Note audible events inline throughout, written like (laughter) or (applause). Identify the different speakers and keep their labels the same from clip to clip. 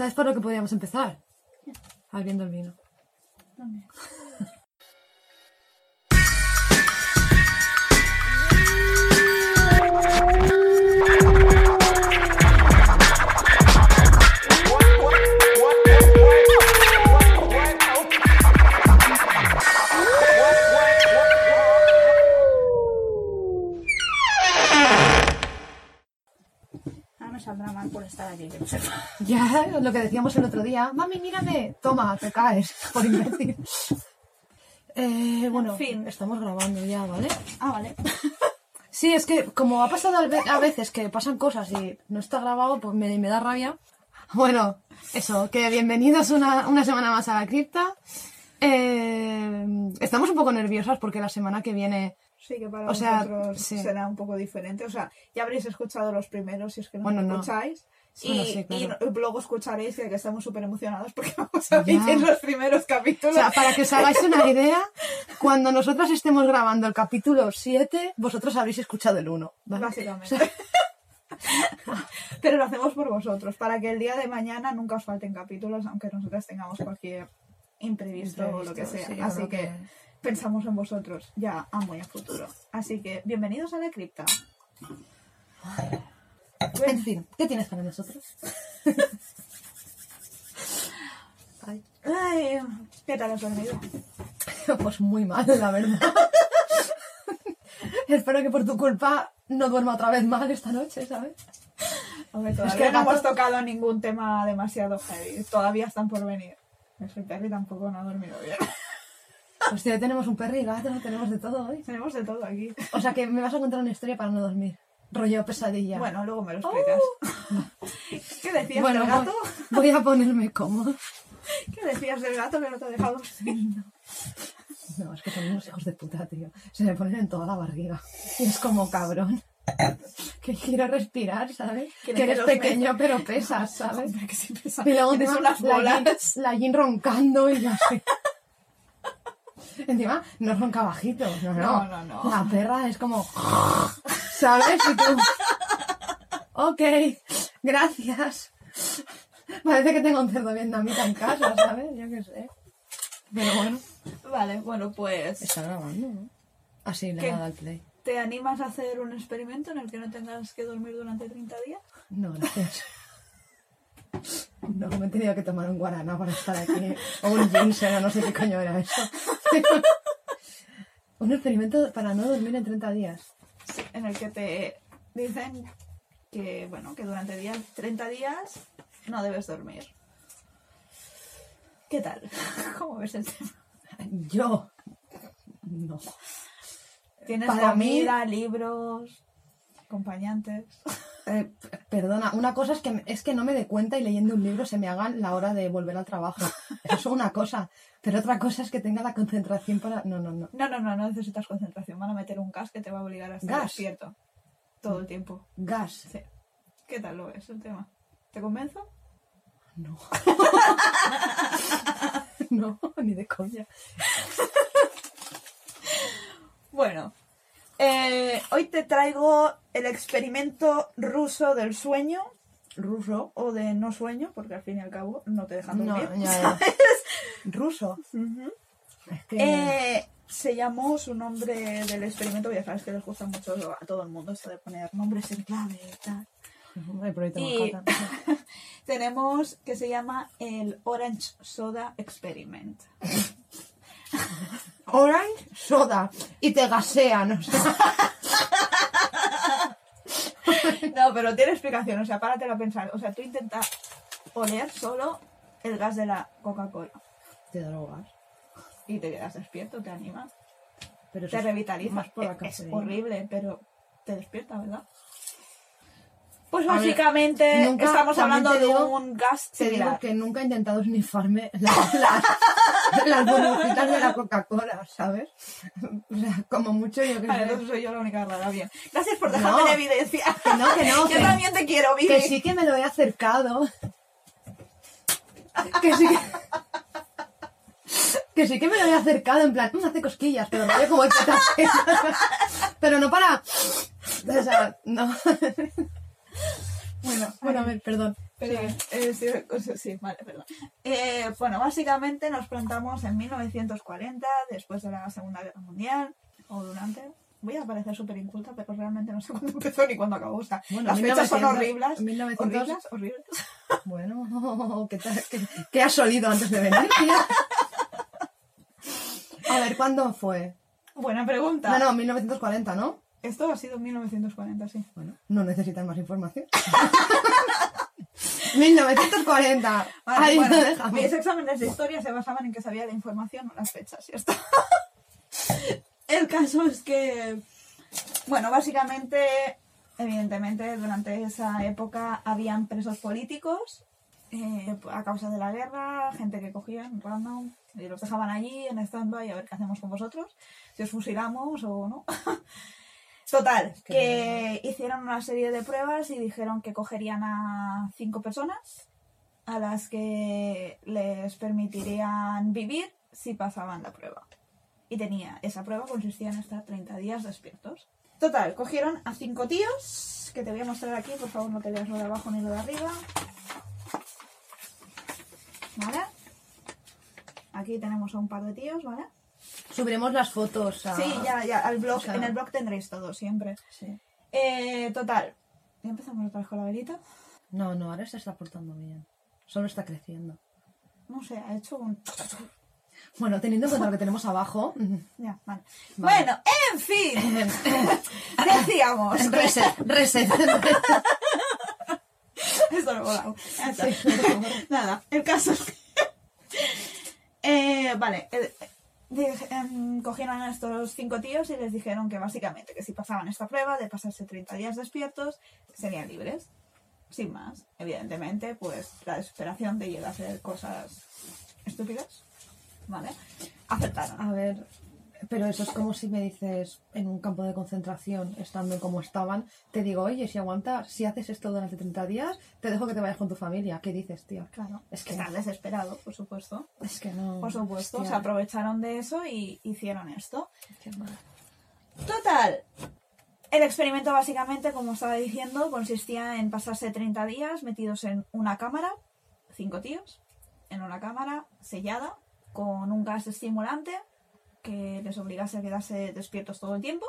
Speaker 1: ¿Sabes por lo que podríamos empezar? Abriendo el vino.
Speaker 2: Por estar aquí. (laughs)
Speaker 1: Ya, lo que decíamos el otro día. Mami, mírame. Toma, te caes por imbécil. (laughs) Eh, bueno,
Speaker 2: En fin.
Speaker 1: estamos grabando ya, ¿vale?
Speaker 2: Ah, vale. (laughs)
Speaker 1: Sí, es que como ha pasado a veces que pasan cosas y no está grabado, pues me, me da rabia. Bueno, eso, que bienvenidos una, una semana más a la cripta. Eh, estamos un poco nerviosas porque la semana que viene...
Speaker 2: Sí, que para
Speaker 1: O sea,
Speaker 2: vosotros
Speaker 1: sí.
Speaker 2: será un poco diferente. O sea, ya habréis escuchado los primeros si es que no
Speaker 1: Bueno,
Speaker 2: lo
Speaker 1: no.
Speaker 2: escucháis. Y,
Speaker 1: Bueno, sí, claro.
Speaker 2: y luego escucharéis que, estamos súper emocionados porque (laughs) vamos a
Speaker 1: Ya.
Speaker 2: emitir los primeros
Speaker 1: O
Speaker 2: capítulos.
Speaker 1: sea, para que os hagáis una (laughs) idea, cuando nosotras estemos grabando el capítulo 7, vosotros habréis escuchado el 1. ¿vale?
Speaker 2: Básicamente. (laughs) Pero lo hacemos por vosotros, para que el día de mañana nunca os falten capítulos, aunque nosotras tengamos cualquier imprevisto, o lo que sea.
Speaker 1: Sí,
Speaker 2: Así que pensamos en vosotros ya a muy a futuro. Así que bienvenidos a la cripta.
Speaker 1: En fin, ¿qué tienes para nosotros? Ay.
Speaker 2: Ay, ¿qué tal has dormido? (laughs)
Speaker 1: Pues muy mal, la verdad. (laughs) Espero que por tu culpa no duerma otra vez mal esta noche, ¿sabes?
Speaker 2: Hombre,
Speaker 1: Es que
Speaker 2: no hemos tocado ningún tema demasiado heavy. Todavía están por venir. El Perry tampoco no ha dormido bien. (laughs)
Speaker 1: Hostia, tenemos un perro y gato, tenemos de todo hoy.
Speaker 2: Tenemos de todo aquí.
Speaker 1: O sea que me vas a contar una historia para no dormir. Rollo pesadilla.
Speaker 2: Bueno, luego me lo explicas. (laughs) ¿Qué decías
Speaker 1: Bueno,
Speaker 2: del gato?
Speaker 1: voy a ponerme cómodo. (laughs)
Speaker 2: ¿Qué decías del gato que no te ha dejado?
Speaker 1: No, es que son unos hijos de puta, tío. Se me ponen en toda la barriga. Y es como cabrón. Que quiero respirar, ¿sabes? Que eres pequeño pero pesas, ¿sabes?
Speaker 2: Hombre, que sí pesa.
Speaker 1: Y luego
Speaker 2: Tienes
Speaker 1: encima
Speaker 2: unas
Speaker 1: la
Speaker 2: bolas.
Speaker 1: Yin, la Yin roncando y yo así. Encima no ronca bajito, no, no.
Speaker 2: No, no, no.
Speaker 1: La perra es como... ¿Sabes? Y tú... Ok, gracias. Parece que tengo un cerdo vietnamita en casa, ¿sabes? Yo qué sé. Pero bueno,
Speaker 2: Vale, bueno, pues.
Speaker 1: está grabando, ¿no? Así le al play.
Speaker 2: ¿Te animas a hacer un experimento en el que no tengas que dormir durante 30 días?
Speaker 1: No, gracias. No, me he tenido que tomar un guaraná para estar aquí. O un ginseng, o no sé qué coño era eso. (laughs) un experimento para no dormir en 30 días.
Speaker 2: Sí, en el que te dicen que, bueno, que durante días, 30 días no debes dormir. ¿Qué tal? (laughs) ¿Cómo ves el tema?
Speaker 1: Yo. No.
Speaker 2: ¿Tienes
Speaker 1: Para
Speaker 2: comida, libros, acompañantes?
Speaker 1: Eh, perdona, una cosa es que, es que no me dé cuenta y leyendo un libro se me haga la hora de volver al trabajo. (laughs) Eso es una cosa. Pero otra cosa es que tenga la concentración para. No, no, no.
Speaker 2: No, no, no, no necesitas concentración. Van a meter un gas que te va a obligar a estar
Speaker 1: ¿Gas?
Speaker 2: despierto todo el tiempo.
Speaker 1: Gas.
Speaker 2: Sí. ¿Qué tal lo ves el tema? ¿Te convenzo?
Speaker 1: No. (laughs) (laughs) no, ni de coña.
Speaker 2: Bueno, eh, hoy te traigo el experimento ruso del sueño
Speaker 1: Ruso.
Speaker 2: o de no sueño, porque al fin y al cabo no te dejan
Speaker 1: No,
Speaker 2: dormir.
Speaker 1: ya, ya. Ruso.
Speaker 2: Ujú.
Speaker 1: Es que.
Speaker 2: Eh, se llamó su nombre del experimento, ya sabes que les gusta mucho a todo el mundo esto de poner nombres en clave y tal. Y-. (laughs) Tenemos que se llama el Orange Soda Experiment. (laughs)
Speaker 1: Orange soda. Y te gasean, o sea.
Speaker 2: No, pero tiene explicación, o sea, párate a pensar. O sea, tú intentas oler solo el gas de la Coca-Cola
Speaker 1: Te drogas.
Speaker 2: y te quedas despierto, te anima,
Speaker 1: Pero
Speaker 2: te revitaliza.
Speaker 1: más por la
Speaker 2: es horrible, pero te despierta, ¿verdad? Pues
Speaker 1: ver,
Speaker 2: básicamente
Speaker 1: nunca-
Speaker 2: estamos hablando de un gas
Speaker 1: Te digo
Speaker 2: similar.
Speaker 1: que nunca he intentado snifarme las, (laughs) las, (laughs) las burbujitas de la Coca-Cola, ¿sabes? O sea, como mucho yo sé.
Speaker 2: entonces soy yo la única rara, bien. Gracias por dejarme
Speaker 1: No.
Speaker 2: en evidencia.
Speaker 1: Que no, que no, (laughs)
Speaker 2: Yo
Speaker 1: que-
Speaker 2: también te quiero, Vivi.
Speaker 1: Que sí que me lo he acercado. Que sí que... Que sí que me lo he acercado, en plan, "Mm, hace cosquillas, pero rollo como. (laughs) Pero no para... O sea, no.
Speaker 2: Bueno,
Speaker 1: Bueno, a ver, perdón.
Speaker 2: Pero, eh, sí, vale, perdón. Eh, bueno, básicamente nos plantamos en 1940, después de la Segunda Guerra Mundial, o durante. Voy a parecer súper inculta, pero realmente no sé cuándo (laughs) empezó ni cuándo acabó. O sea,
Speaker 1: Bueno,
Speaker 2: las fechas son
Speaker 1: 1900,
Speaker 2: horribles.
Speaker 1: 1900.
Speaker 2: Horribles, horribles.
Speaker 1: Bueno, (laughs) ¿qué, tal- qué- qué has olido antes de venir, tía? (laughs) A ver, ¿cuándo fue?
Speaker 2: Buena pregunta.
Speaker 1: No, no, 1940, ¿no?
Speaker 2: Esto ha sido en 1940, sí.
Speaker 1: Bueno, no necesitas más información. 1940.
Speaker 2: Vale, bueno,
Speaker 1: dejamos.
Speaker 2: mis exámenes de historia se basaban en que sabía la información, no las fechas, y está. (laughs) El caso es que, bueno, básicamente, evidentemente, durante esa época habían presos políticos eh, a causa de la guerra, gente que cogían random y los dejaban allí en stand-by a ver qué hacemos con vosotros, si os fusilamos o no. (laughs) Total,
Speaker 1: que-
Speaker 2: hicieron una serie de pruebas y dijeron que cogerían a cinco personas a las que les permitirían vivir si pasaban la prueba. Y tenía, esa prueba consistía en estar 30 días despiertos. Total, cogieron a cinco tíos, que te voy a mostrar aquí, por favor no te veas lo de abajo ni lo de arriba. ¿Vale? Aquí tenemos a un par de tíos, ¿vale?
Speaker 1: Subiremos las fotos a...
Speaker 2: Sí, ya, ya, al blog,
Speaker 1: o sea-
Speaker 2: en el blog tendréis todo, siempre.
Speaker 1: Sí.
Speaker 2: Eh, total, ¿ya empezamos otra vez con la velita?
Speaker 1: No, no, ahora se está portando bien. Solo está creciendo.
Speaker 2: No sé, ha hecho un...
Speaker 1: Bueno, teniendo en cuenta lo que tenemos abajo... (laughs)
Speaker 2: Ya, vale.
Speaker 1: Vale.
Speaker 2: Bueno, en fin, (laughs) decíamos.
Speaker 1: reset, reset. (laughs)
Speaker 2: Esto lo volado. Nada, el caso es que... Eh, vale, em, cogieron a estos cinco tíos y les dijeron que básicamente que si pasaban esta prueba de pasarse 30 días despiertos, serían libres. Sin más, evidentemente, pues la desesperación de llegar a hacer cosas estúpidas, ¿vale? Aceptaron.
Speaker 1: A ver, pero eso es como si me dices en un campo de concentración, estando como estaban, te digo, oye, si aguantas, si haces esto durante 30 días, te dejo que te vayas con tu familia. ¿Qué dices, tío?
Speaker 2: Claro,
Speaker 1: Es que-
Speaker 2: están desesperados, por supuesto.
Speaker 1: Es que no.
Speaker 2: Por supuesto,
Speaker 1: hostia,
Speaker 2: se aprovecharon de eso y hicieron esto.
Speaker 1: qué mal.
Speaker 2: Total. El experimento básicamente, como estaba diciendo, consistía en pasarse 30 días metidos en una cámara, cinco tíos, en una cámara sellada, con un gas estimulante que les obligase a quedarse despiertos todo el tiempo.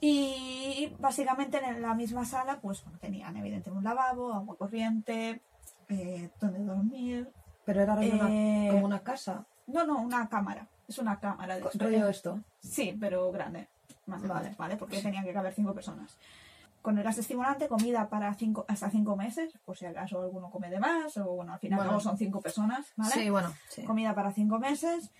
Speaker 2: Y básicamente en la misma sala, pues bueno, tenían evidentemente un lavabo, agua corriente, eh, donde dormir.
Speaker 1: Pero era una-
Speaker 2: Eh,
Speaker 1: como una casa.
Speaker 2: No, no, una cámara. Es una cámara de
Speaker 1: Rollo esto.
Speaker 2: Sí, pero grande. Más
Speaker 1: Vale.
Speaker 2: grande, ¿vale? Porque tenían que caber cinco personas. Con el gas estimulante, comida para cinco, hasta cinco meses, por si acaso alguno come de más, o bueno, al final
Speaker 1: Bueno.
Speaker 2: son cinco personas, ¿vale?
Speaker 1: Sí, bueno. Sí.
Speaker 2: Comida para cinco meses.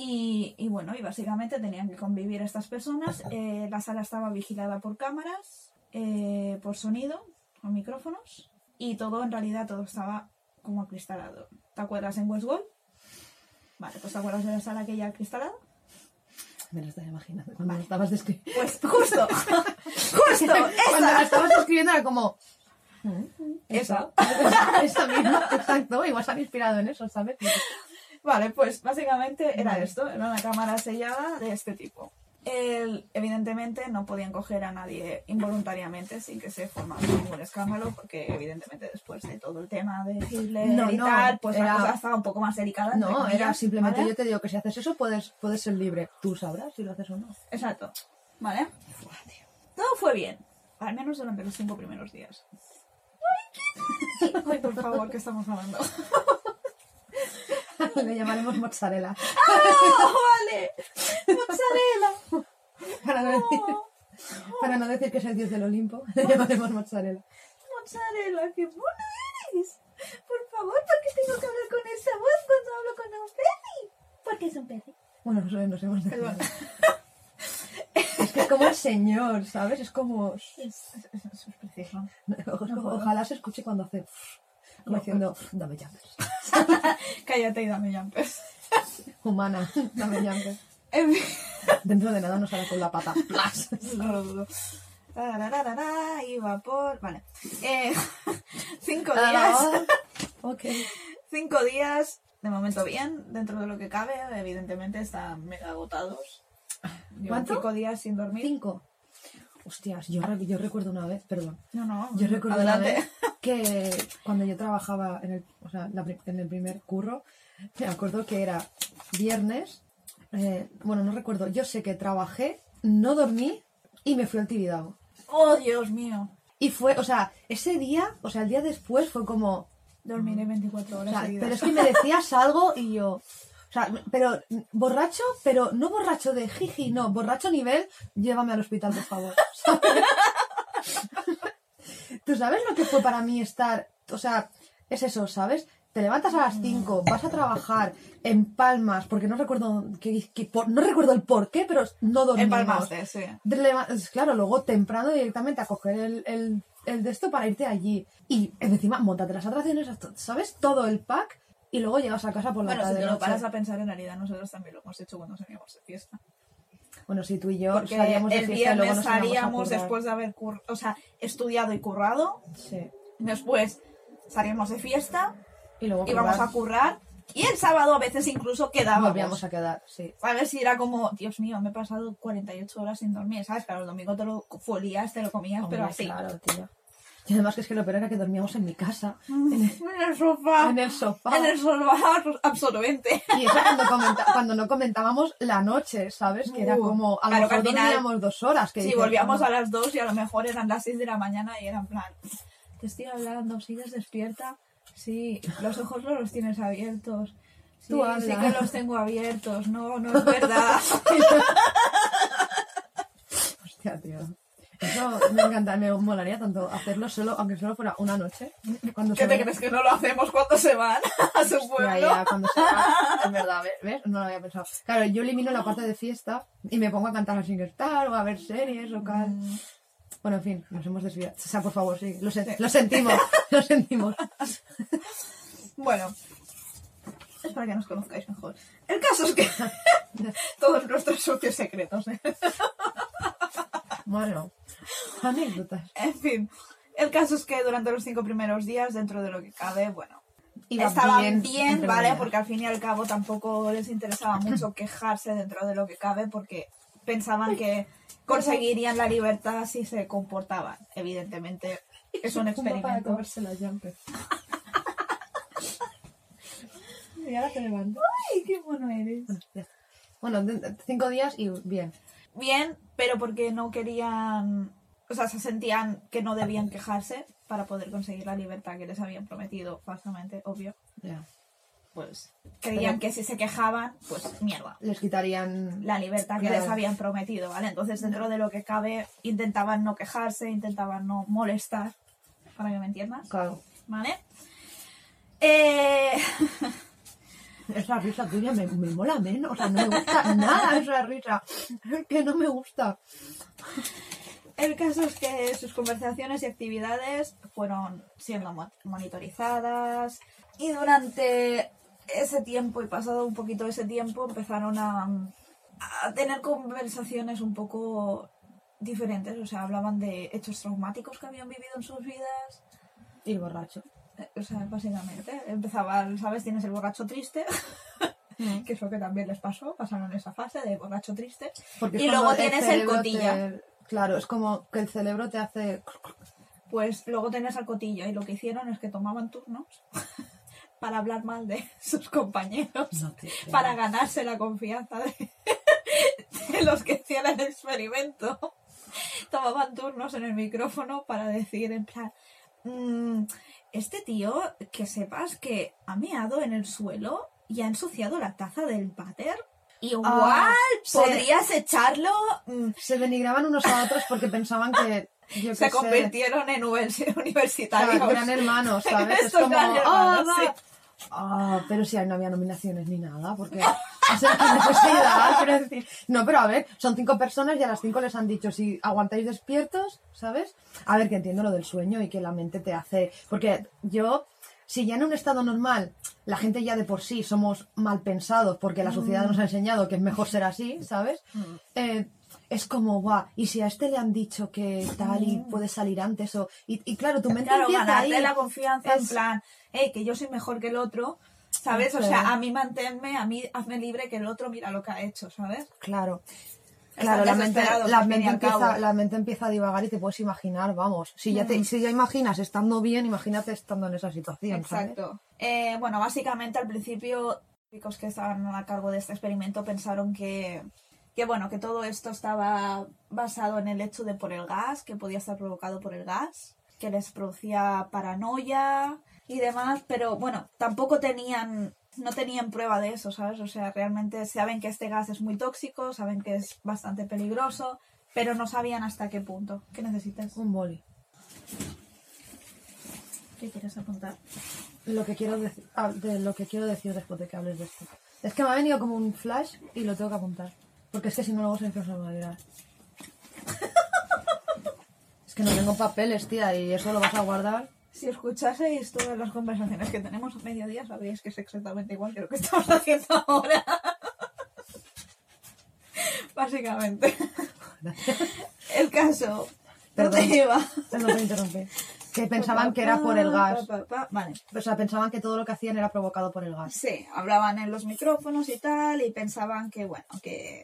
Speaker 2: Y, y bueno, y básicamente tenían que convivir estas personas. (laughs) Eh, la sala estaba vigilada por cámaras, eh, por sonido, con micrófonos. Y todo, en realidad, todo estaba como acristalado. ¿Te acuerdas en Westworld? Vale, pues ¿te acuerdas de la sala aquella acristalada?
Speaker 1: Me lo estaba imaginando cuando lo estabas describiendo.
Speaker 2: Pues justo, (laughs) justo,
Speaker 1: Cuando la
Speaker 2: esa.
Speaker 1: estabas escribiendo era como. "Mm,
Speaker 2: Esa.
Speaker 1: Esa, esa misma, (laughs) exacto. Igual se han inspirado en eso, ¿sabes?
Speaker 2: Vale, pues básicamente era esto, era una cámara sellada de este tipo. El- evidentemente no podían coger a nadie involuntariamente sin que se formase ningún escándalo, porque evidentemente después de todo el tema de Hitler
Speaker 1: No,
Speaker 2: y
Speaker 1: no,
Speaker 2: tal, pues
Speaker 1: era-
Speaker 2: la cosa estaba un poco más delicada.
Speaker 1: No,
Speaker 2: comillas,
Speaker 1: era simplemente
Speaker 2: ¿vale?
Speaker 1: yo te digo que si haces eso puedes, puedes ser libre. Tú sabrás si lo haces o no.
Speaker 2: Exacto, ¿vale? Todo fue bien, al menos durante los cinco primeros días. Ay, (laughs) por favor, que estamos hablando. (laughs) (laughs)
Speaker 1: Le llamaremos mozzarella.
Speaker 2: ¡Oh, (laughs) vale! ¡Mozzarella!
Speaker 1: Para no, decir,
Speaker 2: Oh,
Speaker 1: para no decir que es el dios del Olimpo, (laughs) le llamaremos mozzarella.
Speaker 2: mozzarella, qué mono eres. Por favor, ¿por qué tengo que hablar con esa voz cuando hablo con un pezi? Porque es un pezi.
Speaker 1: Bueno, eso nos hemos desviado. Es que es como el señor, ¿sabes? Es como...
Speaker 2: Es, es, es,
Speaker 1: o- Ojalá se escuche cuando hace... Como diciendo, dame jumpers. (laughs)
Speaker 2: Cállate y dame jumpers.
Speaker 1: Humana, dame jumpers.
Speaker 2: En fin,
Speaker 1: Dentro de nada nos hará con la pata. ¡Plas!
Speaker 2: y vapor. Vale. Eh, (laughs) cinco días.
Speaker 1: ok. (laughs)
Speaker 2: Cinco días. De momento bien, dentro de lo que cabe. Evidentemente están mega agotados. Llevan
Speaker 1: ¿Cuánto?
Speaker 2: Cinco días sin dormir.
Speaker 1: Cinco. Hostias, yo, re- yo recuerdo una vez, perdón.
Speaker 2: No, no.
Speaker 1: Yo recuerdo
Speaker 2: adelante.
Speaker 1: una vez que cuando yo trabajaba en el, o sea, la en el primer curro, me acuerdo que era viernes. eh, bueno, no recuerdo. Yo sé que trabajé, no dormí y me fui al Tibidabo.
Speaker 2: Oh, Dios mío.
Speaker 1: Y fue, o sea, ese día, o sea, el día después fue como,
Speaker 2: Dormiré 24
Speaker 1: o
Speaker 2: horas
Speaker 1: sea,
Speaker 2: seguidas.
Speaker 1: pero es que me decías algo y yo, o sea, pero borracho, pero no borracho de jiji, no, borracho nivel, llévame al hospital, por favor. (laughs) ¿Tú sabes lo que fue para mí estar, o sea, es eso, ¿sabes? Te levantas a las 5, vas a trabajar en Palmas, porque no recuerdo que, que- por- no recuerdo el por qué, pero no dormimos.
Speaker 2: Empalmaste, sí.
Speaker 1: Te leva- es Claro, luego temprano directamente a coger el, el, el de esto para irte allí. Y encima, montate las atracciones, ¿sabes? Todo el pack. Y luego llegas a casa por la
Speaker 2: Bueno, si
Speaker 1: tarde.
Speaker 2: te lo paras a pensar, en realidad nosotros también lo hemos hecho cuando salíamos de fiesta.
Speaker 1: Bueno, sí, tú y yo
Speaker 2: Porque
Speaker 1: salíamos de
Speaker 2: el
Speaker 1: fiesta y luego
Speaker 2: viernes
Speaker 1: nos
Speaker 2: salíamos después de haber cur- o sea, estudiado y currado.
Speaker 1: Sí.
Speaker 2: Después salíamos de fiesta,
Speaker 1: Y luego
Speaker 2: íbamos
Speaker 1: currar,
Speaker 2: a currar. Y el sábado a veces incluso quedábamos.
Speaker 1: volvíamos a quedar, sí.
Speaker 2: A ver si era como, Dios mío, me he pasado 48 horas sin dormir, ¿sabes? Claro, el domingo te lo folías, te lo comías, pero
Speaker 1: Hombre,
Speaker 2: así.
Speaker 1: Claro, tío. Y además que es que lo peor era que dormíamos en mi casa, en el, (laughs)
Speaker 2: En el sofá.
Speaker 1: en el sofá.
Speaker 2: En el sofá, absolutamente.
Speaker 1: Y eso cuando, comenta- cuando no comentábamos la noche, ¿sabes? Que era
Speaker 2: Uh,
Speaker 1: como, a lo
Speaker 2: claro
Speaker 1: mejor dormíamos dos horas. Que
Speaker 2: Sí,
Speaker 1: dices,
Speaker 2: volvíamos
Speaker 1: "No".
Speaker 2: a las 2 y a lo mejor eran las 6 de la mañana y era en plan, te estoy hablando, ¿sigues despierta? Sí, los ojos no los tienes abiertos. Sí,
Speaker 1: Tú
Speaker 2: sí que los tengo abiertos. No, no es (laughs) verdad.
Speaker 1: Hostia, tío. Eso me encanta, me molaría tanto hacerlo solo, aunque solo fuera una noche. Cuando
Speaker 2: ¿Qué
Speaker 1: se
Speaker 2: te
Speaker 1: ve-
Speaker 2: crees que no lo hacemos cuando se van a su
Speaker 1: Hostia,
Speaker 2: pueblo?
Speaker 1: ya, cuando se va, (laughs) es verdad, ¿ves? No lo había pensado. Claro, yo elimino la parte de fiesta y me pongo a cantar a SingStar o a ver series o tal.
Speaker 2: Mm.
Speaker 1: Bueno, en fin, nos hemos desviado. O sea, por favor, sí, lo, sen- lo sentimos, (laughs) lo sentimos.
Speaker 2: Bueno, es para que nos conozcáis mejor. El caso es que (laughs) todos nuestros socios secretos, ¿eh?
Speaker 1: Bueno, anécdotas.
Speaker 2: En fin, el caso es que durante los cinco primeros días, dentro de lo que cabe, bueno,
Speaker 1: Iba
Speaker 2: estaban
Speaker 1: bien,
Speaker 2: ¿vale? Porque al fin y al cabo tampoco les interesaba (clears throat) mucho quejarse dentro de lo que cabe porque pensaban que conseguirían la libertad si se comportaban. Evidentemente, (laughs) es un
Speaker 1: para
Speaker 2: experimento.
Speaker 1: comerse la (laughs) y ahora te levanto.
Speaker 2: ¡Ay, qué bueno eres!
Speaker 1: Bueno, cinco días y bien.
Speaker 2: Bien, pero porque no querían, o sea, se sentían que no debían quejarse para poder conseguir la libertad que les habían prometido falsamente, obvio.
Speaker 1: Ya.
Speaker 2: Pues creían que si se quejaban, pues mierda.
Speaker 1: Les quitarían
Speaker 2: la libertad que
Speaker 1: Claro.
Speaker 2: les habían prometido, ¿vale? Entonces, dentro de lo que cabe, intentaban no quejarse, intentaban no molestar, para que me entiendas,
Speaker 1: Claro.
Speaker 2: ¿vale? Eh, (laughs)
Speaker 1: Esa risa tuya me, me mola menos. O sea, no me gusta nada esa risa. Es que no me gusta.
Speaker 2: el caso es que sus conversaciones y actividades fueron siendo mo- monitorizadas y durante ese tiempo y pasado un poquito ese tiempo empezaron a, a tener conversaciones un poco diferentes, o sea, hablaban de hechos traumáticos que habían vivido en sus vidas,
Speaker 1: Y el borracho.
Speaker 2: O sea, básicamente, empezaba, ¿sabes? Tienes el borracho triste, que es lo que también les pasó, pasaron esa fase de borracho triste.
Speaker 1: Porque
Speaker 2: Y luego tienes el cotilla.
Speaker 1: te- Claro, es como que el cerebro te hace...
Speaker 2: Pues luego tenés al cotilla y lo que hicieron es que tomaban turnos (laughs) para hablar mal de sus compañeros,
Speaker 1: No
Speaker 2: para ganarse la confianza de, (laughs) de los que hacían el experimento. Tomaban turnos en el micrófono para decir en plan, "Mm, este tío, que sepas que ha meado en el suelo y ha ensuciado la taza del váter. Igual
Speaker 1: Ah, se-
Speaker 2: podrías echarlo. mm,
Speaker 1: Se denigraban unos a otros porque pensaban que... Yo
Speaker 2: se
Speaker 1: sé,
Speaker 2: convirtieron en (laughs) univers-
Speaker 1: claro,
Speaker 2: universitarios.
Speaker 1: gran hermano, (laughs) ¿sabes? Es como...
Speaker 2: gran
Speaker 1: "Ah,
Speaker 2: hermanos,
Speaker 1: va".
Speaker 2: sí.
Speaker 1: Ah, pero si ahí no había nominaciones ni nada, porque... O sea, qué necesidad, quiero decir. No, pero a ver, son cinco personas y a las cinco les han dicho si aguantáis despiertos, ¿sabes? A ver, que entiendo lo del sueño y que la mente te hace... Porque yo, si ya en un estado normal la gente ya de por sí somos mal pensados porque la sociedad nos ha enseñado que es mejor ser así, ¿sabes? Eh, es como, guau, y si a este le han dicho que tal y puede salir antes o... Y, y claro, tu mente
Speaker 2: Claro,
Speaker 1: empieza
Speaker 2: ganarte
Speaker 1: ahí.
Speaker 2: la confianza en
Speaker 1: Es-
Speaker 2: plan, hey, que yo soy mejor que el otro, ¿sabes? O sea, a mí manténme, a mí hazme libre que el otro mira lo que ha hecho, ¿sabes?
Speaker 1: Claro. Claro, la mente, la, mente empieza, la mente empieza a divagar y te puedes imaginar, vamos. Si ya, te, si ya imaginas estando bien, imagínate estando en esa situación, ¿sabes?
Speaker 2: Exacto. Eh, bueno, básicamente al principio los que estaban a cargo de este experimento pensaron que, que, bueno, que todo esto estaba basado en el hecho de por el gas, que podía estar provocado por el gas, que les producía paranoia y demás, pero bueno, tampoco tenían no tenían prueba de eso, ¿sabes? O sea, realmente saben que este gas es muy tóxico, saben que es bastante peligroso, pero no sabían hasta qué punto. ¿Qué necesitas?
Speaker 1: Un boli.
Speaker 2: ¿Qué quieres apuntar?
Speaker 1: Lo que quiero decir, ah, de lo que quiero decir después de que hables de esto. Es que me ha venido como un flash y lo tengo que apuntar. Porque es que si no luego siempre se me va a olvidar. es que no tengo papeles, tía, y eso lo vas a guardar.
Speaker 2: Si escuchaseis todas las conversaciones que tenemos a mediodía, sabríais que es exactamente igual que lo que estamos haciendo ahora. Básicamente. El caso.
Speaker 1: Perdón.
Speaker 2: ¿Dónde iba?
Speaker 1: Perdón, te interrumpí. Que pensaban que era por el gas.
Speaker 2: Vale.
Speaker 1: O sea, pensaban que todo lo que hacían era provocado por el gas.
Speaker 2: Sí, hablaban en los micrófonos y tal, y pensaban que, bueno, que,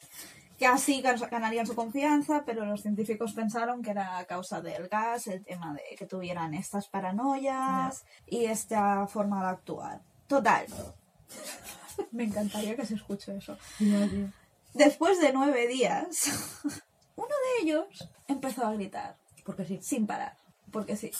Speaker 2: (laughs) que así gan- ganarían su confianza, pero los científicos pensaron que era a causa del gas, el tema de que tuvieran estas paranoias y esta forma de actuar. Total. (laughs) Me encantaría que se escuche eso. Después de nueve días, (laughs) uno de ellos empezó a gritar,
Speaker 1: Porque sí.
Speaker 2: sin parar, porque sí.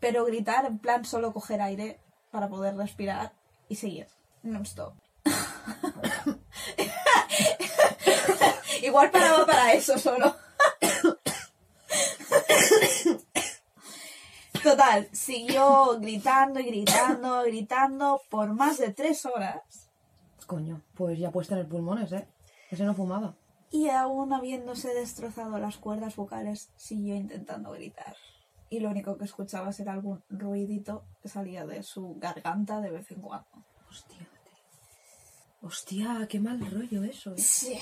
Speaker 2: Pero gritar en plan solo coger aire para poder respirar y seguir, non-stop. (laughs) Igual paraba para eso solo. Total, siguió gritando y gritando, gritando por más de tres horas.
Speaker 1: Coño, pues ya puedes tener pulmones, ¿eh? Ese no fumaba.
Speaker 2: Y aún habiéndose destrozado las cuerdas vocales, siguió intentando gritar. Y lo único que escuchabas era algún ruidito que salía de su garganta de vez en cuando.
Speaker 1: Hostia. Hostia, qué mal rollo eso. ¿eh?
Speaker 2: Sí.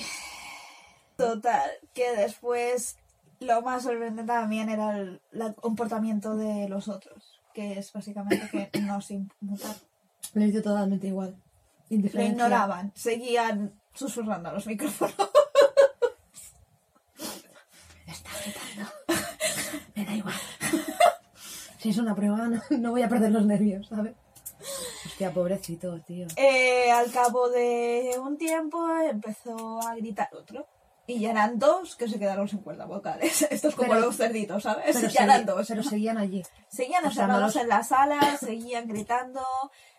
Speaker 2: Total, que después lo más sorprendente también era el, comportamiento de los otros, que es básicamente que (coughs) no se inmutaron.
Speaker 1: Le hizo totalmente igual.
Speaker 2: Lo ignoraban, seguían susurrando a los micrófonos. (laughs)
Speaker 1: Está gritando. Me da igual. Si es una prueba, (laughs) no, no voy a perder los nervios, ¿sabes? Hostia, pobrecito, tío.
Speaker 2: Eh, al cabo de un tiempo empezó a gritar otro. Y ya eran dos que se quedaron sin cuerdas vocales. (laughs) Esto es como
Speaker 1: Pero-
Speaker 2: los cerditos, ¿sabes?
Speaker 1: Pero, (laughs)
Speaker 2: ya eran dos.
Speaker 1: pero seguían allí.
Speaker 2: Seguían
Speaker 1: o sea, no
Speaker 2: encerrados
Speaker 1: los-
Speaker 2: en la sala, seguían gritando,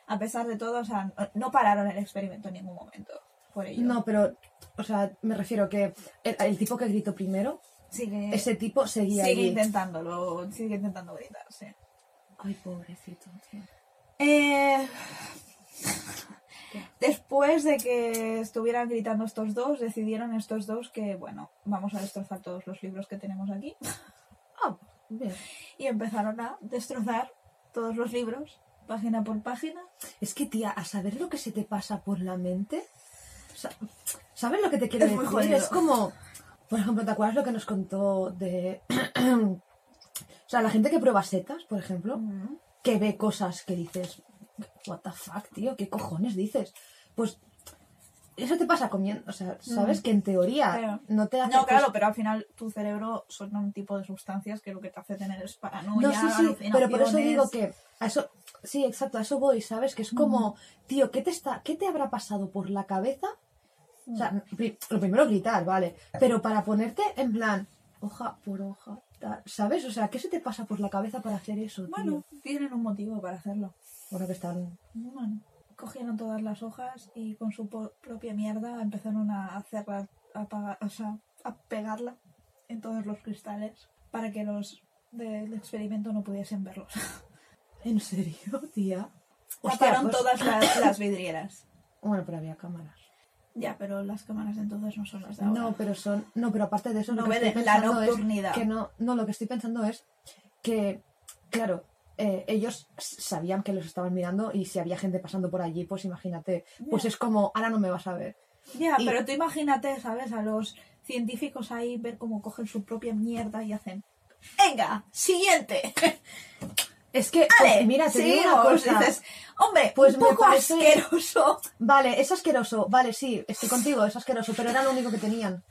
Speaker 2: a pesar de todo, o sea, no- no pararon el experimento en ningún momento. Por ello.
Speaker 1: No, pero, o sea, me refiero que el, el tipo que gritó primero,
Speaker 2: sigue,
Speaker 1: ese tipo seguía
Speaker 2: sigue
Speaker 1: allí.
Speaker 2: intentándolo, sigue intentando gritar, sí.
Speaker 1: Ay, pobrecito, tío.
Speaker 2: Eh, (laughs) Después de que estuvieran gritando estos dos, decidieron estos dos que, bueno, vamos a destrozar todos los libros que tenemos aquí. (laughs)
Speaker 1: Ah, bien.
Speaker 2: Y empezaron a destrozar todos los libros, página por página.
Speaker 1: Es que, tía, a saber lo que se te pasa por la mente. Sa- ¿Sabes lo que te quiero
Speaker 2: Es
Speaker 1: decir?
Speaker 2: jodido.
Speaker 1: Es como, por ejemplo, ¿te acuerdas lo que nos contó de. (clears throat) o sea, la gente que prueba setas, por ejemplo, que ve cosas que dices, what the fuck, tío, ¿qué cojones dices? Pues eso te pasa comiendo, o sea, sabes que en teoría no te hace
Speaker 2: No, claro,
Speaker 1: cosas-
Speaker 2: pero al final tu cerebro son un tipo de sustancias que lo que te hace tener es paranoia,
Speaker 1: No, sí, sí, pero por eso digo que a eso, sí, exacto, a eso voy, ¿sabes? Que es como, tío, ¿qué te está, qué te habrá pasado por la cabeza? O sea, lo primero gritar, vale, pero para ponerte en plan, hoja por hoja, tal, ¿sabes? O sea, ¿qué se te pasa por la cabeza para hacer eso, tío?
Speaker 2: Bueno, tienen un motivo para hacerlo.
Speaker 1: Bueno, que están,
Speaker 2: Bueno, cogieron todas las hojas y con su propia mierda empezaron a hacerla, a, pagar- o sea, a pegarla en todos los cristales para que los del experimento no pudiesen verlos. (laughs)
Speaker 1: ¿en serio, tía?
Speaker 2: Taparon
Speaker 1: pues-
Speaker 2: todas las, las vidrieras. (coughs)
Speaker 1: Bueno, pero había cámaras.
Speaker 2: Ya, pero las cámaras de entonces no son las de ahora.
Speaker 1: No, pero son. No, pero aparte de eso,
Speaker 2: No
Speaker 1: lo que estoy
Speaker 2: ven la
Speaker 1: pensando es
Speaker 2: nocturnidad.
Speaker 1: que no, no, lo que estoy pensando es que, claro, eh, ellos sabían que los estaban mirando y si había gente pasando por allí, pues imagínate, pues es como, ahora no me vas a ver.
Speaker 2: Ya,
Speaker 1: Y-
Speaker 2: pero tú imagínate, ¿sabes? A los científicos ahí ver cómo cogen su propia mierda y hacen. ¡Venga! ¡Siguiente!
Speaker 1: Es que, pues, mira, te digo una cosa.
Speaker 2: Dices, hombre,
Speaker 1: Pues
Speaker 2: un poco
Speaker 1: parece-
Speaker 2: asqueroso.
Speaker 1: Vale, es asqueroso, vale, sí, estoy contigo, es asqueroso, pero era lo único que tenían.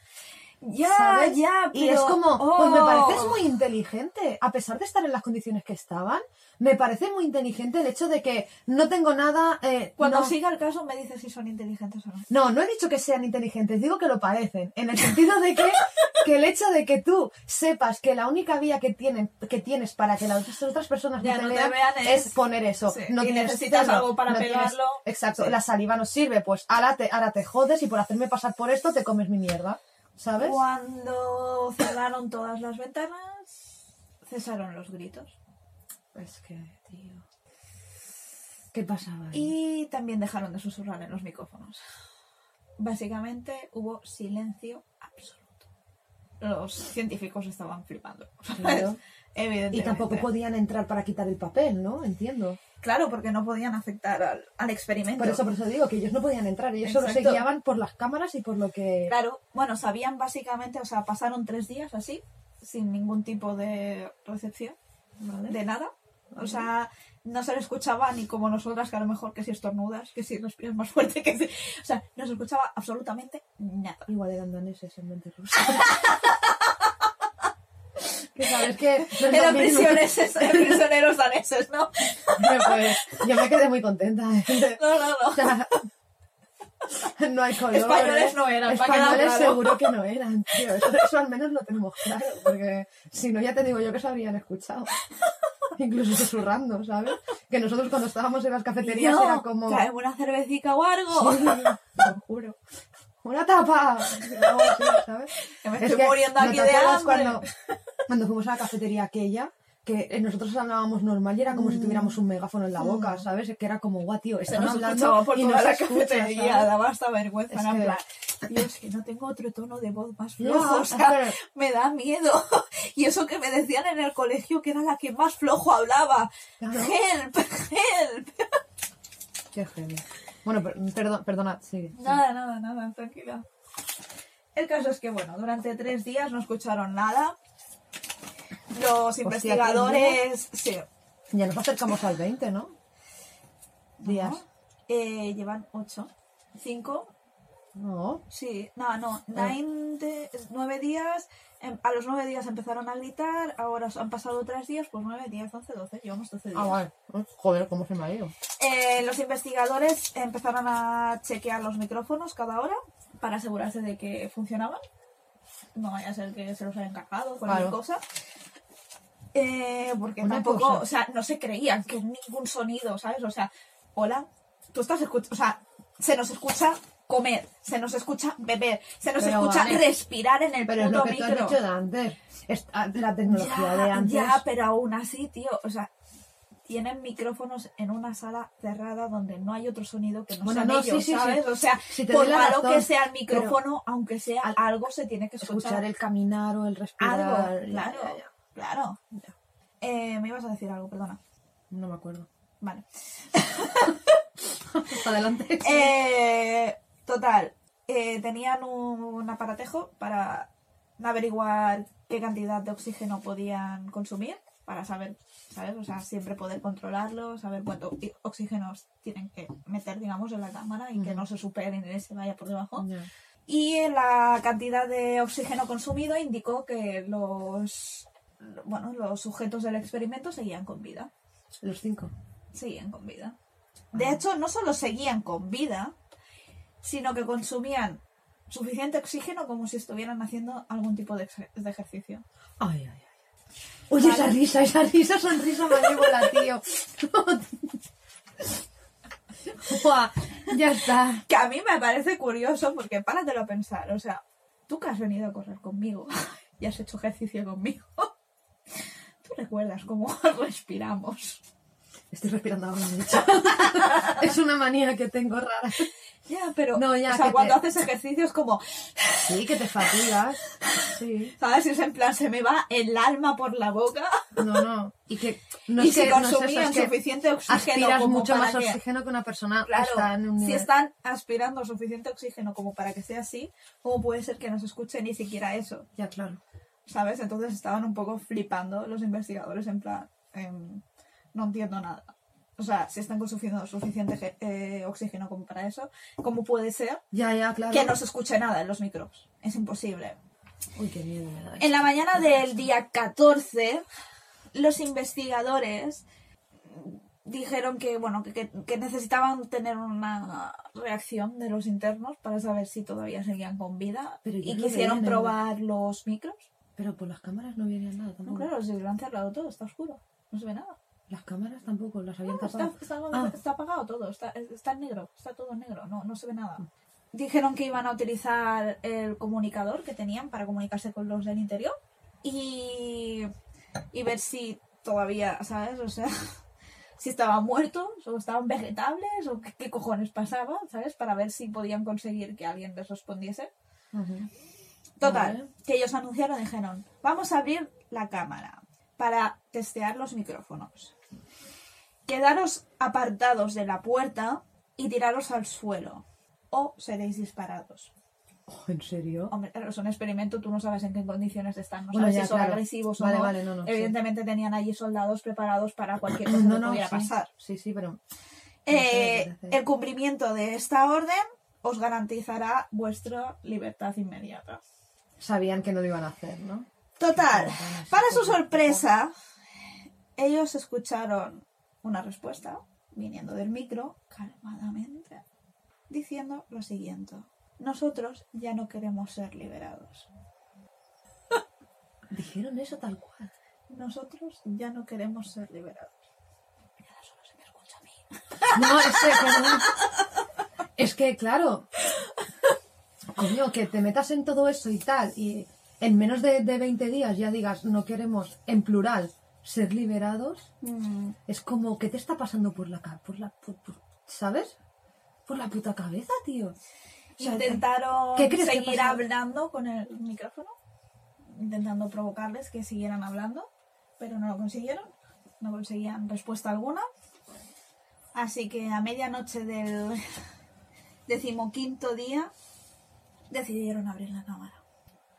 Speaker 2: Ya,
Speaker 1: ¿sabes?
Speaker 2: ya,
Speaker 1: Y
Speaker 2: pero-
Speaker 1: es como, pues me
Speaker 2: oh.
Speaker 1: pareces muy inteligente, a pesar de estar en las condiciones que estaban, me parece muy inteligente el hecho de que no tengo nada... eh,
Speaker 2: Cuando
Speaker 1: no,
Speaker 2: siga el caso me dices si son inteligentes o no.
Speaker 1: no, no he dicho que sean inteligentes, digo que lo parecen, en el sentido de que, (laughs) que el hecho de que tú sepas que la única vía que, tienen, que tienes para que las otras personas
Speaker 2: Ya
Speaker 1: no te
Speaker 2: no te
Speaker 1: vean, es,
Speaker 2: es-
Speaker 1: poner eso.
Speaker 2: Sí,
Speaker 1: No
Speaker 2: y
Speaker 1: tienes
Speaker 2: necesitas algo para
Speaker 1: no tienes-
Speaker 2: pegarlo.
Speaker 1: exacto,
Speaker 2: Sí.
Speaker 1: la saliva no sirve, pues ahora te, ahora te jodes y por hacerme pasar por esto te comes mi mierda, ¿sabes?
Speaker 2: Cuando cerraron todas las ventanas, cesaron los gritos.
Speaker 1: Es que, tío. ¿Qué pasaba ahí?
Speaker 2: Y también dejaron de susurrar en los micrófonos. Básicamente hubo silencio absoluto. Los científicos estaban flipando. (laughs)
Speaker 1: Claro.
Speaker 2: Evidentemente.
Speaker 1: Y tampoco podían entrar para quitar el papel, ¿no? Entiendo.
Speaker 2: Claro, porque no podían afectar al, al experimento.
Speaker 1: Por eso, por eso digo que ellos no podían entrar, ellos solo se guiaban por las cámaras y por lo que...
Speaker 2: Claro, bueno, sabían básicamente, o sea, pasaron tres días así, sin ningún tipo de recepción, de nada. O sea, no se le escuchaba ni como nosotras, que a lo mejor que si estornudas, que si respiras más fuerte, que si... O sea, no se escuchaba absolutamente nada.
Speaker 1: Igual eran daneses en mente rusa. (laughs) que sabes que... (laughs)
Speaker 2: Eran prisioneros, daneses, ¿no?
Speaker 1: Pues, yo me quedé muy contenta. ¿eh?
Speaker 2: No, no,
Speaker 1: O
Speaker 2: no.
Speaker 1: sea, no hay color.
Speaker 2: Españoles
Speaker 1: ¿eh?
Speaker 2: no eran,
Speaker 1: Españoles seguro que no eran, tío. Eso, eso al menos lo tenemos claro, porque si no ya te digo yo que se habrían escuchado. Incluso susurrando, ¿sabes? Que nosotros cuando estábamos en las cafeterías
Speaker 2: No,
Speaker 1: era como...
Speaker 2: trae una cervecica o algo.
Speaker 1: Sí, lo juro. ¡Una tapa! ¿sabes?
Speaker 2: Que me
Speaker 1: Es
Speaker 2: estoy
Speaker 1: que,
Speaker 2: muriendo
Speaker 1: ¿no
Speaker 2: aquí de hambre.
Speaker 1: Cuando, cuando fuimos a la cafetería aquella, que eh, nosotros hablábamos normal y era como si tuviéramos un megáfono en la boca, ¿sabes? Que era como, guau, tío, están
Speaker 2: nos
Speaker 1: hablando
Speaker 2: por
Speaker 1: y
Speaker 2: toda
Speaker 1: no
Speaker 2: la
Speaker 1: escucha,
Speaker 2: cafetería,
Speaker 1: ¿sabes?
Speaker 2: daba hasta vergüenza.
Speaker 1: Es
Speaker 2: en
Speaker 1: que-
Speaker 2: plan, Dios, que no tengo otro tono de voz más flojo, o
Speaker 1: es (laughs)
Speaker 2: sea, me da miedo. (laughs) Y eso que me decían en el colegio que era la que más flojo hablaba.
Speaker 1: Claro.
Speaker 2: Help, help. (laughs)
Speaker 1: Qué heavy. Bueno, per- perdón, perdona, sigue.
Speaker 2: Nada, nada, nada, tranquila. El caso es que, bueno, durante tres días no escucharon nada. Los investigadores... Sí.
Speaker 1: Ya nos acercamos al 20, ¿no? Días.
Speaker 2: ¿no? Eh, llevan ocho. Cinco.
Speaker 1: No.
Speaker 2: Sí, no, no. Nine de- nueve días. em, a los nueve días empezaron a gritar. Ahora han pasado tres días. Pues nueve, diez, once, doce. Llevamos doce días.
Speaker 1: Ah, vale. Eh, Joder, ¿cómo se me ha ido?
Speaker 2: Eh, los investigadores empezaron a chequear los micrófonos cada hora para asegurarse de que funcionaban. No vaya a ser que se los hayan cargado, cualquier
Speaker 1: Claro.
Speaker 2: cosa. Eh, porque
Speaker 1: Una
Speaker 2: tampoco,
Speaker 1: cosa.
Speaker 2: o sea, no se creían que ningún sonido, ¿sabes? O sea, hola, tú estás escuchando, o sea, se nos escucha comer, se nos escucha beber, se nos
Speaker 1: Pero
Speaker 2: escucha
Speaker 1: vale.
Speaker 2: respirar en el
Speaker 1: Pero es
Speaker 2: puto
Speaker 1: lo que tú has
Speaker 2: micro.
Speaker 1: dicho de antes. Es- ah, la tecnología de
Speaker 2: Ya,
Speaker 1: antes.
Speaker 2: ya, pero aún así, tío, o sea, tienen micrófonos en una sala cerrada donde no hay otro sonido que no
Speaker 1: Bueno,
Speaker 2: sean
Speaker 1: no, sí,
Speaker 2: ellos,
Speaker 1: sí, sí.
Speaker 2: ¿sabes? O sea,
Speaker 1: Si
Speaker 2: por malo
Speaker 1: razón,
Speaker 2: que sea el micrófono, aunque sea
Speaker 1: al-
Speaker 2: algo se tiene que escuchar.
Speaker 1: escuchar el caminar o el respirar.
Speaker 2: algo, claro,
Speaker 1: ya, ya.
Speaker 2: Claro. Eh, me ibas a decir algo, perdona.
Speaker 1: No me acuerdo.
Speaker 2: Vale. (laughs)
Speaker 1: Adelante.
Speaker 2: Eh, total, eh, tenían un, un aparatejo para averiguar qué cantidad de oxígeno podían consumir, para saber, ¿sabes? O sea, siempre poder controlarlo, saber cuánto oxígeno tienen que meter, digamos, en la cámara y que no se superen ni se vaya por debajo.
Speaker 1: Ya.
Speaker 2: Y la cantidad de oxígeno consumido indicó que los, bueno, los sujetos del experimento seguían con vida.
Speaker 1: Los cinco.
Speaker 2: Seguían con vida. De hecho, no solo seguían con vida, sino que consumían suficiente oxígeno como si estuvieran haciendo algún tipo de, ex- de ejercicio.
Speaker 1: Ay, ay, ay. Oye, esa risa, esa risa, sonrisa malévola, tío. (laughs) Buah, ya está.
Speaker 2: Que a mí me parece curioso porque páratelo a pensar. O sea, tú que has venido a correr conmigo (laughs) y has hecho ejercicio conmigo, recuerdas cómo (laughs) respiramos.
Speaker 1: Estoy respirando ahora, de. (laughs) Es una manía que tengo rara.
Speaker 2: Ya, pero
Speaker 1: No, ya,
Speaker 2: o sea, cuando
Speaker 1: te-
Speaker 2: haces ejercicio es como,
Speaker 1: Sí, que te fatigas. Sí.
Speaker 2: ¿sabes? Es en plan, se me va el alma por la boca.
Speaker 1: No, no. Y que (laughs) no
Speaker 2: y
Speaker 1: es
Speaker 2: si
Speaker 1: que, no es eso,
Speaker 2: consumían
Speaker 1: que
Speaker 2: suficiente oxígeno
Speaker 1: aspiras
Speaker 2: como
Speaker 1: mucho
Speaker 2: para
Speaker 1: más
Speaker 2: que-
Speaker 1: oxígeno que una persona
Speaker 2: Claro,
Speaker 1: está en un
Speaker 2: si están aspirando suficiente oxígeno como para que sea así, ¿cómo puede ser que no se escuche ni siquiera eso?
Speaker 1: Ya, claro.
Speaker 2: ¿Sabes? Entonces estaban un poco flipando los investigadores en plan, em, no entiendo nada. O sea, si están consumiendo suficiente eh, oxígeno como para eso, ¿cómo puede ser
Speaker 1: Ya, ya, claro.
Speaker 2: que no se escuche nada en los micros? Es imposible.
Speaker 1: Uy, qué miedo me da.
Speaker 2: En la mañana del día 14, los investigadores dijeron que bueno que, necesitaban tener una reacción de los internos para saber si todavía seguían con vida
Speaker 1: Pero
Speaker 2: y quisieron probar los micros.
Speaker 1: Pero por las cámaras no veían nada
Speaker 2: No,
Speaker 1: tampoco.
Speaker 2: claro, si lo han cerrado todo, está oscuro, no se ve nada.
Speaker 1: Las cámaras tampoco las habían
Speaker 2: No, está,
Speaker 1: tapado.
Speaker 2: está-
Speaker 1: Ah.
Speaker 2: está apagado todo, está, está en negro, está todo en negro, no, no se ve nada. Dijeron que iban a utilizar el comunicador que tenían para comunicarse con los del interior y, y ver si todavía, ¿sabes? O sea, (laughs) si estaban muertos o estaban vegetables o qué, qué cojones pasaba, ¿sabes? Para ver si podían conseguir que alguien les respondiese.
Speaker 1: Ujú.
Speaker 2: Total,
Speaker 1: Vale.
Speaker 2: que ellos anunciaron, dijeron, vamos a abrir la cámara para testear los micrófonos. Quedaros apartados de la puerta y tiraros al suelo o seréis disparados.
Speaker 1: Oh, ¿En serio?
Speaker 2: Hombre, es un experimento, tú no sabes en qué condiciones están, no
Speaker 1: Bueno,
Speaker 2: sabes
Speaker 1: ya,
Speaker 2: si son
Speaker 1: claro.
Speaker 2: agresivos
Speaker 1: Vale,
Speaker 2: o no.
Speaker 1: vale, no, no, sí.
Speaker 2: Evidentemente tenían allí soldados preparados para (clears throat) cualquier cosa
Speaker 1: No,
Speaker 2: que
Speaker 1: no,
Speaker 2: pudiera
Speaker 1: sí.
Speaker 2: pasar.
Speaker 1: Sí, sí, pero...
Speaker 2: Eh, el cumplimiento de esta orden os garantizará vuestra libertad inmediata.
Speaker 1: Sabían que no lo iban a hacer, ¿no?
Speaker 2: Total, para su sorpresa, ellos escucharon una respuesta viniendo del micro calmadamente, diciendo lo siguiente. Nosotros ya no queremos ser liberados. (laughs)
Speaker 1: Dijeron eso tal cual.
Speaker 2: Nosotros ya no queremos ser liberados. Y ahora solo se me escucha a mí. (laughs)
Speaker 1: No, es que. Es que, claro. Coño, que te metas en todo eso y tal, y en menos de, de 20 días ya digas, no queremos, en plural, ser liberados, es como, ¿qué te está pasando por la? Por la, por- por- ¿Sabes? Por la puta cabeza, tío. O sea,
Speaker 2: Intentaron
Speaker 1: ¿qué crees que
Speaker 2: seguir hablando con el micrófono, intentando provocarles que siguieran hablando, pero no lo consiguieron, no conseguían respuesta alguna. Así que a medianoche del decimoquinto día decidieron abrir la cámara.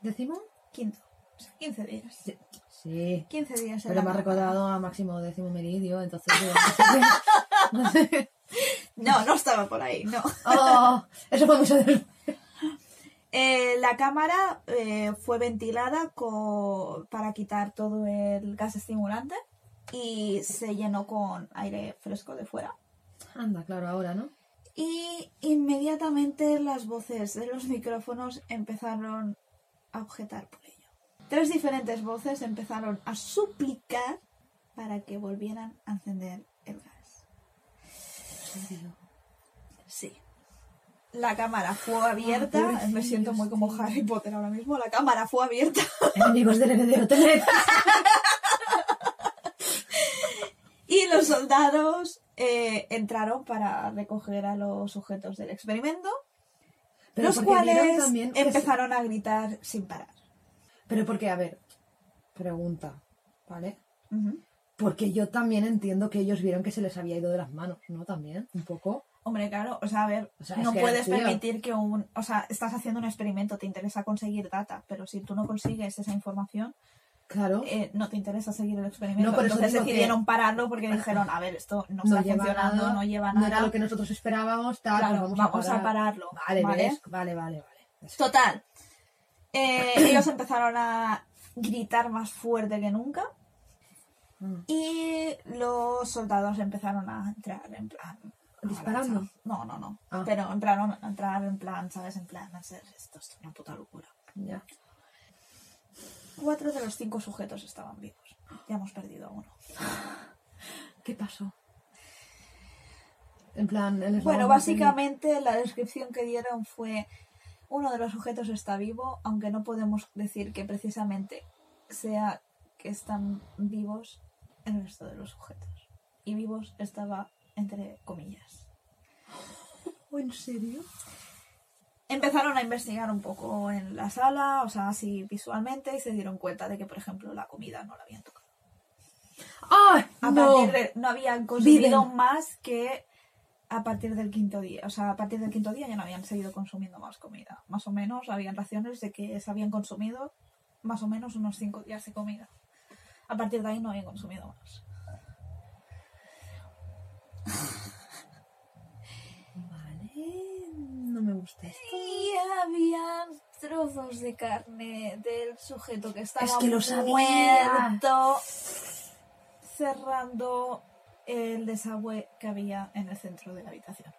Speaker 1: ¿Decimos?
Speaker 2: Quinto, o sea, 15 días.
Speaker 1: Sí. Sí.
Speaker 2: 15 días en
Speaker 1: Pero
Speaker 2: la
Speaker 1: me ha recordado a Máximo Décimo Meridio, entonces no sé qué- no. (laughs)
Speaker 2: No, no estaba por ahí, no.
Speaker 1: Oh, eso fue mucho de...
Speaker 2: Eh, la cámara eh, fue ventilada para quitar todo el gas estimulante y se llenó con aire fresco de fuera.
Speaker 1: Anda, claro, ahora, ¿no?
Speaker 2: Y inmediatamente las voces de los micrófonos empezaron a objetar por ello. Tres diferentes voces empezaron a suplicar para que volvieran a encender el gas. Sí. La cámara fue abierta. Me siento muy como. Harry Potter ahora mismo. La cámara fue abierta. (laughs)
Speaker 1: Enemigos del heredero. (laughs)
Speaker 2: Y los soldados eh, entraron para recoger a los sujetos del experimento,
Speaker 1: Pero
Speaker 2: los
Speaker 1: porque vieron
Speaker 2: cuales
Speaker 1: también que se-
Speaker 2: empezaron a gritar sin parar.
Speaker 1: Pero porque, a ver, pregunta, ¿vale?
Speaker 2: Ujú.
Speaker 1: Porque yo también entiendo que ellos vieron que se les había ido de las manos, ¿no? También, un poco.
Speaker 2: Hombre, claro, o sea, a ver,
Speaker 1: O sea, es
Speaker 2: no
Speaker 1: que,
Speaker 2: puedes
Speaker 1: tío.
Speaker 2: permitir que un... O sea, estás haciendo un experimento, te interesa conseguir data, pero si tú no consigues esa información,
Speaker 1: Claro.
Speaker 2: eh, no te interesa seguir el experimento.
Speaker 1: No, por eso
Speaker 2: Entonces
Speaker 1: que-
Speaker 2: decidieron pararlo porque dijeron, a ver, esto no está funcionando, no lleva
Speaker 1: No
Speaker 2: nada.
Speaker 1: era lo que nosotros esperábamos, tal,
Speaker 2: Claro,
Speaker 1: pues vamos,
Speaker 2: vamos
Speaker 1: a,
Speaker 2: a
Speaker 1: parar.
Speaker 2: pararlo,
Speaker 1: Vale,
Speaker 2: ¿vale?
Speaker 1: ¿ves? Vale, vale, vale.
Speaker 2: Total. Eh, ellos empezaron a gritar más fuerte que nunca.
Speaker 1: Mm.
Speaker 2: Y los soldados empezaron a entrar en plan.
Speaker 1: ¿Disparando?
Speaker 2: No, no, no.
Speaker 1: Ah.
Speaker 2: Pero empezaron a entrar en plan, ¿sabes? En plan, a ser esto es una puta locura.
Speaker 1: Ya.
Speaker 2: Cuatro de los cinco sujetos estaban vivos. Ya hemos perdido a uno.
Speaker 1: ¿Qué pasó? En plan, es
Speaker 2: Bueno, básicamente la descripción que dieron fue uno de los sujetos está vivo, aunque no podemos decir que precisamente sea que están vivos el resto de los sujetos. Y vivos estaba entre comillas.
Speaker 1: ¿Oh, ¿En serio?
Speaker 2: Empezaron a investigar un poco en la sala, o sea, así visualmente, y se dieron cuenta de que, por ejemplo, la comida no la habían tocado.
Speaker 1: ¡Ay!
Speaker 2: A
Speaker 1: no!
Speaker 2: partir de, no habían consumido
Speaker 1: Viven.
Speaker 2: más que a partir del quinto día. O sea, a partir del quinto día ya no habían seguido consumiendo más comida. Más o menos habían raciones de que se habían consumido más o menos unos cinco días de comida. A partir de ahí no habían consumido más.
Speaker 1: Vale, no me gusta esto.
Speaker 2: Y habían trozos de carne del sujeto que estaba
Speaker 1: Es que lo sabía.
Speaker 2: muerto cerrando el desagüe que había en el centro de la habitación.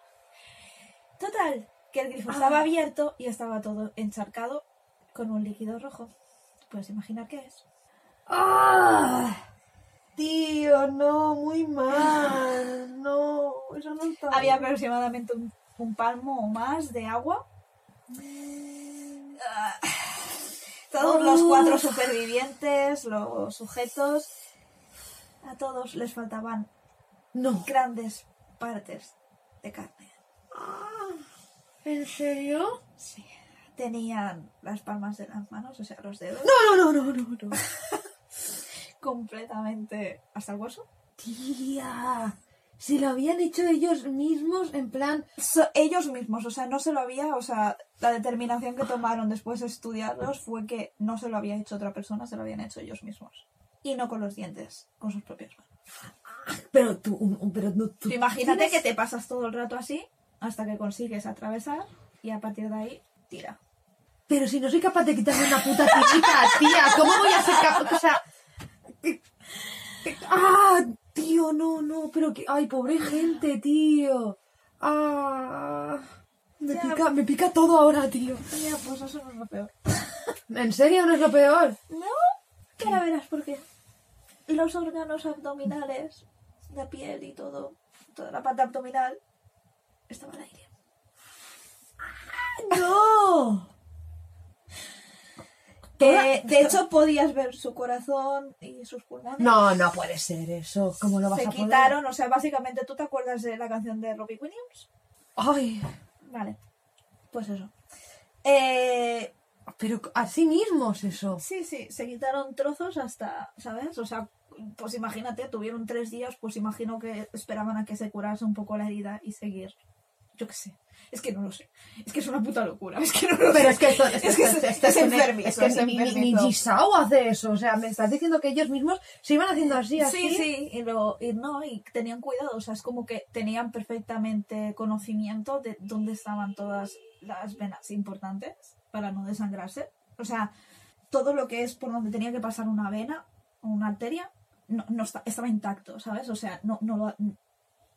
Speaker 2: Total, que el grifo estaba
Speaker 1: Ah.
Speaker 2: abierto y estaba todo encharcado con un líquido rojo. Puedes imaginar qué es.
Speaker 1: ¡Ah! Tío, no, muy mal. No, eso no está.
Speaker 2: Había aproximadamente un, un palmo o más de agua. Ah. Todos los cuatro supervivientes, los sujetos, a todos les faltaban
Speaker 1: No.
Speaker 2: grandes partes de carne.
Speaker 1: ¿En serio?
Speaker 2: Sí. Tenían las palmas de las manos, o sea, los dedos,
Speaker 1: No, no, no, no, no, no. (laughs)
Speaker 2: completamente hasta el hueso.
Speaker 1: Tía. Si lo habían hecho ellos mismos, en plan.
Speaker 2: So- ellos mismos, o sea, no se lo había, o sea, la determinación que tomaron después de estudiarlos fue que no se lo había hecho otra persona, se lo habían hecho ellos mismos. Y no con los dientes, con sus propias manos.
Speaker 1: Pero tú, un- pero no, tú.
Speaker 2: Imagínate
Speaker 1: tienes-
Speaker 2: que te pasas todo el rato así hasta que consigues atravesar y a partir de ahí tira.
Speaker 1: Pero si no soy capaz de quitarme una puta tirita, tía, ¿cómo voy a ser capaz? O sea. (laughs) ¡Ah! Tío, no, no, pero que. ¡Ay, pobre gente, tío! ¡Ah! Me
Speaker 2: Ya.
Speaker 1: pica, me pica todo ahora, tío.
Speaker 2: Ya, pues eso no es lo peor. (laughs)
Speaker 1: ¿En serio no es lo peor?
Speaker 2: No, que ahora verás por qué. Los órganos abdominales, la piel y todo, toda la parte abdominal, estaba al aire.
Speaker 1: ¡No!
Speaker 2: Eh, de hecho, podías ver su corazón y sus pulmones.
Speaker 1: No, no puede ser eso. ¿Cómo lo vas
Speaker 2: Se
Speaker 1: a poder?
Speaker 2: quitaron, o sea, básicamente, ¿tú te acuerdas de la canción de Robbie Williams?
Speaker 1: Ay,
Speaker 2: Vale, pues eso. Eh,
Speaker 1: pero así mismos eso.
Speaker 2: sí, sí, se quitaron trozos hasta, ¿sabes? O sea, pues imagínate, tuvieron tres días, pues imagino que esperaban a que se curase un poco la herida y seguir. Yo qué sé. Es que no lo sé. Es que es una puta locura. Es que no lo
Speaker 1: Pero
Speaker 2: sé.
Speaker 1: es que esto, esto-
Speaker 2: Es que
Speaker 1: esto-
Speaker 2: es-
Speaker 1: esto-
Speaker 2: es enfermizo,
Speaker 1: es que
Speaker 2: es
Speaker 1: ni, hace eso. O sea, me estás diciendo que ellos mismos se iban haciendo así, así.
Speaker 2: Sí, sí, y, lo, y no, y tenían cuidado, o sea, es como que tenían perfectamente conocimiento de dónde estaban todas las venas importantes para no desangrarse. O sea, todo lo que es por donde tenía que pasar una vena o una arteria no, no está- estaba intacto, ¿sabes? O sea, no, no, lo,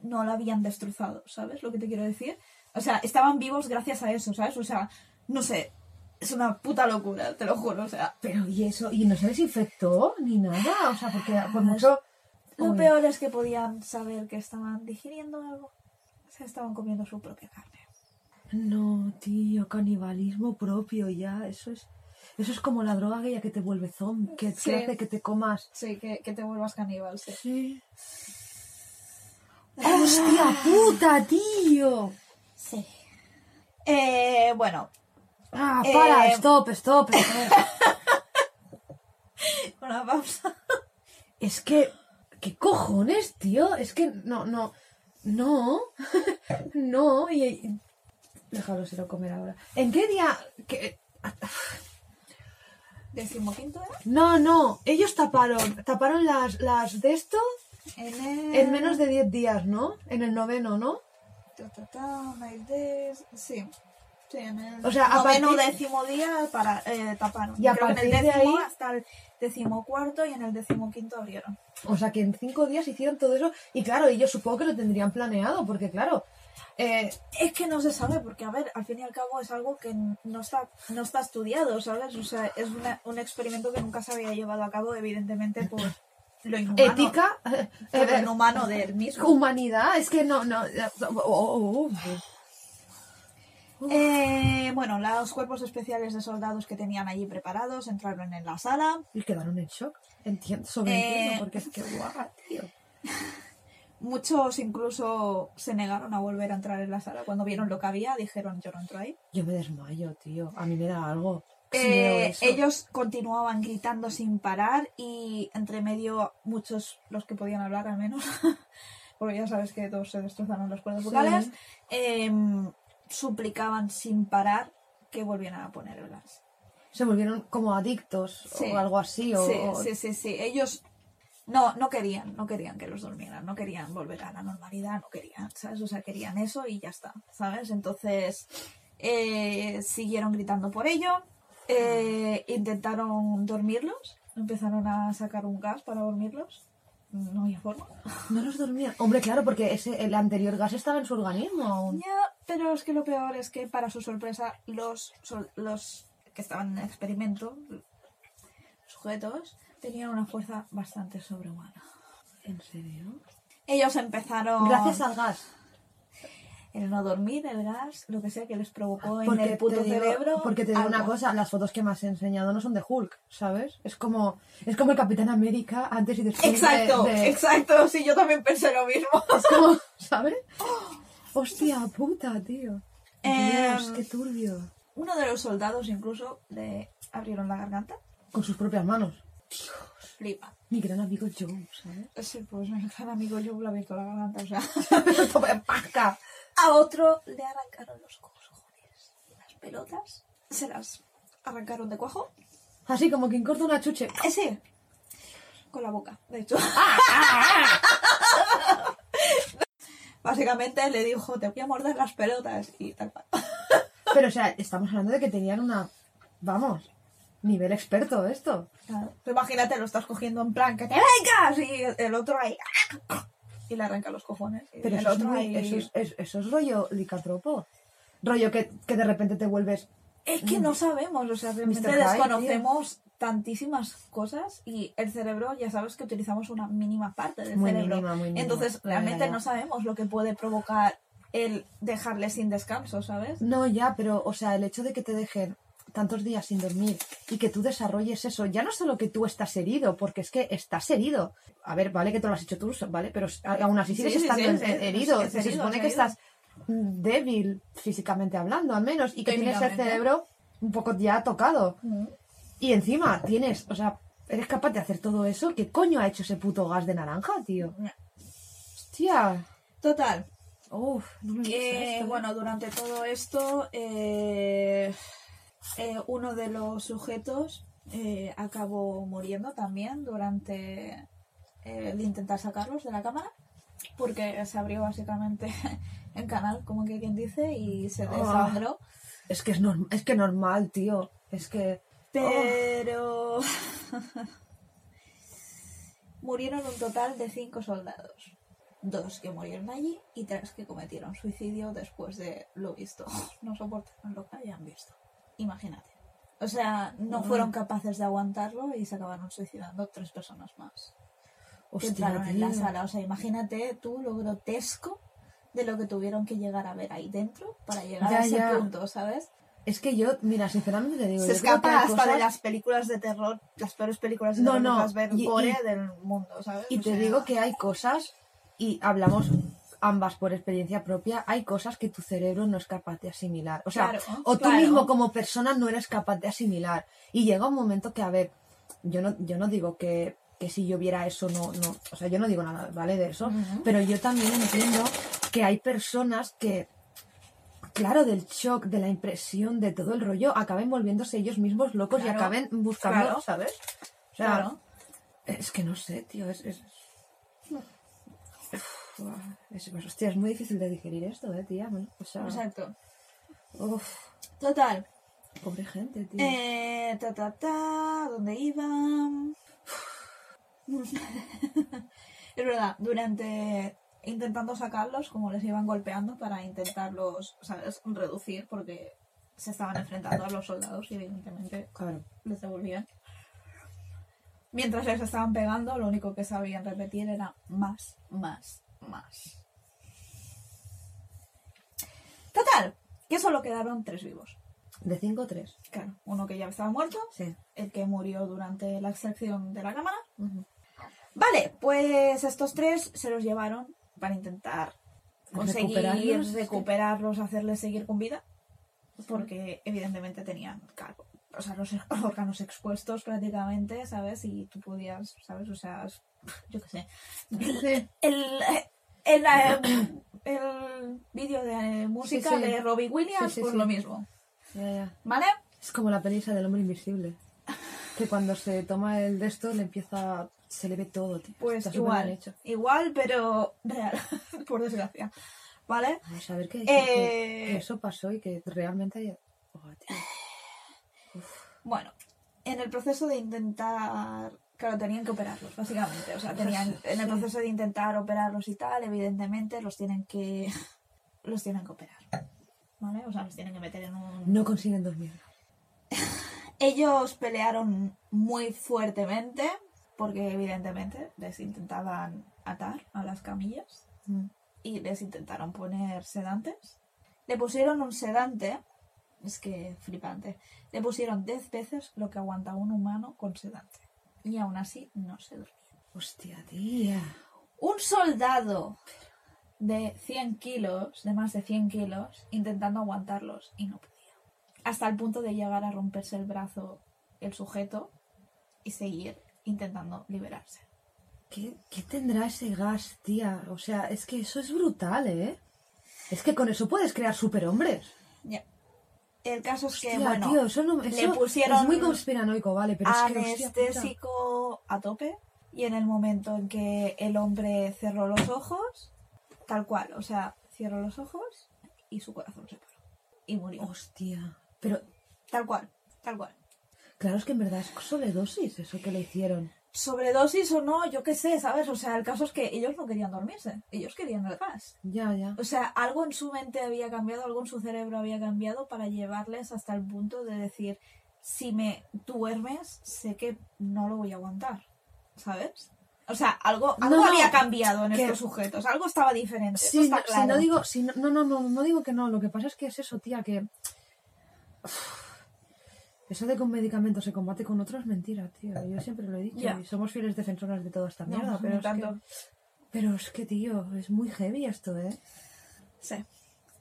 Speaker 2: no lo habían destrozado, ¿sabes lo que te quiero decir? O sea, estaban vivos gracias a eso, ¿sabes? O sea, no sé, es una puta locura, te lo juro, o sea,
Speaker 1: Pero, ¿y eso? ¿Y no se les infectó ni nada? O sea, porque por mucho...
Speaker 2: Lo
Speaker 1: Uy.
Speaker 2: peor es que podían saber que estaban digiriendo algo. Se estaban comiendo su propia carne.
Speaker 1: No, tío, canibalismo propio ya. Eso es... Eso es como la droga aquella que te vuelve zombie, que, que
Speaker 2: Sí.
Speaker 1: hace que te comas.
Speaker 2: Sí, que, que te vuelvas caníbal, sí.
Speaker 1: Sí. ¡Hostia puta, tío!
Speaker 2: Sí. Eh, bueno,
Speaker 1: Ah, para,
Speaker 2: Eh,
Speaker 1: stop, stop, stop. (laughs)
Speaker 2: una pausa.
Speaker 1: Es que, ¿qué cojones, tío? Es que no, no, no, (laughs) no, y, y- déjalo, se lo comer ahora. ¿En qué día? que- (sighs)
Speaker 2: Decimoquinto era.
Speaker 1: No, no, ellos taparon, taparon las, las de esto
Speaker 2: En el...
Speaker 1: en menos de 10 días, ¿no? En el noveno, ¿no?
Speaker 2: Ta, ta, ta, days, Sí. Sí, en el
Speaker 1: O sea, a
Speaker 2: noveno
Speaker 1: partir-
Speaker 2: décimo día para, eh, taparon.
Speaker 1: Y a
Speaker 2: Creo que en el
Speaker 1: partir de
Speaker 2: décimo
Speaker 1: ahí-
Speaker 2: hasta el decimocuarto y en el decimoquinto abrieron.
Speaker 1: O sea, que en cinco días hicieron todo eso. Y claro, ellos supongo que lo tendrían planeado, porque claro, eh,
Speaker 2: Es que no se sabe, porque a ver, al fin y al cabo es algo que no está, no está estudiado, ¿sabes? O sea, es una- un experimento que nunca se había llevado a cabo, evidentemente, por lo inhumano.
Speaker 1: ética, (laughs) eh,
Speaker 2: lo
Speaker 1: eh,
Speaker 2: inhumano del mismo.
Speaker 1: humanidad, es que no, no. oh, oh, oh.
Speaker 2: Eh, bueno, los cuerpos especiales de soldados que tenían allí preparados entraron en la sala.
Speaker 1: Y quedaron en shock. Entiendo, sobreentiendo,
Speaker 2: Eh,
Speaker 1: porque es que guau, tío. (laughs)
Speaker 2: Muchos incluso se negaron a volver a entrar en la sala. Cuando vieron lo que había, dijeron, yo no entro ahí.
Speaker 1: Yo me desmayo, tío. A mí me da algo.
Speaker 2: Eh, ellos continuaban gritando sin parar y entre medio muchos, los que podían hablar al menos, (laughs) porque ya sabes que todos se destrozaron las cuerdas
Speaker 1: Sí.
Speaker 2: vocales, em, suplicaban sin parar que volvieran a poner el gas.
Speaker 1: se volvieron como adictos
Speaker 2: Sí.
Speaker 1: o algo así. O,
Speaker 2: Sí,
Speaker 1: o-
Speaker 2: sí, sí, sí. Ellos no, no querían, no querían que los durmieran, no querían volver a la normalidad, no querían, ¿sabes? O sea, querían eso y ya está, ¿sabes? Entonces, eh, siguieron gritando por ello. Eh, intentaron dormirlos, empezaron a sacar un gas para dormirlos. No había forma.
Speaker 1: No los dormía. Hombre, claro, porque ese, el anterior gas estaba en su organismo aún.
Speaker 2: Ya, pero es que lo peor es que para su sorpresa los, los que estaban en el experimento, sujetos, tenían una fuerza bastante sobrehumana.
Speaker 1: ¿En serio?
Speaker 2: Ellos empezaron
Speaker 1: Gracias al gas.
Speaker 2: El no dormir, el gas, lo que sea que les provocó en el puto
Speaker 1: digo,
Speaker 2: cerebro.
Speaker 1: porque te digo una
Speaker 2: algo.
Speaker 1: cosa, las fotos que me has enseñado no son de Hulk, ¿sabes? Es como, es como el Capitán América antes y después de-
Speaker 2: Exacto,
Speaker 1: de,
Speaker 2: exacto, sí, yo también pensé lo mismo.
Speaker 1: Es como, (laughs) ¿sabes? Hostia puta, tío. Dios,
Speaker 2: Em,
Speaker 1: qué turbio.
Speaker 2: Uno de los soldados incluso le abrieron la garganta.
Speaker 1: Con sus propias manos.
Speaker 2: Flipa.
Speaker 1: Mi gran amigo Joe, ¿sabes?
Speaker 2: Sí, pues mi gran amigo yo le ha abierto la garganta, o sea. (laughs)
Speaker 1: Paja.
Speaker 2: A otro le arrancaron los cojones. Las pelotas se las arrancaron de cuajo.
Speaker 1: Así como quien corta una chuche.
Speaker 2: Ese. Con la boca, de hecho. Básicamente le dijo, te voy a morder las pelotas y tal cual. (laughs)
Speaker 1: Pero, o sea, estamos hablando de que tenían una... Vamos, nivel experto esto.
Speaker 2: Claro. Imagínate, lo estás cogiendo en plan, que te vengas, y el otro ahí, y le arranca los cojones.
Speaker 1: Pero eso es,
Speaker 2: otro ahí...
Speaker 1: eso, es, es- eso es rollo licatropo. Rollo que, que de repente te vuelves...
Speaker 2: Es que no sabemos, o sea, realmente desconocemos tantísimas cosas y el cerebro, ya sabes que utilizamos una mínima parte del
Speaker 1: Muy
Speaker 2: cerebro.
Speaker 1: mínima, muy mínima.
Speaker 2: Entonces, realmente
Speaker 1: ya, ya.
Speaker 2: no sabemos lo que puede provocar el dejarle sin descanso, ¿sabes?
Speaker 1: No, ya, pero, o sea, el hecho de que te dejen tantos días sin dormir y que tú desarrolles eso, ya no solo que tú estás herido, porque es que estás herido. A ver, vale que te lo has hecho tú, ¿vale? Pero aún así
Speaker 2: Sí,
Speaker 1: sigues
Speaker 2: sí,
Speaker 1: estando
Speaker 2: sí,
Speaker 1: en-
Speaker 2: sí,
Speaker 1: herido.
Speaker 2: es
Speaker 1: se supone
Speaker 2: es
Speaker 1: que estás mm, débil físicamente hablando, al menos, y que tienes el cerebro un poco ya tocado. Y encima tienes, o sea, eres capaz de hacer todo eso. ¿Qué coño ha hecho ese puto gas de naranja, tío? Hostia.
Speaker 2: Total,
Speaker 1: Uf, no me gusta
Speaker 2: que
Speaker 1: esto, ¿eh?
Speaker 2: bueno, durante todo esto, eh, eh, uno de los sujetos eh, acabó muriendo también durante eh, el intentar sacarlos de la cámara, porque se abrió básicamente (laughs) el canal, como que quien dice, y se
Speaker 1: Ah.
Speaker 2: desangró.
Speaker 1: Es que es, es que normal, tío. Es que...
Speaker 2: Pero (laughs) murieron un total de cinco soldados. Dos que murieron allí y tres que cometieron suicidio después de lo visto. (laughs) No soportaron lo que habían visto. Imagínate. O sea, no fueron capaces de aguantarlo y se acabaron suicidando tres personas más.
Speaker 1: Hostia,
Speaker 2: entraron en la sala. O sea, imagínate tú lo grotesco de lo que tuvieron que llegar a ver ahí dentro para llegar
Speaker 1: Ya,
Speaker 2: a ese
Speaker 1: ya.
Speaker 2: punto, ¿sabes?
Speaker 1: Es que yo, mira, sinceramente te digo,
Speaker 2: Se escapa hasta de las películas de terror, las peores películas de
Speaker 1: No,
Speaker 2: terror
Speaker 1: no,
Speaker 2: que las ver
Speaker 1: y-
Speaker 2: del mundo, ¿sabes?
Speaker 1: Y
Speaker 2: O
Speaker 1: te
Speaker 2: sea,
Speaker 1: digo que hay cosas, y hablamos ambas por experiencia propia, hay cosas que tu cerebro no es capaz de asimilar. O sea,
Speaker 2: Claro,
Speaker 1: o tú
Speaker 2: claro.
Speaker 1: mismo como persona no eres capaz de asimilar. Y llega un momento que, a ver, yo no, yo no digo que, que si yo viera eso, no, no, o sea, yo no digo nada, ¿vale? De eso, pero yo también entiendo que hay personas que, claro, del shock, de la impresión, de todo el rollo, acaben volviéndose ellos mismos locos y acaben buscando,
Speaker 2: claro.
Speaker 1: ¿sabes? O sea,
Speaker 2: Claro.
Speaker 1: es que no sé, tío, es... es... Uf, es, pues, hostia, es muy difícil de digerir esto, eh, tía. O sea,
Speaker 2: Exacto.
Speaker 1: uf,
Speaker 2: Total.
Speaker 1: pobre gente, tío.
Speaker 2: Eh, ta, ta, ta, ¿dónde iban? (laughs) es verdad, durante intentando sacarlos, como les iban golpeando para intentarlos, ¿sabes? Reducir, porque se estaban enfrentando a los soldados y evidentemente
Speaker 1: Claro.
Speaker 2: les devolvían. Mientras les estaban pegando, lo único que sabían repetir era más, más, más. Total, que solo quedaron tres vivos.
Speaker 1: De 5 3.
Speaker 2: Claro, uno que ya estaba muerto,
Speaker 1: Sí.
Speaker 2: el que murió durante la extracción de la cámara. Vale, pues estos tres se los llevaron para intentar conseguir
Speaker 1: Recuperarlos,
Speaker 2: hacerles seguir con vida, porque evidentemente tenían claro, o sea, los (laughs) órganos expuestos prácticamente, ¿sabes? Y tú podías, ¿sabes? O sea, yo qué sé.
Speaker 1: Sí.
Speaker 2: El, el, eh, el vídeo de música
Speaker 1: Sí, sí.
Speaker 2: de Robbie Williams, pues lo mismo,
Speaker 1: Ya, ya.
Speaker 2: ¿vale?
Speaker 1: Es como la pelisa del hombre invisible. Que cuando se toma el de esto le empieza... Se le ve todo, tío.
Speaker 2: Pues
Speaker 1: Está
Speaker 2: igual,
Speaker 1: hecho.
Speaker 2: igual, pero real, (laughs) por desgracia. ¿Vale?
Speaker 1: Vamos a ver que,
Speaker 2: Eh,
Speaker 1: que- que eso pasó y que realmente hay... Oh, tío.
Speaker 2: Bueno, en el proceso de intentar. Claro, tenían que operarlos, básicamente. O sea, tenían. En el proceso de intentar operarlos y tal, evidentemente los tienen que. (laughs) Los tienen que operar. ¿Vale? O sea, los tienen que meter en un.
Speaker 1: No consiguen dormir. (laughs)
Speaker 2: Ellos pelearon muy fuertemente porque evidentemente les intentaban atar a las camillas
Speaker 1: Mm.
Speaker 2: y les intentaron poner sedantes. Le pusieron un sedante, es que flipante, le pusieron 10 veces lo que aguanta un humano con sedante. Y aún así no se dormía.
Speaker 1: Hostia, tía.
Speaker 2: Un soldado de 100 kilos, de más de 100 kilos, intentando aguantarlos y no podía. Hasta el punto de llegar a romperse el brazo el sujeto y seguir intentando liberarse.
Speaker 1: ¿Qué, qué tendrá ese gas, tía? O sea, es que eso es brutal, ¿eh? Es que con eso puedes crear superhombres.
Speaker 2: Ya. El caso es que,
Speaker 1: Hostia,
Speaker 2: bueno,
Speaker 1: tío, eso no,
Speaker 2: le pusieron
Speaker 1: es muy conspiranoico, vale, pero es que hostia
Speaker 2: anestésico a tope y en el momento en que el hombre cerró los ojos, tal cual, o sea, cerró los ojos y su corazón se paró y murió.
Speaker 1: Hostia. Pero,
Speaker 2: Tal cual, tal cual.
Speaker 1: claro, es que en verdad es sobredosis eso que le hicieron.
Speaker 2: Sobredosis o no, yo qué sé, ¿sabes? O sea, el caso es que ellos no querían dormirse, ellos querían el gas.
Speaker 1: Ya, ya.
Speaker 2: O sea, algo en su mente había cambiado, algo en su cerebro había cambiado para llevarles hasta el punto de decir, si me duermes, sé que no lo voy a aguantar, ¿sabes? O sea, algo, algo
Speaker 1: No,
Speaker 2: había cambiado en
Speaker 1: que-
Speaker 2: estos sujetos, algo estaba diferente,
Speaker 1: Sí,
Speaker 2: está
Speaker 1: no, si
Speaker 2: claro.
Speaker 1: no digo, si no, no, no, no, no digo que no, lo que pasa es que es eso, tía, que... Eso de que un medicamento se combate con otro es mentira, tío. Yo (laughs) siempre lo he dicho. Y somos fieles defensoras de toda esta mierda.
Speaker 2: no,
Speaker 1: pero, es
Speaker 2: tanto.
Speaker 1: que, pero es que, tío, es muy heavy esto, ¿eh?
Speaker 2: Sí.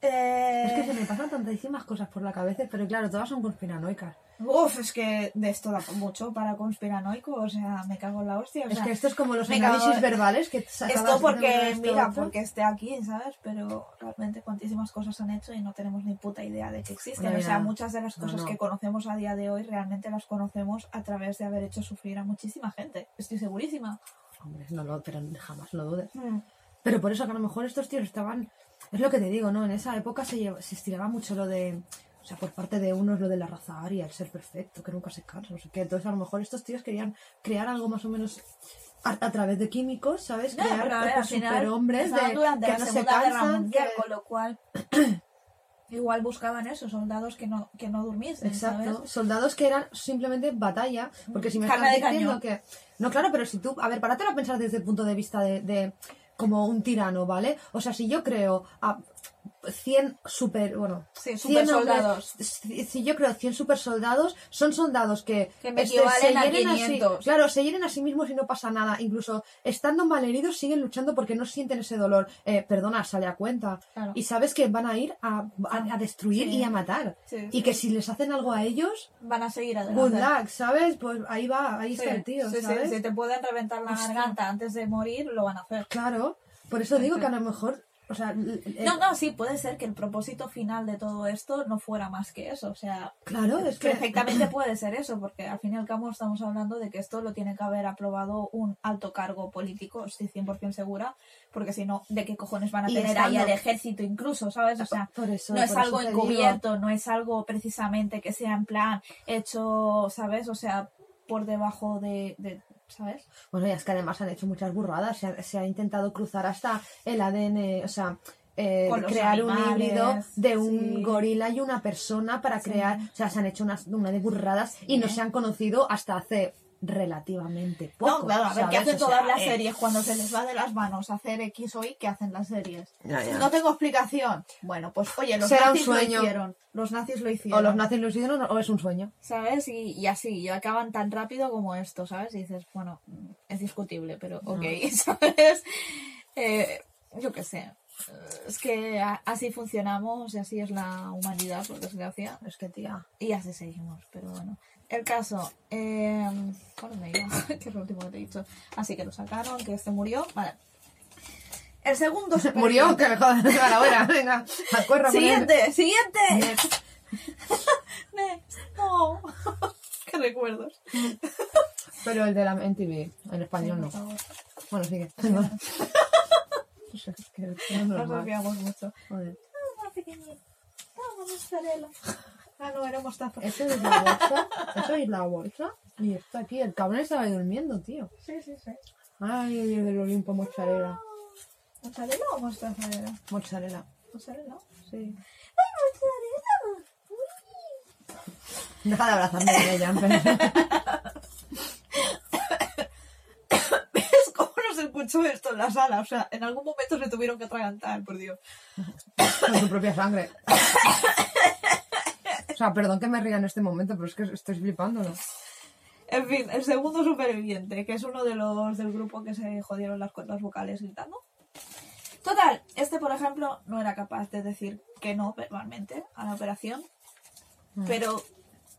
Speaker 1: Es que
Speaker 2: Eh,
Speaker 1: se me pasan tantísimas cosas por la cabeza, pero claro, todas son conspiranoicas.
Speaker 2: Uf, es que de esto da mucho para conspiranoico, o sea, me cago en la hostia. o
Speaker 1: es que esto es como los análisis
Speaker 2: cago-
Speaker 1: verbales que
Speaker 2: Esto porque,
Speaker 1: esto,
Speaker 2: mira,
Speaker 1: otro.
Speaker 2: porque esté aquí, ¿sabes? Pero realmente cuantísimas cosas han hecho y no tenemos ni puta idea de que existen. O sea, muchas de las
Speaker 1: No,
Speaker 2: cosas
Speaker 1: no.
Speaker 2: que conocemos a día de hoy realmente las conocemos a través de haber hecho sufrir a muchísima gente. Estoy segurísima.
Speaker 1: Hombre, no lo, pero jamás lo dudes.
Speaker 2: Mm.
Speaker 1: Pero por eso que a lo mejor estos tíos estaban... Es lo que te digo, ¿no? En esa época se, lleva- se estiraba mucho lo de... O sea, por parte de unos lo de la raza aria, el ser perfecto, que nunca se cansa, no sé qué. Entonces a lo mejor estos tíos querían crear algo más o menos a, a través de químicos, ¿sabes?
Speaker 2: No,
Speaker 1: crear
Speaker 2: ver,
Speaker 1: pues, superhombres
Speaker 2: estaban
Speaker 1: de,
Speaker 2: durante
Speaker 1: que
Speaker 2: la
Speaker 1: no se cansan.
Speaker 2: Mundial,
Speaker 1: que-
Speaker 2: con lo cual (clears throat) igual buscaban eso, soldados que no, que no durmiesen,
Speaker 1: Exacto,
Speaker 2: ¿sabes?
Speaker 1: soldados que eran simplemente batalla, porque si me estás diciendo
Speaker 2: cañón.
Speaker 1: que... No, claro, pero si tú... A ver, párate a pensar desde el punto de vista de, de como un tirano, ¿vale? O sea, si yo creo a 100 super... Bueno,
Speaker 2: Sí,
Speaker 1: 100
Speaker 2: supersoldados.
Speaker 1: hombres- yo creo 100 super soldados, son soldados que...
Speaker 2: Que me
Speaker 1: este,
Speaker 2: a
Speaker 1: hieren
Speaker 2: 500.
Speaker 1: claro, se hieren a sí mismos y no pasa nada. Incluso estando malheridos siguen luchando porque no sienten ese dolor. Eh, perdona, sale a cuenta.
Speaker 2: Claro.
Speaker 1: Y sabes que van a ir a, a- a destruir
Speaker 2: Sí.
Speaker 1: y a matar.
Speaker 2: Sí,
Speaker 1: Y que si les hacen algo a ellos,
Speaker 2: Van a seguir
Speaker 1: good
Speaker 2: adelante.
Speaker 1: luck, ¿sabes? Pues ahí va, ahí está el tío,
Speaker 2: si te pueden reventar la
Speaker 1: Hostia.
Speaker 2: garganta antes de morir, lo van a hacer.
Speaker 1: Claro, por eso digo que a lo mejor, o sea,
Speaker 2: No, no, sí, puede ser que el propósito final de todo esto no fuera más que eso. O sea,
Speaker 1: claro, es que
Speaker 2: perfectamente puede ser eso, porque al fin y al cabo estamos hablando de que esto lo tiene que haber aprobado un alto cargo político, estoy 100% segura, porque si no, ¿de qué cojones van a
Speaker 1: Y
Speaker 2: tener ahí al ejército incluso, ¿sabes? O sea,
Speaker 1: por eso,
Speaker 2: no es algo
Speaker 1: digo.
Speaker 2: encubierto, no es algo precisamente que sea en plan hecho, ¿sabes? O sea, por debajo de, de ¿sabes?
Speaker 1: Bueno, y es que además han hecho muchas burradas, se ha, se ha intentado cruzar hasta el ADN, o sea, eh, crear un híbrido de un
Speaker 2: sí.
Speaker 1: gorila y una persona para
Speaker 2: Sí.
Speaker 1: crear, o sea, se han hecho unas, una de burradas y no se han conocido hasta hace relativamente poco.
Speaker 2: no, claro, a ver, ¿qué hacen
Speaker 1: O sea,
Speaker 2: todas las
Speaker 1: eh,
Speaker 2: series cuando se les va de las manos hacer X o Y? ¿Qué hacen las series?
Speaker 1: Ya, ya.
Speaker 2: No tengo explicación. Bueno, pues oye, los
Speaker 1: Será un sueño.
Speaker 2: lo hicieron. Los nazis lo hicieron.
Speaker 1: O los nazis lo hicieron o es un sueño.
Speaker 2: ¿Sabes? Y, y así, y acaban tan rápido como esto, ¿sabes? Y dices, bueno, es discutible, pero ok, (laughs) ¿sabes? Eh, yo qué sé. Es que a- así funcionamos y así es la humanidad, por desgracia.
Speaker 1: Es que, tía.
Speaker 2: Y así seguimos, pero bueno. El caso, eh, ¿cuál me iba? (laughs) que es lo último que te he dicho. Así que lo sacaron, que este murió. Vale. El segundo (laughs)
Speaker 1: Murió,
Speaker 2: superviviente-
Speaker 1: que me jodas a la hora. Venga, acuerda.
Speaker 2: Siguiente, siguiente.
Speaker 1: Next. (laughs)
Speaker 2: Next. No. Qué recuerdos.
Speaker 1: Pero el de la MTV, en español no.
Speaker 2: Por.
Speaker 1: Bueno, sigue. No
Speaker 2: Nos desviamos mucho.
Speaker 1: Joder.
Speaker 2: Ah, pequeñito. Toma, mozzarella. Ah, no, era mostaza.
Speaker 1: Eso es la bolsa. Eso es la bolsa. Y esto aquí. El cabrón estaba durmiendo, tío.
Speaker 2: Sí, sí, sí.
Speaker 1: Ay, el del Olimpo mozzarella.
Speaker 2: ¿Mozzarella o era?
Speaker 1: Mozzarella.
Speaker 2: ¿Mozzarella?
Speaker 1: Sí.
Speaker 2: ¡Ay, mozzarella!
Speaker 1: Deja de abrazarme de ella.
Speaker 2: ¿Ves cómo no se escuchó esto en la sala? O sea, en algún momento se tuvieron que atragantar, por Dios.
Speaker 1: Con su propia sangre. O sea, perdón que me ría en este momento, pero es que estoy flipándolo.
Speaker 2: En fin, el segundo superviviente, que es uno de los del grupo que se jodieron las cuerdas vocales gritando. Total, este, por ejemplo, no era capaz de decir que no verbalmente a la operación,
Speaker 1: Mm.
Speaker 2: pero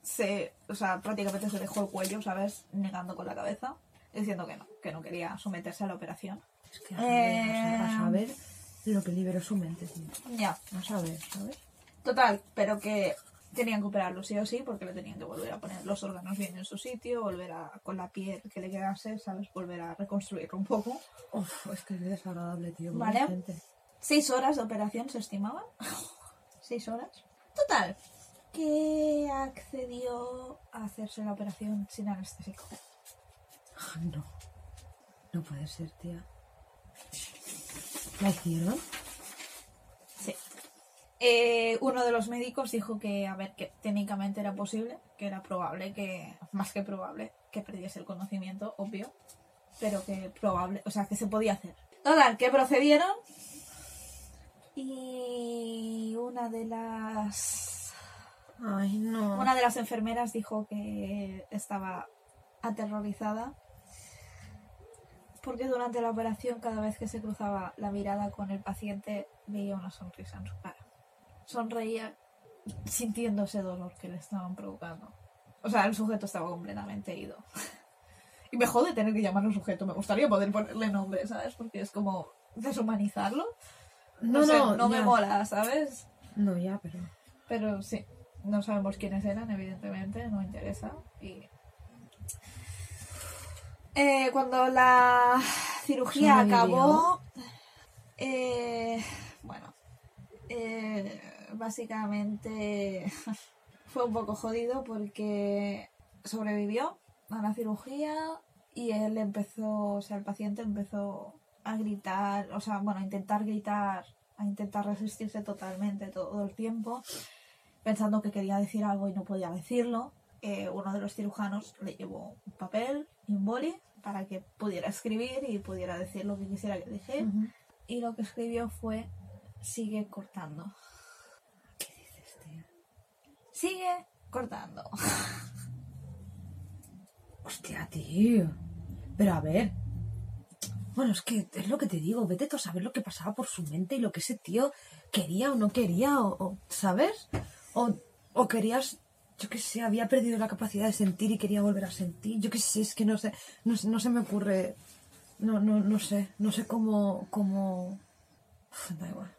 Speaker 2: se, o sea, prácticamente se dejó el cuello, ¿sabes? Negando con la cabeza, diciendo que no, que no quería someterse a la operación.
Speaker 1: Es que sea, a saber lo que liberó su mente, tío.
Speaker 2: Ya,
Speaker 1: A saber, ¿sabes?
Speaker 2: Total, pero que tenían que operarlo sí o sí, porque le tenían que volver a poner los órganos bien en su sitio, volver a, con la piel que le quedase, ¿sabes? Volver a reconstruirlo un poco.
Speaker 1: Uf, es que es desagradable, tío.
Speaker 2: Vale.
Speaker 1: gente.
Speaker 2: Seis horas de operación se estimaban. (laughs) Seis horas. Total, que accedió a hacerse la operación sin anestésico.
Speaker 1: No. No puede ser, tía. ¿La hicieron?
Speaker 2: Eh, uno de los médicos dijo que, a ver, que técnicamente era posible, que era probable, que más que probable, que perdiese el conocimiento, obvio, pero que probable, o sea, que se podía hacer. Total, que procedieron y una de las
Speaker 1: Ay, no.
Speaker 2: una de las enfermeras dijo que estaba aterrorizada porque durante la operación cada vez que se cruzaba la mirada con el paciente veía una sonrisa en su cara. Sonreía sintiendo ese dolor que le estaban provocando. O sea, el sujeto estaba completamente ido. (laughs) Y me jode tener que llamarlo sujeto. Me gustaría poder ponerle nombre, ¿sabes? Porque es como deshumanizarlo.
Speaker 1: No,
Speaker 2: No, sé,
Speaker 1: no,
Speaker 2: no me mola, ¿sabes?
Speaker 1: No, ya, pero...
Speaker 2: Pero sí, no sabemos quiénes eran, evidentemente, no interesa. Y... Eh, cuando la cirugía acabó, eh, bueno, eh, básicamente (laughs) fue un poco jodido porque sobrevivió a la cirugía y él empezó, o sea, el paciente empezó a gritar, o sea, bueno, a intentar gritar, a intentar resistirse totalmente todo el tiempo, pensando que quería decir algo y no podía decirlo. Eh, uno de los cirujanos le llevó un papel y un boli para que pudiera escribir y pudiera decir lo que quisiera que dijera. Y lo que escribió fue, sigue cortando. Sigue cortando. (laughs)
Speaker 1: Hostia, tío. Pero a ver. Bueno, es que es lo que te digo. Vete tú a saber lo que pasaba por su mente y lo que ese tío quería o no quería, o, o- ¿sabes? O, o querías, yo qué sé, había perdido la capacidad de sentir y quería volver a sentir. Yo qué sé, es que no sé, no, no se me ocurre. No, no, no sé, no sé cómo, cómo. Da igual.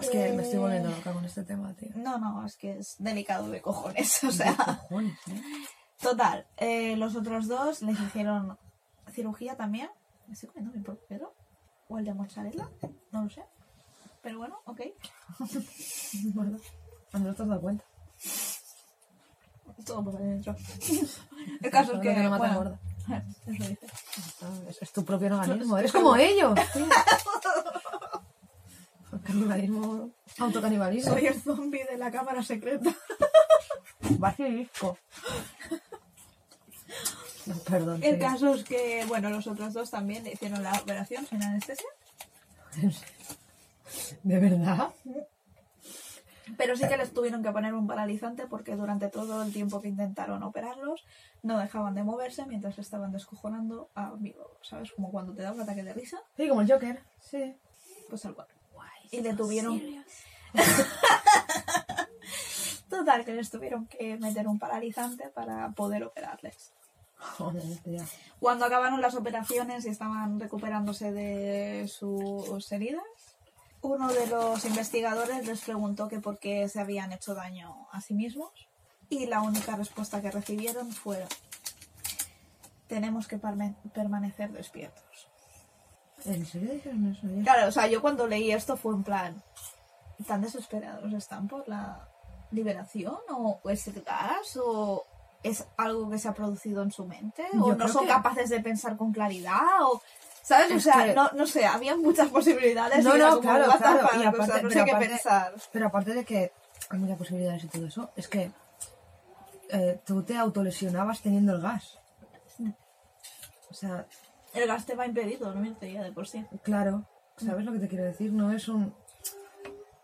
Speaker 1: Es que me estoy volviendo loca con este tema, tío.
Speaker 2: No, no, es que es delicado de cojones. O sea,
Speaker 1: Cojones, ¿eh?
Speaker 2: total. eh, los otros dos les hicieron cirugía también. ¿Me estoy comiendo mi propio dedo? ¿O el de mozzarella? No lo sé. Pero bueno, ok. (laughs)
Speaker 1: Bueno, a no te has dado cuenta.
Speaker 2: Todo por dentro. El caso es que.
Speaker 1: que no mata
Speaker 2: bueno. (laughs)
Speaker 1: Es, es tu propio organismo,
Speaker 2: Es-
Speaker 1: eres
Speaker 2: es
Speaker 1: como ellos. (laughs) Canibalismo, autocanibalismo.
Speaker 2: Soy el zombie de la cámara secreta. (laughs)
Speaker 1: Basilisco. No, perdón.
Speaker 2: El
Speaker 1: sí.
Speaker 2: caso es que, bueno, los otros dos también hicieron la operación sin anestesia.
Speaker 1: ¿De verdad?
Speaker 2: Pero sí que les tuvieron que poner un paralizante porque durante todo el tiempo que intentaron operarlos no dejaban de moverse mientras estaban descojonando a vivo, ¿sabes? Como cuando te da un ataque de risa,
Speaker 1: Sí, como el Joker. Sí.
Speaker 2: pues al cual. Y le tuvieron... (laughs) Total, que les tuvieron que meter un paralizante para poder operarles.
Speaker 1: Joder, tía.
Speaker 2: Cuando acabaron las operaciones y estaban recuperándose de sus heridas, uno de los investigadores les preguntó que por qué se habían hecho daño a sí mismos y la única respuesta que recibieron fue tenemos que permanecer despiertos.
Speaker 1: ¿En serio dijeron eso? ya?
Speaker 2: Claro, o sea, yo cuando leí esto fue en plan tan desesperados están por la liberación o o es gas o es algo que se ha producido en su mente
Speaker 1: Yo
Speaker 2: o no
Speaker 1: creo
Speaker 2: son
Speaker 1: que-
Speaker 2: capaces de pensar con claridad o sabes o
Speaker 1: Es
Speaker 2: sea
Speaker 1: que-
Speaker 2: no, no sé había muchas posibilidades
Speaker 1: No, no, claro, claro, y
Speaker 2: o sea,
Speaker 1: aparte-
Speaker 2: no sé qué
Speaker 1: aparte-
Speaker 2: pensar.
Speaker 1: Pero aparte de que hay muchas posibilidades y todo eso, es que eh, tú te autolesionabas teniendo el gas. O sea,
Speaker 2: el gas te va a impedir dormirte ya de por sí
Speaker 1: claro, ¿sabes lo que te quiero decir? No es un...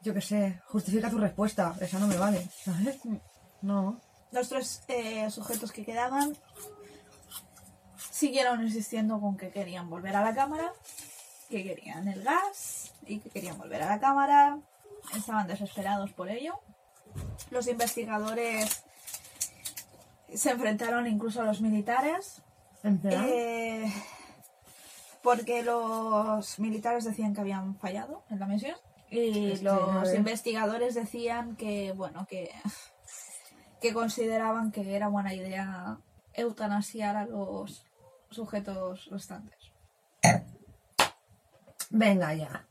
Speaker 1: Yo qué sé, justifica tu respuesta, esa no me vale, ¿sabes? No.
Speaker 2: los tres eh, sujetos que quedaban siguieron insistiendo con que querían volver a la cámara, que querían el gas y que querían volver a la cámara. Estaban desesperados por ello. Los investigadores se enfrentaron incluso a los militares
Speaker 1: En
Speaker 2: eh, porque los militares decían que habían fallado en la misión y
Speaker 1: Es que, a
Speaker 2: los investigadores decían que bueno que (laughs) que consideraban que era buena idea eutanasiar a los sujetos restantes.
Speaker 1: Venga ya.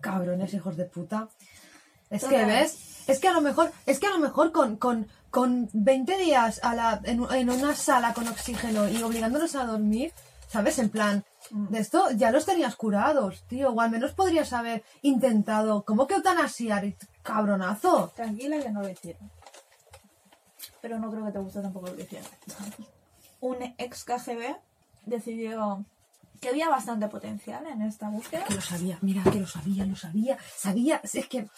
Speaker 1: Cabrones, hijos de puta. Es
Speaker 2: Total.
Speaker 1: que, ¿ves? Es que a lo mejor, es que a lo mejor con, con, con 20 días a la, en, en una sala con oxígeno y obligándonos a dormir, ¿sabes? En plan, de esto ya los tenías curados, tío. O al menos podrías haber intentado. ¿Cómo que eutanasiar? Cabronazo.
Speaker 2: Tranquila que no lo hicieron. Pero no creo que te guste tampoco lo que hicieron. Un ex KGB decidió que había bastante potencial en esta búsqueda
Speaker 1: Que lo sabía, mira, que lo sabía, lo sabía. Sabía, es que.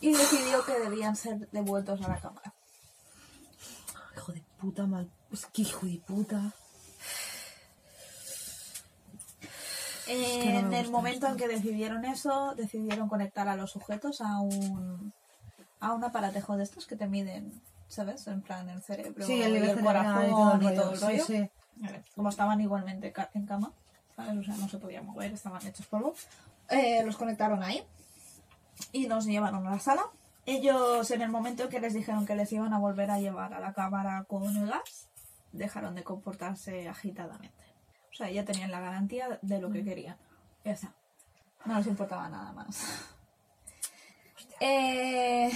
Speaker 2: y decidió que debían ser devueltos a la cámara.
Speaker 1: Hijo de puta, mal. Es que hijo de puta. No
Speaker 2: En el momento en que decidieron eso, decidieron conectar a los sujetos a un a un aparatejo de estos que te miden, ¿sabes? En plan el cerebro
Speaker 1: Sí, el
Speaker 2: y corazón
Speaker 1: y
Speaker 2: y todo el rollo.
Speaker 1: Sí, sí.
Speaker 2: Vale, Como estaban igualmente en cama, ¿sabes? O sea, no se podían mover, estaban hechos polvo. Eh, los conectaron ahí y los llevaron a la sala. Ellos, en el momento en que les dijeron que les iban a volver a llevar a la cámara con el gas, dejaron de comportarse agitadamente. O sea, ya tenían la garantía de lo que querían. Ya está. No les importaba nada más. (laughs) Eh,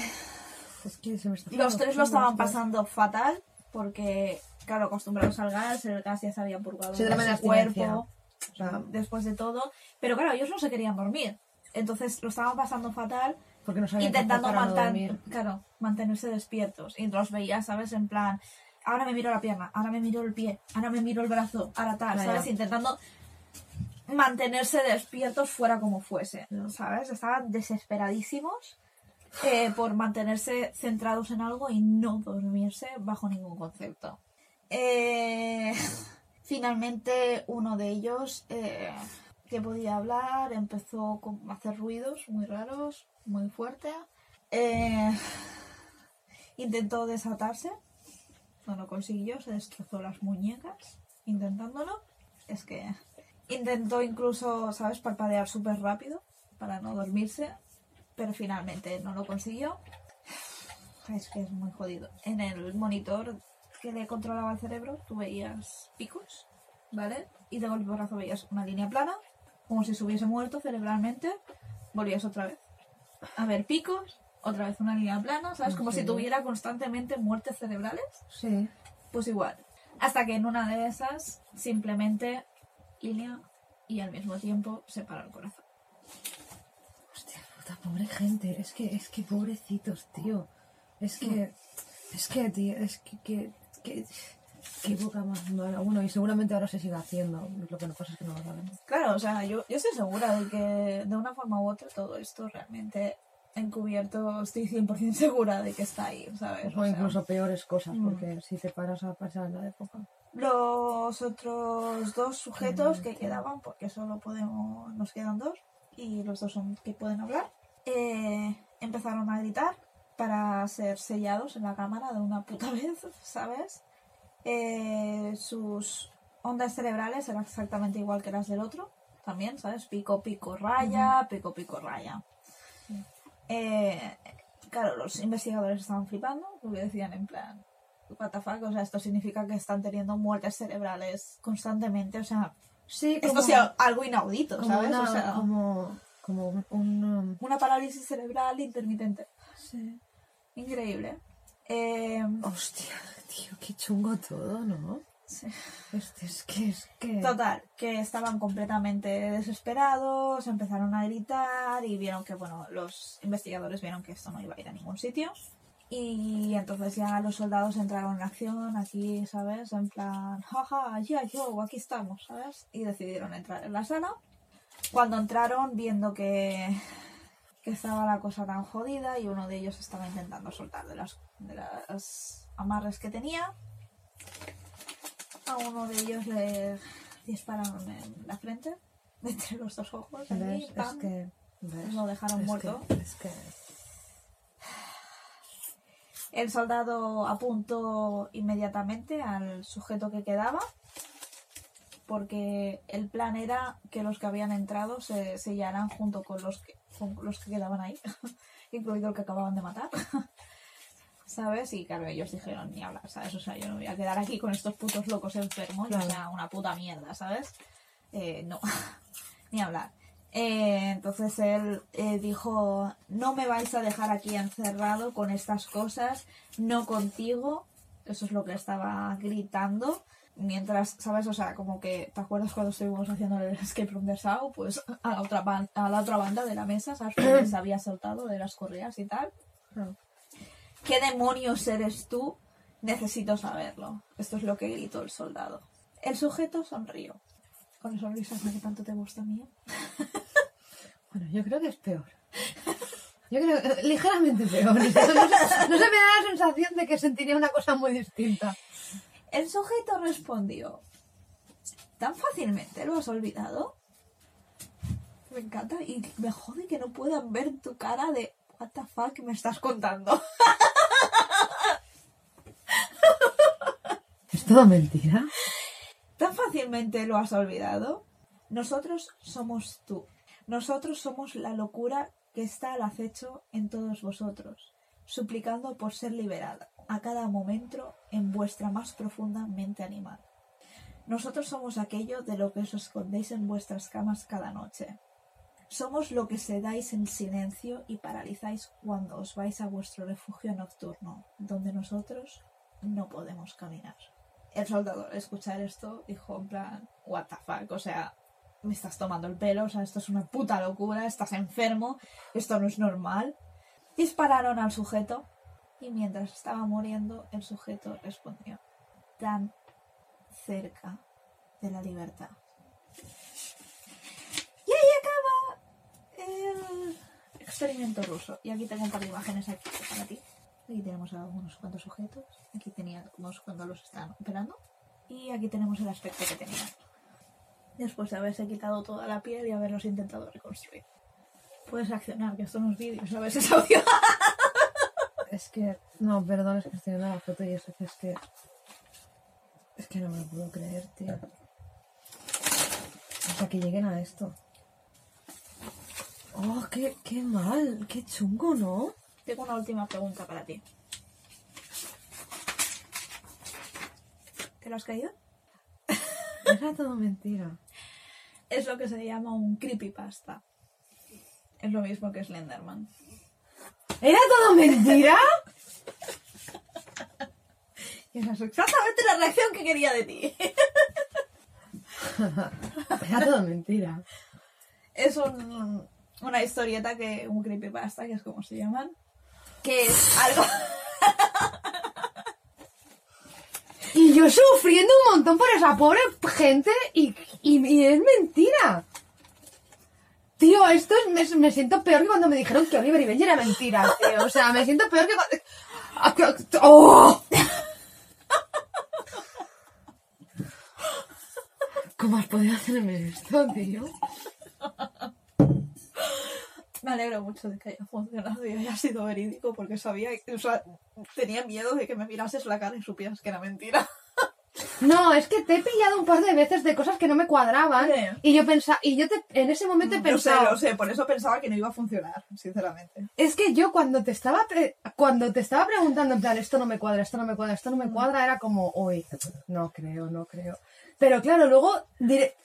Speaker 1: Es que se me está
Speaker 2: los tres lo estaban pasando fatal porque, claro, acostumbrados al gas, el gas ya se había purgado
Speaker 1: la
Speaker 2: su cuerpo.
Speaker 1: O sea,
Speaker 2: después de todo. Pero claro, ellos no se querían dormir. Entonces lo estaban pasando fatal,
Speaker 1: porque no
Speaker 2: intentando manten- claro, mantenerse despiertos. Y los veías, ¿sabes? En plan, ahora me miro la pierna, ahora me miro el pie, ahora me miro el brazo, ahora tal,
Speaker 1: Vaya.
Speaker 2: ¿sabes? Intentando mantenerse despiertos fuera como fuese. ¿sabes? Estaban desesperadísimos eh, por mantenerse centrados en algo y no dormirse bajo ningún concepto. Eh, (laughs) finalmente uno de ellos eh, que podía hablar empezó a hacer ruidos muy raros, muy fuerte. Eh, (laughs) intentó desatarse, no lo consiguió, se destrozó las muñecas intentándolo. Es que intentó incluso, ¿sabes?, parpadear súper rápido para no dormirse, pero finalmente no lo consiguió. Es que es muy jodido. En el monitor que le controlaba el cerebro, tú veías picos, ¿vale? Y de golpe brazo veías una línea plana, como si se hubiese muerto cerebralmente, volvías otra vez. A ver picos, otra vez una línea plana, ¿sabes? Como si tuviera constantemente muertes cerebrales.
Speaker 1: Sí.
Speaker 2: Pues igual. Hasta que en una de esas, simplemente línea y al mismo tiempo se para el corazón.
Speaker 1: Hostia puta, pobre gente. Es que, es que pobrecitos, tío. Es que, es que, tío, es que, que, que, qué boca más mala. Bueno, y seguramente ahora se sigue haciendo. Lo que no pasa es que no lo sabemos.
Speaker 2: Claro, o sea, yo, yo estoy segura de que de una forma u otra todo esto realmente encubierto, estoy 100% (laughs) segura de que está ahí, ¿sabes?
Speaker 1: O
Speaker 2: O sea,
Speaker 1: incluso peores cosas,
Speaker 2: mm.
Speaker 1: porque si te paras a pasar la época.
Speaker 2: Los otros dos sujetos que
Speaker 1: Qué
Speaker 2: quedaban, porque solo podemos, nos quedan dos, y los dos son que pueden hablar, eh, empezaron a gritar para ser sellados en la cámara de una puta (laughs) vez, ¿sabes? Eh, sus ondas cerebrales eran exactamente igual que las del otro, también, ¿sabes? Pico, pico, raya, pico, pico, raya. Eh, claro, los investigadores estaban flipando porque decían en plan, what the fuck, o sea, esto significa que están teniendo muertes cerebrales constantemente, o sea,
Speaker 1: Sí,
Speaker 2: esto es algo inaudito,
Speaker 1: como,
Speaker 2: ¿sabes?
Speaker 1: una-
Speaker 2: o sea,
Speaker 1: como, como un... un, um,
Speaker 2: una parálisis cerebral intermitente.
Speaker 1: sí.
Speaker 2: Increíble. Eh,
Speaker 1: Hostia, tío, qué chungo todo, ¿no?
Speaker 2: Sí.
Speaker 1: Este es que es que.
Speaker 2: Total, que estaban completamente desesperados, empezaron a gritar y vieron que, bueno, los investigadores vieron que esto no iba a ir a ningún sitio. Y entonces ya los soldados entraron en acción aquí, ¿sabes? En plan, jaja, ya, yo, aquí estamos, ¿sabes? Y decidieron entrar en la sala. Cuando entraron, viendo que, que estaba la cosa tan jodida y uno de ellos estaba intentando soltar de las, de las amarres que tenía, a uno de ellos le dispararon en la frente, (laughs) entre los dos ojos. Allí,
Speaker 1: Es que. ¿ves?
Speaker 2: Lo dejaron
Speaker 1: Es
Speaker 2: muerto.
Speaker 1: que- es que.
Speaker 2: El soldado apuntó inmediatamente al sujeto que quedaba, porque el plan era que los que habían entrado se sellaran junto con los que, con los que quedaban ahí, (laughs) incluido el que acababan de matar. (laughs) ¿Sabes? Y claro, ellos dijeron, ni hablar, ¿sabes? O sea, yo no me voy a quedar aquí con estos putos locos enfermos,
Speaker 1: Claro.
Speaker 2: o sea, una puta mierda, ¿sabes? Eh, no, (laughs) ni hablar. Eh, entonces él eh, dijo, no me vais a dejar aquí encerrado con estas cosas, no contigo. Eso es lo que estaba gritando. Mientras, ¿sabes? O sea, como que, ¿te acuerdas cuando estuvimos haciendo el escape room de Sao? Pues a la otra, a la otra banda de la mesa, ¿sabes? Porque (clears throat) se había soltado de las correas y tal. ¿Qué demonios eres tú? Necesito saberlo. Esto es lo que gritó el soldado. El sujeto sonrió. Con sonrisa que tanto te gusta mía. (laughs)
Speaker 1: Bueno, yo creo que es peor. Yo creo que ligeramente peor. (laughs) No, no se me da la sensación de que sentiría una cosa muy distinta.
Speaker 2: El sujeto respondió. ¿Tan fácilmente lo has olvidado? Me encanta y me jode que no puedan ver tu cara de what the fuck me estás contando. (laughs)
Speaker 1: ¿Es todo mentira?
Speaker 2: ¿Tan fácilmente lo has olvidado? Nosotros somos tú. Nosotros somos la locura que está al acecho en todos vosotros, suplicando por ser liberada a cada momento en vuestra más profunda mente animal. Nosotros somos aquello de lo que os escondéis en vuestras camas cada noche. Somos lo que sedáis en silencio y paralizáis cuando os vais a vuestro refugio nocturno, donde nosotros no podemos caminar. El soldado, al escuchar esto, dijo en plan, what the fuck, o sea, me estás tomando el pelo, o sea, esto es una puta locura, estás enfermo, esto no es normal. Dispararon al sujeto y mientras estaba muriendo, el sujeto respondió, tan cerca de la libertad. Y ahí acaba el experimento ruso. Y aquí tengo un par de imágenes aquí para ti. Aquí tenemos a unos cuantos sujetos. Aquí teníamos cuando los estaban operando. Y aquí tenemos el aspecto que tenían. Después de haberse quitado toda la piel y haberlos intentado reconstruir. Puedes accionar, que esto no es vídeo, ¿sabes? (laughs) Es audio.
Speaker 1: Es que. No, perdón, es que estoy viendo la foto y eso es que. Es que no me lo puedo creer, tío. Sea, que lleguen a esto. Oh, qué, qué mal, qué chungo, ¿no?
Speaker 2: Tengo una última pregunta para ti. ¿Te lo has caído? (laughs)
Speaker 1: Era todo mentira.
Speaker 2: Es lo que se llama un creepypasta. Es lo mismo que Slenderman.
Speaker 1: ¿Era todo mentira?
Speaker 2: Y esa es exactamente la reacción que quería de ti. (laughs)
Speaker 1: Era todo mentira.
Speaker 2: Es un- una historieta que, un creepypasta, que es como se llaman, que es algo... (laughs)
Speaker 1: Y yo sufriendo un montón por esa pobre gente y, y, es mentira. Tío, esto es, me, me siento peor que cuando me dijeron que Oliver y Benji era mentira. O sea, me siento peor que cuando... ¡Oh! ¿Cómo has podido hacerme esto, tío?
Speaker 2: Me alegro mucho de que haya funcionado y haya sido verídico porque sabía, o sea, tenía miedo de que me mirases la cara y supieras que era mentira. (laughs)
Speaker 1: No, es que te he pillado un par de veces de cosas que no me cuadraban.
Speaker 2: Sí.
Speaker 1: Y yo pensaba, y yo te, en ese momento he
Speaker 2: Lo sé,
Speaker 1: pensado,
Speaker 2: lo sé, por eso pensaba que no iba a funcionar, sinceramente.
Speaker 1: Es que yo cuando te estaba pre- cuando te estaba preguntando en plan esto no me cuadra, esto no me cuadra, esto no me cuadra, era como, uy, no creo, no creo. Pero claro, luego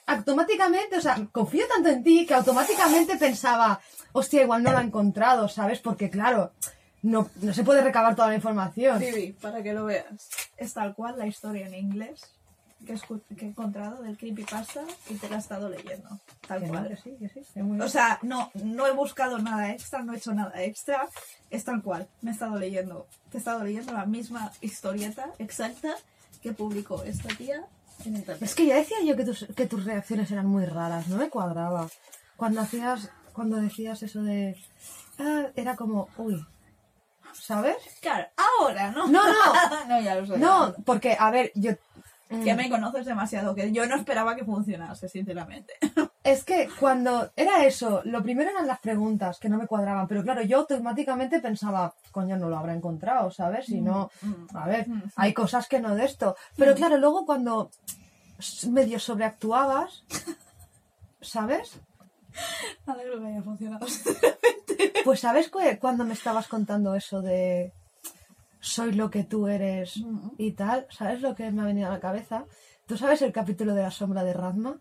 Speaker 1: automáticamente, o sea, confío tanto en ti que automáticamente pensaba, hostia, igual no lo ha encontrado, ¿sabes? Porque claro, no, no se puede recabar toda la información.
Speaker 2: Vivi, para que lo veas. Es tal cual la historia en inglés que, he encontrado del creepypasta y te la he estado leyendo. Tal
Speaker 1: Que
Speaker 2: cual.
Speaker 1: que sí, que sí, que muy
Speaker 2: O sea, no, no he buscado nada extra, no he hecho nada extra. Es tal cual. Me he estado leyendo. Te he estado leyendo la misma historieta exacta que publicó esta tía.
Speaker 1: Es que ya decía yo que tus, que tus reacciones eran muy raras, no me cuadraba. Cuando hacías, cuando decías eso de... ah, era como, uy, ¿sabes?
Speaker 2: Claro, ahora, ¿no?
Speaker 1: No, no. (laughs)
Speaker 2: no, ya lo sé.
Speaker 1: No, porque, a ver, yo... mm,
Speaker 2: Que me conoces demasiado, que yo no esperaba que funcionase, sinceramente. (laughs)
Speaker 1: Es que cuando era eso, lo primero eran las preguntas que no me cuadraban, pero claro, yo automáticamente pensaba, coño, no lo habrá encontrado, ¿sabes? Si no,
Speaker 2: Mm.
Speaker 1: a ver,
Speaker 2: Mm.
Speaker 1: hay cosas que no de esto. Pero claro, luego cuando medio sobreactuabas, ¿sabes? (laughs)
Speaker 2: Alegro que haya funcionado. (laughs)
Speaker 1: Pues ¿sabes cu- cuando me estabas contando eso de soy lo que tú eres
Speaker 2: Mm.
Speaker 1: y tal? ¿Sabes lo que me ha venido a la cabeza? ¿Tú sabes el capítulo de la sombra de Radma?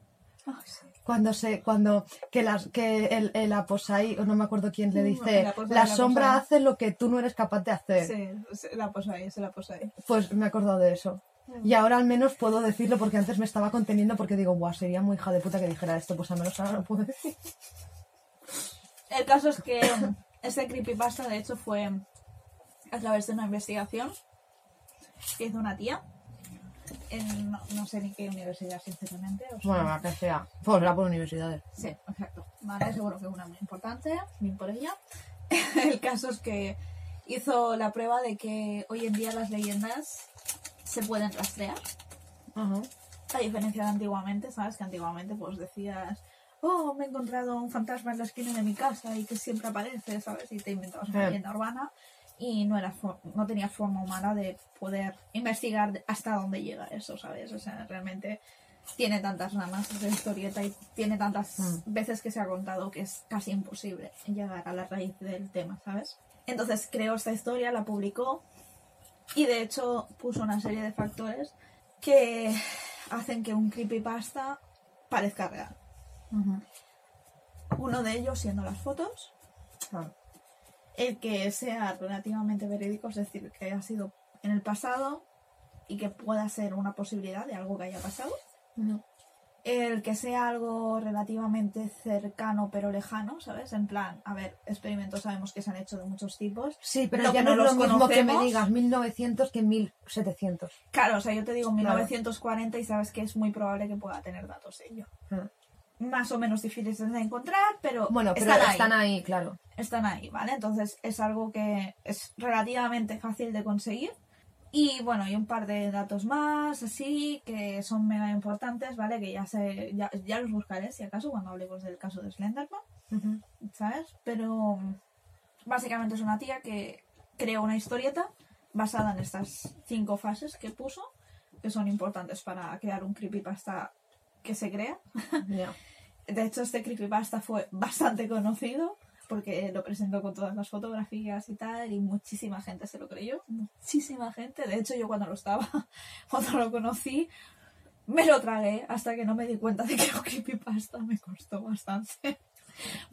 Speaker 2: Ay, sí.
Speaker 1: Cuando se, cuando que las, que el, el Aposai, o no me acuerdo quién le
Speaker 2: Mm,
Speaker 1: dice,
Speaker 2: el Aposai,
Speaker 1: la
Speaker 2: el
Speaker 1: sombra
Speaker 2: Aposai".
Speaker 1: hace lo que tú no eres capaz de hacer.
Speaker 2: Sí, la se la pose ahí.
Speaker 1: Pues me he acordado de eso. Y ahora al menos puedo decirlo porque antes me estaba conteniendo porque digo, guau, sería muy hija de puta que dijera esto, pues al menos ahora lo puedo decir. (laughs)
Speaker 2: El caso es que este creepypasta, de hecho, fue a través de una investigación que hizo una tía. En, no, no sé ni qué universidad, sinceramente. o sea,
Speaker 1: Bueno, la que sea. Pues la por universidades.
Speaker 2: Sí, exacto. Vale, seguro que una muy importante, bien por ella. (laughs) El caso es que hizo la prueba de que hoy en día las leyendas se pueden rastrear.
Speaker 1: Ajá.
Speaker 2: A diferencia de antiguamente, ¿sabes? Que antiguamente pues decías, oh, me he encontrado un fantasma en la esquina de mi casa y que siempre aparece, ¿sabes? Y te inventabas una
Speaker 1: Eh.
Speaker 2: leyenda urbana y no, era no tenías forma humana de poder investigar hasta dónde llega eso, ¿sabes? O sea, realmente tiene tantas ramas esa historieta y tiene tantas
Speaker 1: Mm.
Speaker 2: veces que se ha contado que es casi imposible llegar a la raíz del tema, ¿sabes? Entonces creó esta historia, la publicó y de hecho puso una serie de factores que hacen que un creepypasta parezca real. Uno de ellos siendo las fotos,
Speaker 1: Claro.
Speaker 2: El que sea relativamente verídico, es decir, que haya sido en el pasado y que pueda ser una posibilidad de algo que haya pasado.
Speaker 1: Ujú.
Speaker 2: El que sea algo relativamente cercano pero lejano, ¿sabes? En plan, a ver, experimentos sabemos que se han hecho de muchos tipos.
Speaker 1: Sí, pero
Speaker 2: Lo
Speaker 1: ya no
Speaker 2: no
Speaker 1: es lo mismo que me
Speaker 2: conocemos.
Speaker 1: digas 1900 que 1700.
Speaker 2: Claro, o sea, yo te digo
Speaker 1: Claro.
Speaker 2: 1940 y sabes que es muy probable que pueda tener datos de ello.
Speaker 1: Mm.
Speaker 2: Más o menos difíciles de encontrar, pero,
Speaker 1: Bueno, pero
Speaker 2: están,
Speaker 1: están
Speaker 2: ahí,
Speaker 1: ahí, claro.
Speaker 2: Están ahí, ¿vale? Entonces es algo que es relativamente fácil de conseguir. Y bueno, y un par de datos más, así, que son mega importantes, ¿vale? Que ya, se, ya, ya los buscaré, si acaso, cuando hablemos del caso de Slenderman.
Speaker 1: Ujú.
Speaker 2: ¿sabes? Pero básicamente es una tía que creó una historieta basada en estas cinco fases que puso, que son importantes para crear un creepypasta que se crea. (laughs) De hecho, este creepypasta fue bastante conocido porque lo presentó con todas las fotografías y tal, y muchísima gente se lo creyó, muchísima gente. De hecho, yo cuando lo estaba, (laughs) cuando lo conocí, me lo tragué hasta que no me di cuenta de que era un creepypasta, me costó bastante.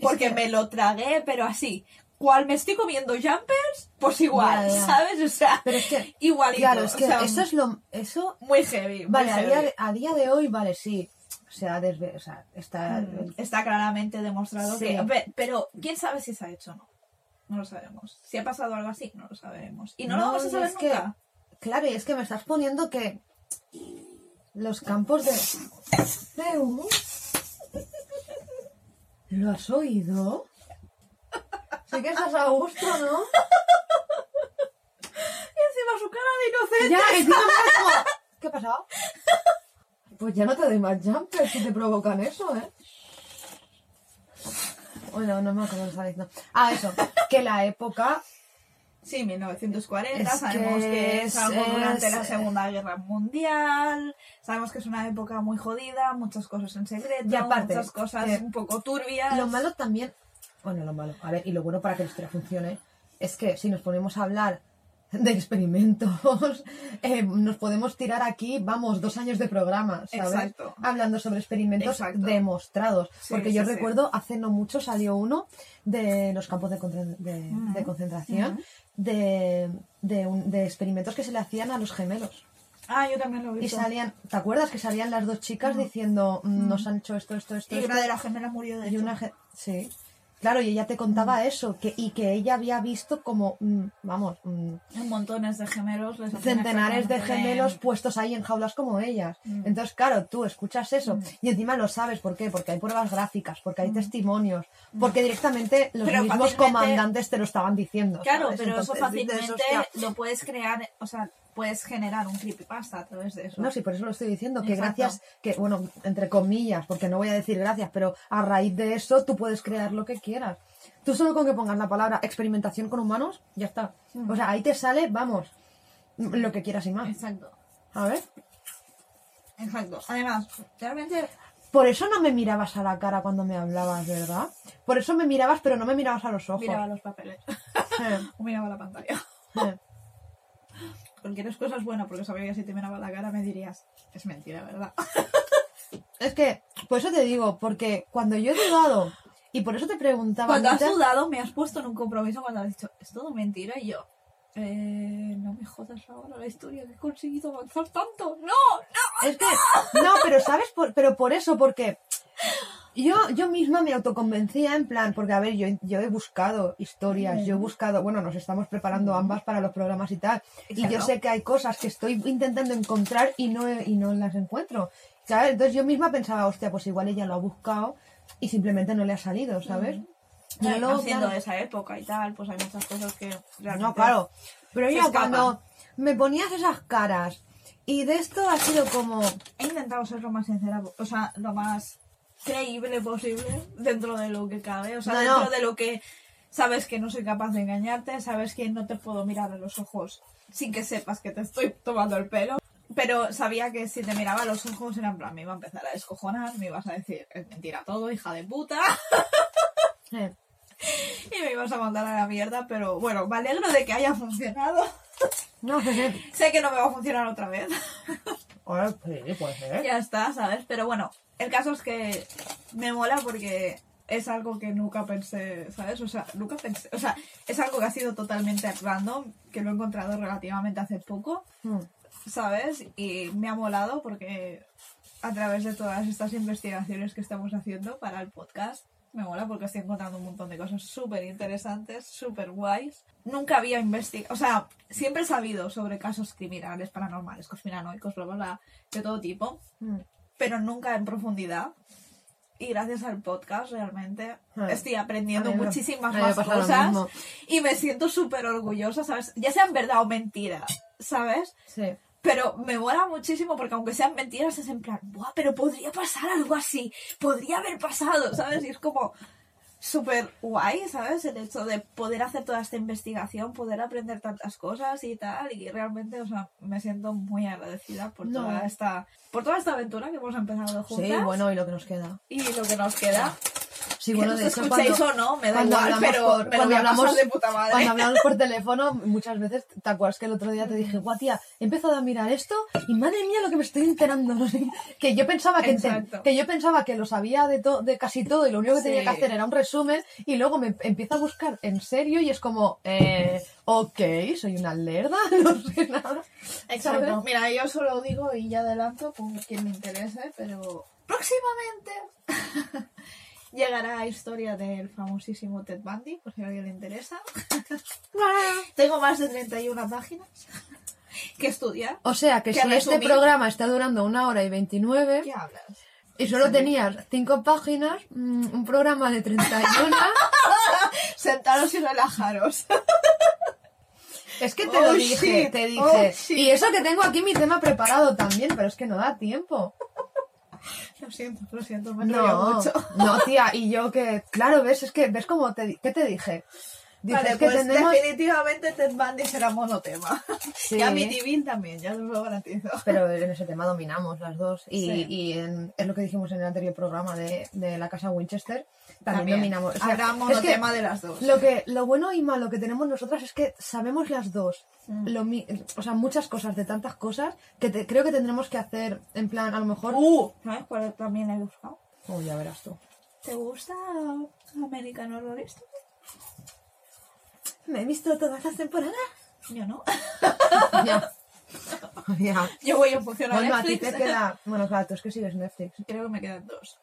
Speaker 2: Porque
Speaker 1: que-
Speaker 2: me lo tragué, pero así. ¿Cuál me estoy comiendo jumpers? Pues igual,
Speaker 1: Ya, ya.
Speaker 2: ¿sabes? O sea,
Speaker 1: Pero es que,
Speaker 2: igualito.
Speaker 1: claro, es
Speaker 2: o
Speaker 1: que
Speaker 2: sea,
Speaker 1: eso es lo... Eso,
Speaker 2: muy heavy. muy
Speaker 1: vale, a día, a día de hoy, vale, sí. Se ha desve... O sea, está...
Speaker 2: Mm, Está claramente demostrado
Speaker 1: Sí.
Speaker 2: que. pe- Pero, ¿quién sabe si se ha hecho o no? No lo sabemos. Si ha pasado algo así, no lo sabremos. Y no, lo vamos a saber
Speaker 1: es que-
Speaker 2: nunca.
Speaker 1: Claro, y es que me estás poniendo que los campos de... ¿Lo has oído? Sí que estás a gusto, ¿no?
Speaker 2: Y encima su cara de inocente.
Speaker 1: Ya, ¿Qué ha pasado? Pues ya no te doy más jumpers si te provocan eso, ¿eh? Bueno, no me acuerdo de esa. Ah, eso, que la época
Speaker 2: Sí, 1940,
Speaker 1: Es
Speaker 2: sabemos
Speaker 1: que
Speaker 2: que, es algo durante
Speaker 1: es-
Speaker 2: la Segunda Guerra Mundial, sabemos que es una época muy jodida, muchas cosas en secreto,
Speaker 1: Y aparte,
Speaker 2: muchas cosas
Speaker 1: que
Speaker 2: un poco turbias.
Speaker 1: Lo malo también, bueno, lo malo, a ver, y lo bueno para que la historia funcione, es que si nos ponemos a hablar (laughs) de experimentos. Eh, nos podemos tirar aquí, vamos, dos años de programa, ¿sabes?
Speaker 2: Exacto.
Speaker 1: Hablando sobre experimentos
Speaker 2: Exacto.
Speaker 1: demostrados.
Speaker 2: Sí,
Speaker 1: Porque
Speaker 2: sí,
Speaker 1: yo
Speaker 2: sí.
Speaker 1: recuerdo, hace no mucho salió uno de los campos de, contra- de- concentración, de, de, un- de experimentos que se le hacían a los gemelos.
Speaker 2: Ah, yo también lo he
Speaker 1: Y salían, ¿te acuerdas que salían las dos chicas diciendo, mm, nos han hecho esto, esto, esto,
Speaker 2: Y
Speaker 1: esto?
Speaker 2: una de las gemelas murió de
Speaker 1: Y
Speaker 2: hecho.
Speaker 1: una sí. Claro, y ella te contaba eso, que, y que ella había visto como, mm, vamos, mm,
Speaker 2: montones de gemelos. les
Speaker 1: centenares de gemelos puestos ahí en jaulas como ellas.
Speaker 2: Mm.
Speaker 1: Entonces, claro, tú escuchas eso
Speaker 2: Mm.
Speaker 1: y encima lo sabes, ¿por qué? Porque hay pruebas gráficas, porque hay testimonios, porque directamente los
Speaker 2: Pero
Speaker 1: mismos comandantes te lo estaban diciendo.
Speaker 2: Claro,
Speaker 1: ¿sabes?
Speaker 2: pero eso
Speaker 1: Entonces,
Speaker 2: fácilmente lo puedes crear, o sea, puedes generar un creepypasta a través de eso.
Speaker 1: No, sí, por eso lo estoy diciendo, que
Speaker 2: Exacto.
Speaker 1: gracias, que bueno, entre comillas, porque no voy a decir gracias, pero a raíz de eso tú puedes crear lo que quieras. Tú solo con que pongas la palabra experimentación con humanos, ya está.
Speaker 2: Mm.
Speaker 1: O sea, ahí te sale, vamos, lo que quieras y más.
Speaker 2: Exacto,
Speaker 1: A ver.
Speaker 2: exacto. Además, realmente
Speaker 1: Por eso no me mirabas a la cara cuando me hablabas, ¿verdad? Por eso me mirabas, pero no me mirabas a los ojos.
Speaker 2: miraba los papeles
Speaker 1: Eh, (laughs)
Speaker 2: o miraba la pantalla. Cualquier cosa es buena porque sabía que si te miraba la cara me dirías, es mentira, ¿verdad? (laughs)
Speaker 1: Es que, por eso te digo, porque cuando yo he dudado, y por eso te preguntaba
Speaker 2: Cuando has dudado me has puesto en un compromiso cuando has dicho, es todo mentira y yo, eh, no me jodas ahora la historia que he conseguido avanzar tanto. No, no.
Speaker 1: Es que, no, pero ¿sabes? Por- pero por eso, porque yo, yo misma me autoconvencía en plan, porque a ver, yo, yo he buscado historias, yo he buscado, bueno, nos estamos preparando ambas para los programas y tal, y yo sé que hay cosas que estoy intentando encontrar y no, y no las encuentro, ¿sabes? Entonces yo misma pensaba, hostia, pues igual ella lo ha buscado y simplemente no le ha salido, ¿sabes? Y
Speaker 2: Claro,
Speaker 1: luego,
Speaker 2: haciendo
Speaker 1: claro,
Speaker 2: de esa época y tal, pues hay muchas cosas que realmente...
Speaker 1: no, claro. Pero
Speaker 2: escapan.
Speaker 1: cuando me ponías esas caras y de esto ha sido como,
Speaker 2: He intentado ser lo más sincera, o sea, lo más creíble posible dentro de lo que cabe, o sea,
Speaker 1: No,
Speaker 2: dentro
Speaker 1: no.
Speaker 2: de lo que sabes que no soy capaz de engañarte, sabes que no te puedo mirar a los ojos sin que sepas que te estoy tomando el pelo. Pero sabía que si te miraba a los ojos era en plan, me iba a empezar a descojonar, me ibas a decir, es mentira todo, hija de puta, (laughs)
Speaker 1: eh,
Speaker 2: y me ibas a mandar a la mierda, pero bueno, me alegro de que haya funcionado.
Speaker 1: no sé, sé.
Speaker 2: sé que no me va a funcionar otra vez.
Speaker 1: Ahora, sí, puede ser.
Speaker 2: Ya está, ¿sabes? Pero bueno, el caso es que me mola porque es algo que nunca pensé, ¿sabes? O sea, nunca pensé, o sea, es algo que ha sido totalmente random, que lo he encontrado relativamente hace poco,
Speaker 1: Mm.
Speaker 2: ¿sabes? Y me ha molado porque a través de todas estas investigaciones que estamos haciendo para el podcast, me mola porque estoy encontrando un montón de cosas súper interesantes, súper guays. Nunca había investigado, o sea, siempre he sabido sobre casos criminales, paranormales, conspiranoicos, bla, bla, bla, de todo tipo,
Speaker 1: Mm.
Speaker 2: pero nunca en profundidad. Y gracias al podcast realmente
Speaker 1: Ah.
Speaker 2: estoy aprendiendo muchísimas más cosas y me siento súper orgullosa, ¿sabes? Ya sean verdad o mentira, ¿sabes?
Speaker 1: Sí.
Speaker 2: Pero me mola muchísimo porque aunque sean mentiras es en plan, ¡buah! Pero podría pasar algo así, podría haber pasado, ¿sabes? Y es como súper guay, ¿sabes? El hecho de poder hacer toda esta investigación, poder aprender tantas cosas y tal, y realmente, o sea, me siento muy agradecida por
Speaker 1: No.
Speaker 2: toda esta, por toda esta aventura que hemos empezado juntas
Speaker 1: Sí, bueno, y lo que nos queda.
Speaker 2: y lo que nos queda.
Speaker 1: Sí, bueno, de hecho, cuando,
Speaker 2: o no, me da igual, pero
Speaker 1: por-
Speaker 2: me lo
Speaker 1: cuando
Speaker 2: voy a
Speaker 1: hablamos-
Speaker 2: pasar de puta madre.
Speaker 1: cuando hablamos por (laughs) teléfono, muchas veces, ¿te acuerdas que el otro día te dije, guau, tía, he empezado a mirar esto y madre mía lo que me estoy enterando, (laughs) no que yo pensaba que, que yo pensaba que lo sabía de, to- de casi todo y lo único que tenía que hacer era un resumen y luego me empiezo a buscar en serio y es como, eh, ok, soy una lerda, (laughs) no sé nada.
Speaker 2: Exacto.
Speaker 1: ¿sabes?
Speaker 2: Mira, yo solo digo y ya adelanto con quien me interese, pero próximamente llegará historia del famosísimo Ted Bundy, por si a alguien le interesa. (laughs) Tengo más de 31 páginas que estudiar.
Speaker 1: O sea, que
Speaker 2: Que
Speaker 1: si este programa está durando una hora y 29
Speaker 2: ¿Qué hablas?
Speaker 1: y solo tenías cinco páginas, mm, un programa de 31... (laughs)
Speaker 2: Sentaros y relajaros.
Speaker 1: Es que te
Speaker 2: Oh,
Speaker 1: lo dije,
Speaker 2: shit.
Speaker 1: te dije.
Speaker 2: Oh, shit.
Speaker 1: y eso que tengo aquí mi tema preparado también, pero es que no da tiempo. (laughs)
Speaker 2: Lo siento, lo siento, me
Speaker 1: No,
Speaker 2: mucho. (laughs)
Speaker 1: no, tía, y yo que, claro, ves, es que, ves como te, ¿qué te dije? Dices
Speaker 2: Vale,
Speaker 1: que
Speaker 2: pues
Speaker 1: tenemos...
Speaker 2: definitivamente Ted Bundy será monotema. (laughs)
Speaker 1: Sí.
Speaker 2: Y Amityville también, ya os lo garantizo.
Speaker 1: Pero en ese tema dominamos las dos. Y,
Speaker 2: Sí.
Speaker 1: y en- es lo que dijimos en el anterior programa de, de la casa Winchester. También, dominamos. O sea,
Speaker 2: Habrá monotema de las dos.
Speaker 1: lo, que, lo bueno y malo que tenemos nosotras es que sabemos las dos.
Speaker 2: Mm.
Speaker 1: Lo o sea, muchas cosas, de tantas cosas, que te- creo que tendremos que hacer, en plan, a lo mejor...
Speaker 2: Uh, ¿sabes cuál también he buscado?
Speaker 1: Oh, ya verás tú.
Speaker 2: ¿Te gusta American Horror Story?
Speaker 1: Me he visto todas las temporadas.
Speaker 2: Yo no. (laughs)
Speaker 1: ya. (laughs) ya.
Speaker 2: Yo voy a
Speaker 1: Bueno, a ti te queda... Bueno, claro, tú es que sigues Netflix.
Speaker 2: Creo que me quedan dos.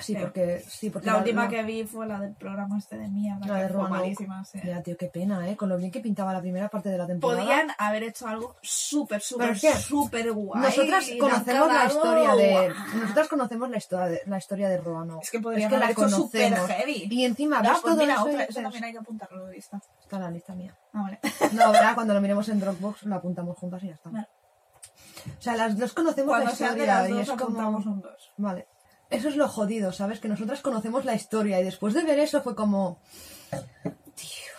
Speaker 1: Sí,
Speaker 2: Sí.
Speaker 1: porque... Sí, porque
Speaker 2: La última que vi fue la del programa este de mierda,
Speaker 1: La
Speaker 2: que
Speaker 1: de Roanoke.
Speaker 2: malísima. sí.
Speaker 1: Ya, tío, qué pena, ¿eh? Con lo bien que pintaba la primera parte de la temporada.
Speaker 2: Podían haber hecho algo súper, súper,
Speaker 1: es que
Speaker 2: súper guay.
Speaker 1: Nosotras
Speaker 2: y la
Speaker 1: conocemos la historia de... Nosotras conocemos la historia de, la historia de Roanoke.
Speaker 2: Es que podrían
Speaker 1: la
Speaker 2: haber hecho súper
Speaker 1: conocemos.
Speaker 2: heavy.
Speaker 1: Y encima,
Speaker 2: Ah,
Speaker 1: ves
Speaker 2: pues
Speaker 1: todo
Speaker 2: mira,
Speaker 1: eso y
Speaker 2: otra, eso también hay que apuntarlo de vista.
Speaker 1: Está en la lista mía.
Speaker 2: Ah, vale.
Speaker 1: No, verá, cuando lo miremos en Dropbox lo apuntamos juntas y ya está.
Speaker 2: Vale.
Speaker 1: O sea, las dos conocemos
Speaker 2: Cuando
Speaker 1: la
Speaker 2: sean de
Speaker 1: historia
Speaker 2: las
Speaker 1: y
Speaker 2: dos
Speaker 1: es como...
Speaker 2: apuntamos un dos.
Speaker 1: Vale. Eso es lo jodido, ¿sabes? Que nosotras conocemos la historia y después de ver eso fue como... Tío...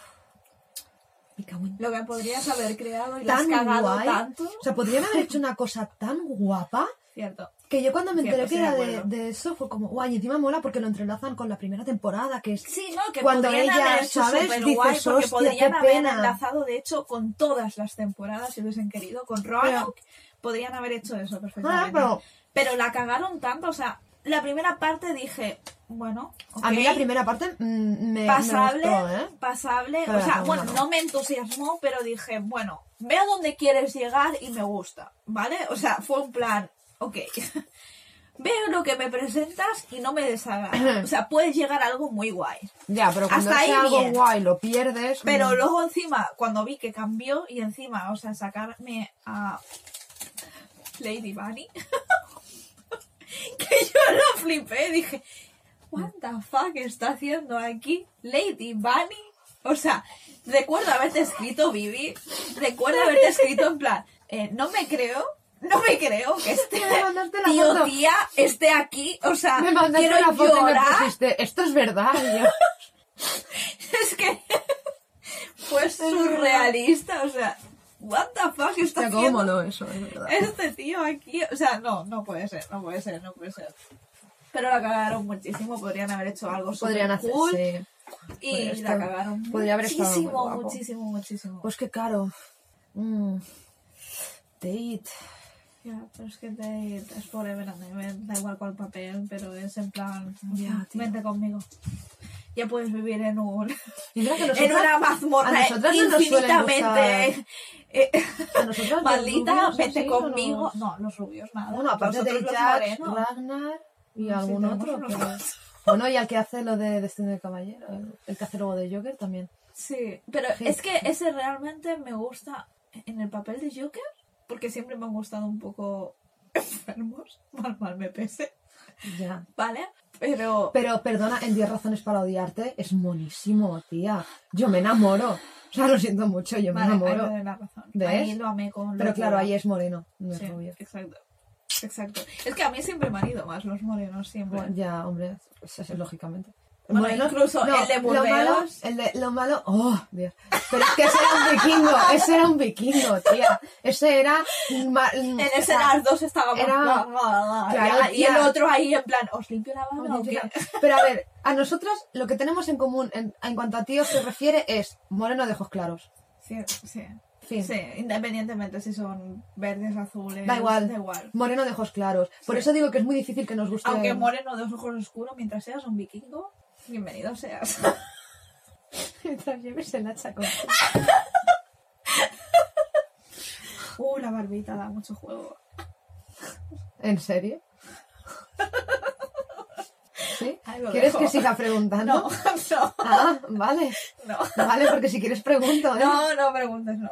Speaker 1: Me en
Speaker 2: Lo que podrías haber creado y has
Speaker 1: tan
Speaker 2: cagado
Speaker 1: guay.
Speaker 2: tanto.
Speaker 1: O sea, podrían haber hecho una cosa tan guapa
Speaker 2: Cierto.
Speaker 1: que yo cuando me enteré que era
Speaker 2: de
Speaker 1: de,
Speaker 2: acuerdo.
Speaker 1: de eso fue como, guay, y encima mola porque lo entrelazan con la primera temporada, que es
Speaker 2: Sí, ¿no? Que
Speaker 1: Cuando ella, ¿sabes? Dices,
Speaker 2: guay porque
Speaker 1: "Hostia,
Speaker 2: podrían
Speaker 1: qué
Speaker 2: haber
Speaker 1: pena".
Speaker 2: enlazado, de hecho, con todas las temporadas si hubiesen querido. Con Roanoke podrían haber hecho eso perfectamente.
Speaker 1: Ah, pero-
Speaker 2: Pero la cagaron tanto, o sea, la primera parte dije, bueno,
Speaker 1: A mí la primera parte mm, me,
Speaker 2: pasable,
Speaker 1: me gustó, ¿eh?
Speaker 2: pasable,
Speaker 1: Pero
Speaker 2: o sea, bueno,
Speaker 1: no.
Speaker 2: no me entusiasmó, pero dije, bueno, veo dónde quieres llegar y me gusta, ¿vale? O sea, fue un plan, ok, (laughs) veo lo que me presentas y no me desagrada, (clears throat) o sea, puedes llegar a algo muy guay.
Speaker 1: Ya, pero cuando
Speaker 2: Hasta ahí
Speaker 1: algo
Speaker 2: bien.
Speaker 1: guay lo pierdes.
Speaker 2: Pero
Speaker 1: mm,
Speaker 2: luego encima, cuando vi que cambió y encima, o sea, sacarme a Lady Bunny, (laughs) (laughs) que yo lo flipé, dije, what the fuck está haciendo aquí Lady Bunny? O sea, recuerdo haberte escrito, Vivi, recuerdo haberte escrito en plan, eh, no me creo, no me creo que (laughs) este
Speaker 1: la
Speaker 2: tío,
Speaker 1: foto.
Speaker 2: tía, esté aquí, o sea,
Speaker 1: me mandaste
Speaker 2: quiero
Speaker 1: una foto y me
Speaker 2: llorar.
Speaker 1: pusiste, esto es verdad. (laughs)
Speaker 2: Es que fue surrealista, o sea, what the fuck está
Speaker 1: Hostia,
Speaker 2: haciendo
Speaker 1: moló eso, es verdad.
Speaker 2: este tío aquí? O sea, no, no puede ser, no puede ser, no puede ser. Pero la cagaron muchísimo, podrían haber hecho algo
Speaker 1: Podrían hacer,
Speaker 2: cool
Speaker 1: sí.
Speaker 2: y
Speaker 1: podría
Speaker 2: la
Speaker 1: estar-
Speaker 2: cagaron
Speaker 1: podría haber estado muy
Speaker 2: muchísimo,
Speaker 1: guapo.
Speaker 2: muchísimo, muchísimo.
Speaker 1: Pues que caro. Mm. Date.
Speaker 2: Ya, pero es que te, es forever and ever, da igual cuál papel, pero es en plan,
Speaker 1: Ya, tío.
Speaker 2: vente conmigo. Ya puedes vivir en un
Speaker 1: que
Speaker 2: en
Speaker 1: nosotras-
Speaker 2: una mazmorra
Speaker 1: nosotras no
Speaker 2: infinitamente eh,
Speaker 1: A nosotras los
Speaker 2: maldita, vete
Speaker 1: así,
Speaker 2: conmigo.
Speaker 1: los-
Speaker 2: No, los rubios, nada.
Speaker 1: Bueno, aparte
Speaker 2: Nosotros
Speaker 1: de Jack. Ragnar y algún otro. pero-. Bueno, y al que hace lo de Destino de Caballero, el, el que hace luego de Joker también.
Speaker 2: Sí, pero
Speaker 1: Sí.
Speaker 2: es que ese realmente me gusta en el papel de Joker, porque siempre me han gustado un poco (laughs) enfermos, mal mal me pese,
Speaker 1: Ya.
Speaker 2: ¿vale? Pero
Speaker 1: Pero perdona, en 10 razones para odiarte es monísimo, tía. Yo me enamoro. O sea, lo siento mucho, yo me
Speaker 2: vale,
Speaker 1: enamoro.
Speaker 2: me doy la razón.
Speaker 1: ¿Ves?
Speaker 2: Ahí lo amé con
Speaker 1: Pero claro, ahí es moreno, no es rubio.
Speaker 2: exacto. Exacto. Es que a mí siempre me han ido más los morenos, siempre.
Speaker 1: Bueno, ya, hombre, eso es lógicamente.
Speaker 2: Bueno, incluso el de
Speaker 1: lo malo,
Speaker 2: Burdeos.
Speaker 1: el de, lo malo, oh, Dios. Pero es que ese era un vikingo, ese era un vikingo, tía. Ese era...
Speaker 2: En
Speaker 1: o
Speaker 2: ese
Speaker 1: sea,
Speaker 2: las dos estábamos.
Speaker 1: era- Claro,
Speaker 2: y el otro ahí en plan, ¿os limpio la mano o qué?
Speaker 1: Pero a ver, a nosotras lo que tenemos en común en, en cuanto a tíos se refiere es moreno de ojos claros.
Speaker 2: Sí, sí.
Speaker 1: Fin.
Speaker 2: Sí, independientemente si son verdes, azules.
Speaker 1: Da igual.
Speaker 2: Da igual.
Speaker 1: Moreno de ojos claros. Por
Speaker 2: Sí.
Speaker 1: eso digo que es muy difícil que nos guste.
Speaker 2: Aunque moreno de ojos oscuros, mientras seas un vikingo, bienvenido seas.
Speaker 1: Mientras lleves el hacha con-
Speaker 2: Uh, la barbita da mucho juego.
Speaker 1: ¿En serio? ¿Sí? ¿Quieres
Speaker 2: dejo.
Speaker 1: que siga preguntando?
Speaker 2: No, (laughs) no,
Speaker 1: Ah, vale.
Speaker 2: no.
Speaker 1: Vale, porque si quieres pregunto, ¿eh?
Speaker 2: No, no preguntes, no.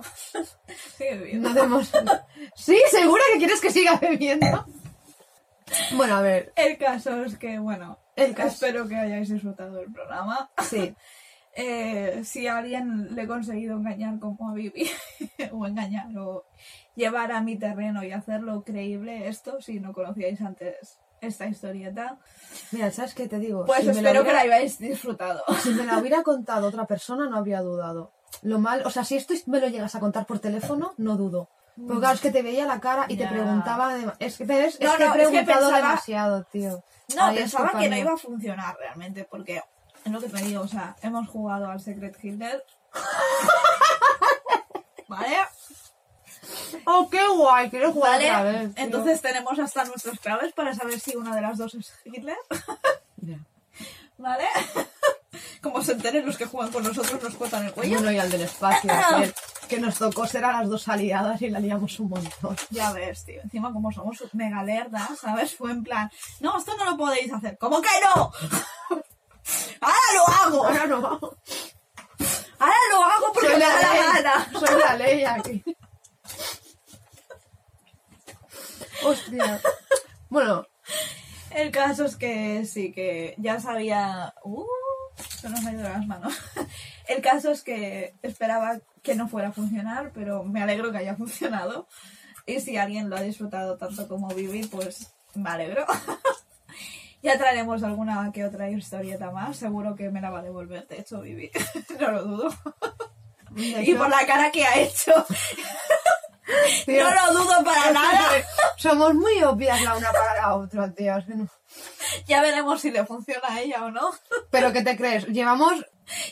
Speaker 2: Sigue viviendo.
Speaker 1: No demos... ¿Sí? ¿Segura que quieres que siga bebiendo? Bueno, a ver,
Speaker 2: El caso es que, bueno,
Speaker 1: El caso-
Speaker 2: espero que hayáis disfrutado del programa.
Speaker 1: sí. (laughs)
Speaker 2: Eh, si a alguien le he conseguido engañar como a Vivi, (laughs) o engañar, o llevar a mi terreno y hacerlo creíble, esto, si no conocíais antes esta historieta.
Speaker 1: Mira, ¿sabes qué te digo?
Speaker 2: Pues
Speaker 1: Si
Speaker 2: espero que la hayáis disfrutado.
Speaker 1: Si me la hubiera (laughs) contado otra persona, no habría dudado. Lo mal, o sea, si esto me lo llegas a contar por teléfono, no dudo. Porque claro, es que te veía la cara y te preguntaba. dema- Es que.
Speaker 2: No,
Speaker 1: es que
Speaker 2: no,
Speaker 1: he
Speaker 2: es que
Speaker 1: preguntado
Speaker 2: pensaba-
Speaker 1: demasiado, tío.
Speaker 2: No,
Speaker 1: Ahí
Speaker 2: pensaba que no iba a funcionar realmente, porque es lo que te digo, o sea, hemos jugado al Secret Hitler. (laughs) ¿Vale?
Speaker 1: ¡Oh, qué guay! Quiero jugar
Speaker 2: ¿Vale?
Speaker 1: otra vez. tío.
Speaker 2: Entonces tenemos hasta nuestros claves para saber si una de las dos es Hitler.
Speaker 1: Ya. (laughs)
Speaker 2: ¿Vale? Como se enteren los que juegan con nosotros, nos cortan el cuello.
Speaker 1: Bueno, y al del espacio, (clears throat) aquel, que nos tocó ser a las dos aliadas y la liamos un montón.
Speaker 2: Ya ves, tío. Encima, como somos mega lerdas, ¿sabes? Fue en plan, no, esto no lo podéis hacer. ¿Cómo que no? (laughs) ¡Ahora lo hago!
Speaker 1: Ahora no vamos.
Speaker 2: ¡Ahora lo hago porque
Speaker 1: Soy
Speaker 2: me da la gana!
Speaker 1: Soy la ley aquí. Hostia. Bueno,
Speaker 2: El caso es que sí, que ya sabía... ¡Uh! Se nos me ha ido de las manos. (laughs) El caso es que esperaba que no fuera a funcionar, pero me alegro que haya funcionado. Y si alguien lo ha disfrutado tanto como Vivi, pues me alegro. (laughs) Ya traeremos alguna que otra historieta más. Seguro que me la va a devolver, de hecho, Vivi. (laughs) No lo dudo. Y por la cara que ha hecho,
Speaker 1: Tío,
Speaker 2: no lo dudo para nada.
Speaker 1: Somos muy obvias la una para la otra, tío.
Speaker 2: Ya veremos si le funciona a ella o no.
Speaker 1: Pero ¿qué te crees? Llevamos,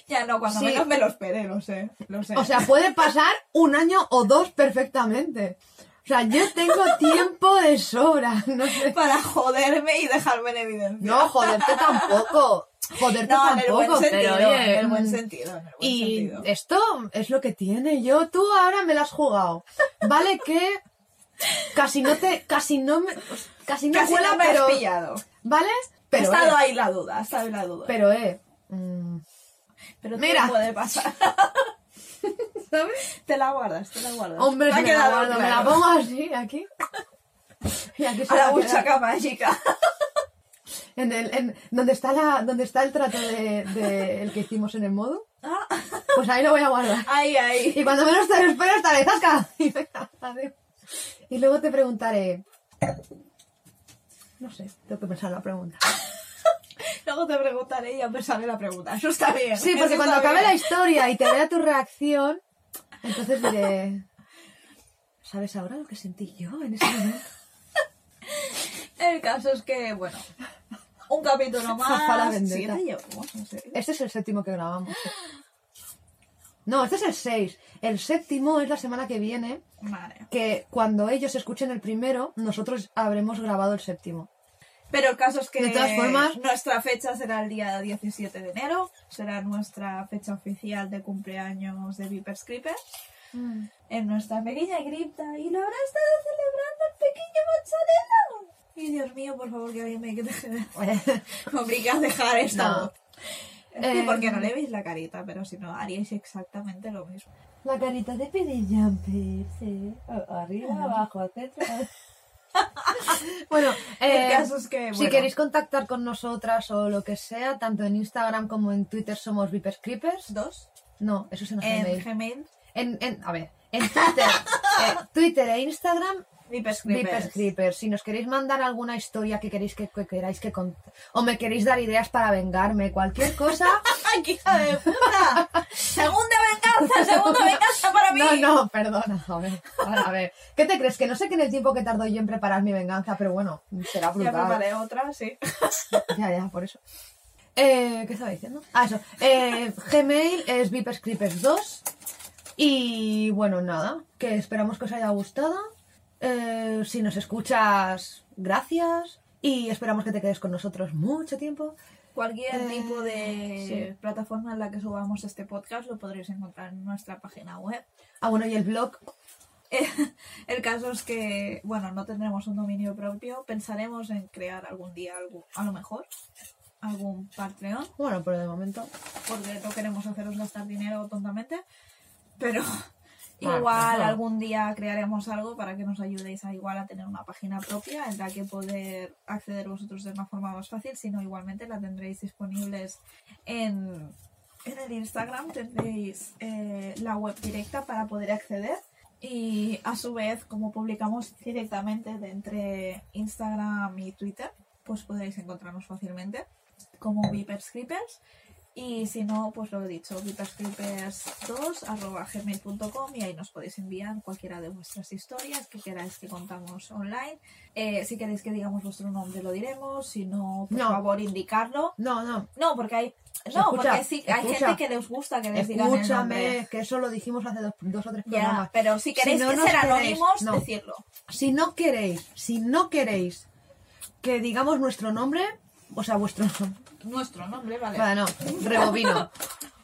Speaker 2: Ya no, cuando
Speaker 1: Sí.
Speaker 2: menos me lo esperé, lo sé. Lo sé.
Speaker 1: o sea, puede pasar un año o dos perfectamente. O sea, yo tengo tiempo de sobra. No sé.
Speaker 2: para joderme y dejarme en evidencia.
Speaker 1: No, joderte tampoco. Joderte
Speaker 2: No, en el
Speaker 1: tampoco,
Speaker 2: buen sentido,
Speaker 1: pero oye,
Speaker 2: en el buen
Speaker 1: mm,
Speaker 2: sentido, en el buen
Speaker 1: Y
Speaker 2: sentido.
Speaker 1: esto es lo que tiene. Yo, tú ahora me lo has jugado. Vale (laughs) que casi no te, casi no me, casi no
Speaker 2: Casi
Speaker 1: cuela,
Speaker 2: no me
Speaker 1: pero,
Speaker 2: has pillado.
Speaker 1: ¿vale?
Speaker 2: ha
Speaker 1: Pero,
Speaker 2: estado
Speaker 1: eh,
Speaker 2: ahí la duda, ha estado ahí la duda.
Speaker 1: pero, eh, mm,
Speaker 2: Pero
Speaker 1: Mira.
Speaker 2: puede pasar. (laughs)
Speaker 1: ¿sabes?
Speaker 2: te la guardas, te la guardas.
Speaker 1: Hombre,
Speaker 2: Me
Speaker 1: me la, guardo, me la
Speaker 2: claro.
Speaker 1: pongo así, aquí. (laughs) Y aquí se
Speaker 2: a la
Speaker 1: va a quedar.
Speaker 2: buchaca mágica.
Speaker 1: En el, en, donde está la, donde está el trato de, de el que hicimos en el modo,
Speaker 2: Ah,
Speaker 1: pues ahí lo voy a guardar.
Speaker 2: ahí, ahí.
Speaker 1: Y cuando menos te lo esperas, estaré zasca. Y venga, adiós. Y luego te preguntaré. No sé, tengo que pensar la pregunta. (laughs)
Speaker 2: Luego te preguntaré y ya pensaré la pregunta. Eso está bien.
Speaker 1: Sí, porque cuando acabe
Speaker 2: bien.
Speaker 1: la historia y te vea tu reacción, entonces diré. (laughs) ¿Sabes ahora lo que sentí yo en ese momento? (laughs)
Speaker 2: El caso es que, bueno, un capítulo más.
Speaker 1: vendetta.
Speaker 2: Siete llevamos, en serio.
Speaker 1: Este es el séptimo que grabamos. No, este es el seis. El séptimo es la semana que viene,
Speaker 2: Vale.
Speaker 1: que cuando ellos escuchen el primero, nosotros habremos grabado el séptimo.
Speaker 2: Pero el caso es que
Speaker 1: De todas formas-
Speaker 2: nuestra fecha será el día 17 de enero, será nuestra fecha oficial de cumpleaños de Vipers Creepers en nuestra pequeña cripta y lo habrá estado celebrando el pequeño mozzarella. Y Dios mío, por favor, que alguien me a (laughs) (laughs) dejar esta
Speaker 1: No.
Speaker 2: voz. Es que
Speaker 1: Eh,
Speaker 2: porque no le veis la carita, pero si no, haríais exactamente lo mismo.
Speaker 1: La carita de Pidi Jumper, sí. Arriba, abajo, etcétera. (laughs) bueno, eh,
Speaker 2: el caso es que,
Speaker 1: si queréis contactar con nosotras o lo que sea, tanto en Instagram como en Twitter somos Vipers Creepers.
Speaker 2: dos,
Speaker 1: No, eso es en
Speaker 2: en
Speaker 1: Gmail.
Speaker 2: Gmail,
Speaker 1: En, en- a ver, en Twitter, eh, Twitter e Instagram
Speaker 2: Vipers
Speaker 1: Vipers
Speaker 2: Creepers.
Speaker 1: Creepers. Si nos queréis mandar alguna historia que queréis que, que queráis que cont- o me queréis dar ideas para vengarme, cualquier cosa. (laughs)
Speaker 2: ¡Ay, qué hija de puta! ¡Segunda venganza! ¡Segunda venganza para mí!
Speaker 1: No, no, perdona, a ver, a ver. ¿Qué te crees? Que no sé que en el tiempo que tardo yo en preparar mi venganza, pero bueno, será
Speaker 2: Ya
Speaker 1: brutal.
Speaker 2: preparé otra, sí. (laughs)
Speaker 1: Ya, ya, por eso. Eh, ¿Qué estaba diciendo? Ah, eso. Eh, Gmail es VipersCreepers2. Y bueno, nada, que esperamos que os haya gustado. Eh, si nos escuchas, gracias. Y esperamos que te quedes con nosotros mucho tiempo.
Speaker 2: Cualquier
Speaker 1: Eh,
Speaker 2: tipo de
Speaker 1: sí.
Speaker 2: plataforma en la que subamos este podcast lo podréis encontrar en nuestra página web.
Speaker 1: Ah, bueno, y el blog.
Speaker 2: Eh, (laughs) El caso es que, bueno, no tendremos un dominio propio. Pensaremos en crear algún día algo, a lo mejor, algún Patreon,
Speaker 1: Bueno, pero de momento.
Speaker 2: porque no queremos haceros gastar dinero tontamente. Pero igual algún día crearemos algo para que nos ayudéis a igual a tener una página propia en la que poder acceder vosotros de una forma más fácil, sino igualmente la tendréis disponibles en, en el Instagram, tendréis eh, la web directa para poder acceder. Y a su vez, como publicamos directamente de entre Instagram y Twitter, pues podréis encontrarnos fácilmente como Vipers Creepers. Y si no, pues lo he dicho, viperscreepers2.gmail.com y ahí nos podéis enviar cualquiera de vuestras historias que queráis que contamos online. Eh, si queréis que digamos vuestro nombre lo diremos, si no, por
Speaker 1: No.
Speaker 2: favor indicarlo.
Speaker 1: No, no.
Speaker 2: No, porque hay... No,
Speaker 1: Escucha,
Speaker 2: porque sí, hay
Speaker 1: escucha.
Speaker 2: gente que les gusta que les digan el nombre.
Speaker 1: Escúchame, que eso lo dijimos hace dos, dos o tres programas.
Speaker 2: pero si queréis
Speaker 1: no
Speaker 2: que ser
Speaker 1: queréis,
Speaker 2: anónimos,
Speaker 1: no.
Speaker 2: decirlo.
Speaker 1: Si no queréis, si no queréis que digamos nuestro nombre, o sea, vuestro (laughs)
Speaker 2: Nuestro nombre, vale.
Speaker 1: Vale, no, rebobino.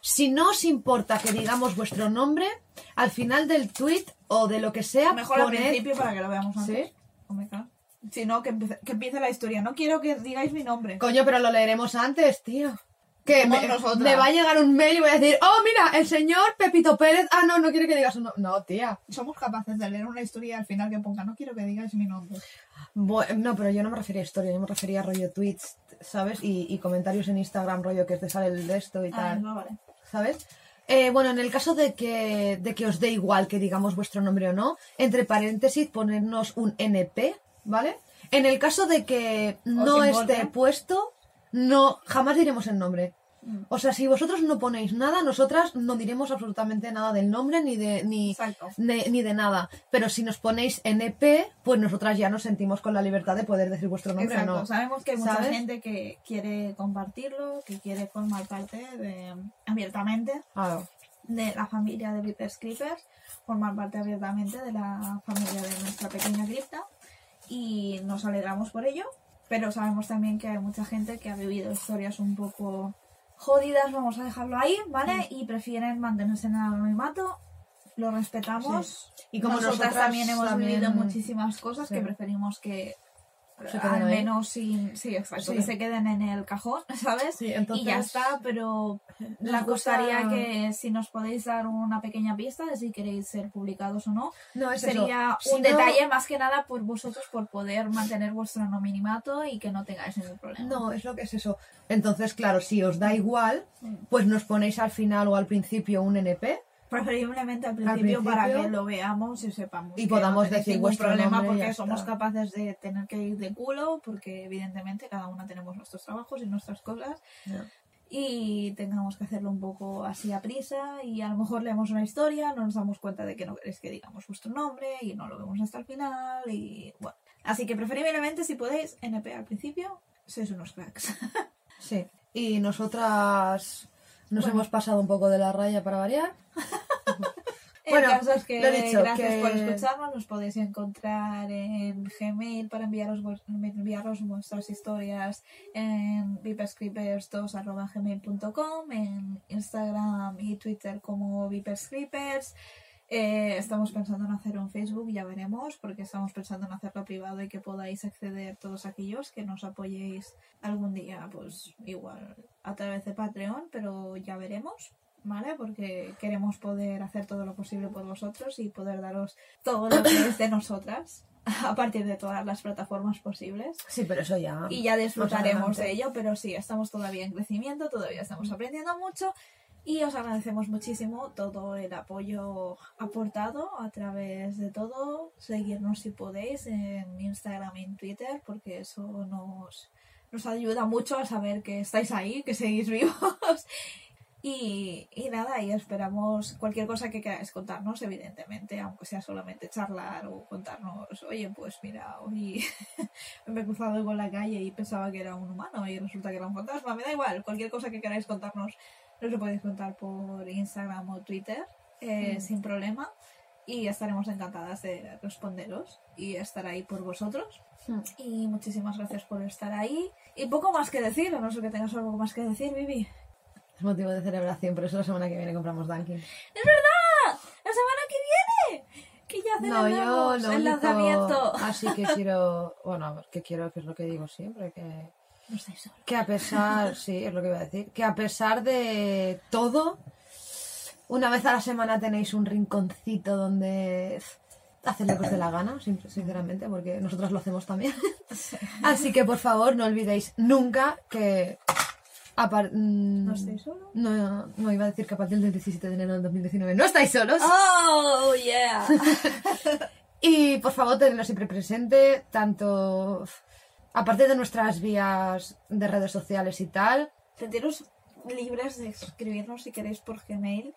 Speaker 1: Si no os importa que digamos vuestro nombre, al final del tweet o de lo que sea,
Speaker 2: Mejor al principio para que lo veamos antes.
Speaker 1: ¿Sí?
Speaker 2: Claro. Si no, que empiece, que empiece la historia. No quiero que digáis mi nombre.
Speaker 1: Coño, pero lo leeremos antes, tío. Que me, me va a llegar un mail y voy a decir, oh, mira, el señor Pepito Pérez. Ah, no, no quiere que digas su nombre. No, tía.
Speaker 2: Somos capaces de leer una historia al final que ponga, no quiero que digáis mi nombre.
Speaker 1: Bu- no, pero yo no me refería a historia, yo me refería a rollo tweets, ¿sabes? Y, y comentarios en Instagram, rollo que te sale el de esto y
Speaker 2: Ah,
Speaker 1: tal.
Speaker 2: no, vale.
Speaker 1: ¿sabes? Eh, bueno, en el caso de que, de que os dé igual que digamos vuestro nombre o no, entre paréntesis ponernos un NP, ¿vale? En el caso de que no esté puesto, no, jamás diremos el nombre. O sea, si vosotros no ponéis nada, nosotras no diremos absolutamente nada del nombre ni de ni, ni, ni de nada. Pero si nos ponéis NP, pues nosotras ya nos sentimos con la libertad de poder decir vuestro nombre
Speaker 2: Exacto.
Speaker 1: o no.
Speaker 2: Sabemos que hay mucha gente que quiere compartirlo, que quiere formar parte de, abiertamente de la familia de Vipers Creepers, formar parte abiertamente de la familia de nuestra pequeña cripta y nos alegramos por ello, pero sabemos también que hay mucha gente que ha vivido historias un poco jodidas, vamos a dejarlo ahí, ¿vale? Y prefieren mantenerse en el anonimato, lo respetamos.
Speaker 1: Y como
Speaker 2: nosotras,
Speaker 1: nosotras
Speaker 2: también hemos
Speaker 1: también-
Speaker 2: vivido muchísimas cosas
Speaker 1: Sí.
Speaker 2: que preferimos que
Speaker 1: Se
Speaker 2: al menos sin, sí, exacto,
Speaker 1: Sí.
Speaker 2: que se queden en el cajón, (laughs) ¿sabes?
Speaker 1: Sí, entonces-
Speaker 2: y ya está, pero
Speaker 1: Nos
Speaker 2: gustaría
Speaker 1: gusta-
Speaker 2: que si nos podéis dar una pequeña pista de si queréis ser publicados o no,
Speaker 1: No, es eso.
Speaker 2: sería
Speaker 1: Si
Speaker 2: un
Speaker 1: no-
Speaker 2: detalle más que nada por vosotros, por poder mantener vuestro anonimato y que no tengáis ningún problema.
Speaker 1: No, es lo que es eso. Entonces, claro, si os da igual, pues nos ponéis al final o al principio un NP
Speaker 2: Preferiblemente al principio,
Speaker 1: principio.
Speaker 2: para que lo veamos y sepamos.
Speaker 1: Y podamos
Speaker 2: no
Speaker 1: decir vuestro
Speaker 2: problema porque somos
Speaker 1: está.
Speaker 2: capaces de tener que ir de culo, porque evidentemente cada una tenemos nuestros trabajos y nuestras cosas. y tengamos que hacerlo un poco así a prisa y a lo mejor leemos una historia, no nos damos cuenta de que no queréis que digamos vuestro nombre y no lo vemos hasta el final y bueno. Así que preferiblemente si podéis NP al principio, sois unos cracks. (laughs)
Speaker 1: Sí. Y nosotras nos
Speaker 2: Bueno.
Speaker 1: hemos pasado un poco de la raya para variar. (laughs)
Speaker 2: El
Speaker 1: Bueno,
Speaker 2: caso es que
Speaker 1: lo he dicho,
Speaker 2: gracias
Speaker 1: que-
Speaker 2: por escucharnos, nos podéis encontrar en Gmail para enviaros, enviaros vuestras historias en viperscreepers2.gmail.com, en Instagram y Twitter como viperscreepers. Eh, estamos pensando en hacer un Facebook, ya veremos, porque estamos pensando en hacerlo privado y que podáis acceder todos aquellos que nos apoyéis algún día, pues igual a través de Patreon, pero ya veremos. ¿Vale? Porque queremos poder hacer todo lo posible por vosotros y poder daros todo lo que es de (coughs) nosotras (laughs) a partir de todas las plataformas posibles.
Speaker 1: Sí, pero eso ya.
Speaker 2: Y ya disfrutaremos de ello, pero sí, estamos todavía en crecimiento, todavía estamos aprendiendo mucho y os agradecemos muchísimo todo el apoyo aportado a través de todo. Seguirnos si podéis en Instagram y Twitter, porque eso nos, nos ayuda mucho a saber que estáis ahí, que seguís (laughs) vivos. Y, y nada, y esperamos cualquier cosa que queráis contarnos, evidentemente, aunque sea solamente charlar o contarnos, oye, pues mira, hoy (laughs) me he cruzado con la calle y pensaba que era un humano y resulta que era un fantasma, me da igual, cualquier cosa que queráis contarnos, nos lo podéis contar por Instagram o Twitter, eh,
Speaker 1: Mm.
Speaker 2: sin problema, y estaremos encantadas de responderos y estar ahí por vosotros. Y muchísimas gracias por estar ahí. Y poco más que decir, a no ser que tengas algo más que decir, Vivi.
Speaker 1: Es motivo de celebración, por eso la semana que viene compramos Dunkin.
Speaker 2: ¡Es verdad! ¡La semana que viene! Que ya
Speaker 1: No, yo
Speaker 2: celebramos el
Speaker 1: único...
Speaker 2: lanzamiento.
Speaker 1: Así que (laughs) quiero... Bueno, que quiero, que es lo que digo siempre, que...
Speaker 2: No.
Speaker 1: Que a pesar, (laughs) sí, es lo que iba a decir, que a pesar de todo, una vez a la semana tenéis un rinconcito donde hacer lo que os dé la gana, sin- sinceramente, porque nosotros lo hacemos también. Así que por favor no olvidéis nunca que... par- mm,
Speaker 2: ¿No estáis solos?
Speaker 1: No, no, iba a decir que a partir del 17 de enero del 2019 no estáis solos.
Speaker 2: ¡Oh, yeah! (laughs)
Speaker 1: Y por favor, tenedlo siempre presente, tanto aparte de nuestras vías de redes sociales y tal,
Speaker 2: Sentiros libres de escribirnos si queréis por Gmail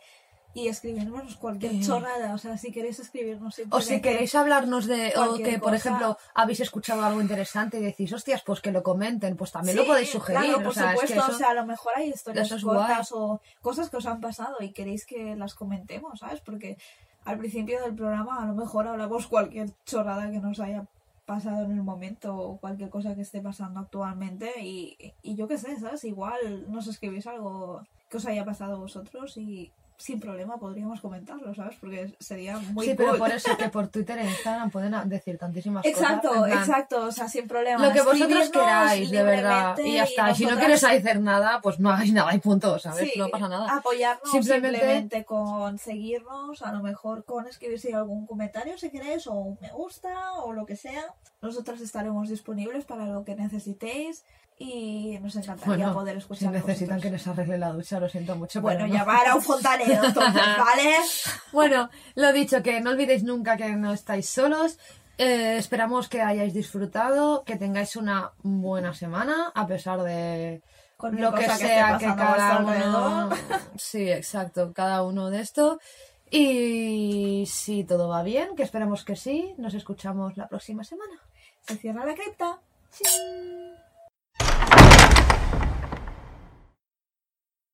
Speaker 2: y escribirnos cualquier
Speaker 1: Eh.
Speaker 2: chorrada. O sea, si queréis escribirnos
Speaker 1: o si queréis hablarnos de, o que por
Speaker 2: cosa.
Speaker 1: ejemplo habéis escuchado algo interesante y decís, hostias, pues que lo comenten, pues también lo podéis sugerir.
Speaker 2: Claro,
Speaker 1: o
Speaker 2: por
Speaker 1: sea, es que
Speaker 2: supuesto,
Speaker 1: eso-
Speaker 2: o sea, a lo mejor hay historias cortas o cosas que os han pasado y queréis que las comentemos, ¿sabes? Porque al principio del programa a lo mejor hablamos cualquier chorrada que nos haya pasado en el momento o cualquier cosa que esté pasando actualmente y, y yo qué sé, ¿sabes? Igual nos escribís algo que os haya pasado vosotros y sin problema podríamos comentarlo, ¿sabes? Porque sería muy
Speaker 1: sí, pero por eso que (laughs) por Twitter e Instagram pueden decir tantísimas
Speaker 2: Exacto,
Speaker 1: cosas. plan,
Speaker 2: exacto, o sea, sin problema.
Speaker 1: Lo que vosotros queráis, de verdad. Y ya está. Y si no queréis hacer nada, pues no hagáis nada y punto, ¿sabes?
Speaker 2: Sí,
Speaker 1: no pasa nada.
Speaker 2: Apoyarnos
Speaker 1: Simplemente-
Speaker 2: simplemente... con seguirnos, a lo mejor con escribir si hay algún comentario si queréis, o un me gusta, o lo que sea. Nosotras estaremos disponibles para lo que necesitéis y nos encantaría
Speaker 1: Bueno,
Speaker 2: poder
Speaker 1: si
Speaker 2: escuchar.
Speaker 1: necesitan que les arregle la ducha, lo siento mucho.
Speaker 2: Bueno,
Speaker 1: no.
Speaker 2: llamar a un fontanero, (laughs) entonces, ¿vale?
Speaker 1: Bueno, lo dicho, que no olvidéis nunca que no estáis solos. Eh, esperamos que hayáis disfrutado, que tengáis una buena semana, a pesar de
Speaker 2: Cualquier
Speaker 1: lo que sea que cada uno. (laughs) Sí, exacto, cada uno de esto. Y si todo va bien, que esperemos que sí, nos escuchamos la próxima semana.
Speaker 2: Se cierra la cripta.
Speaker 1: ¡Chin!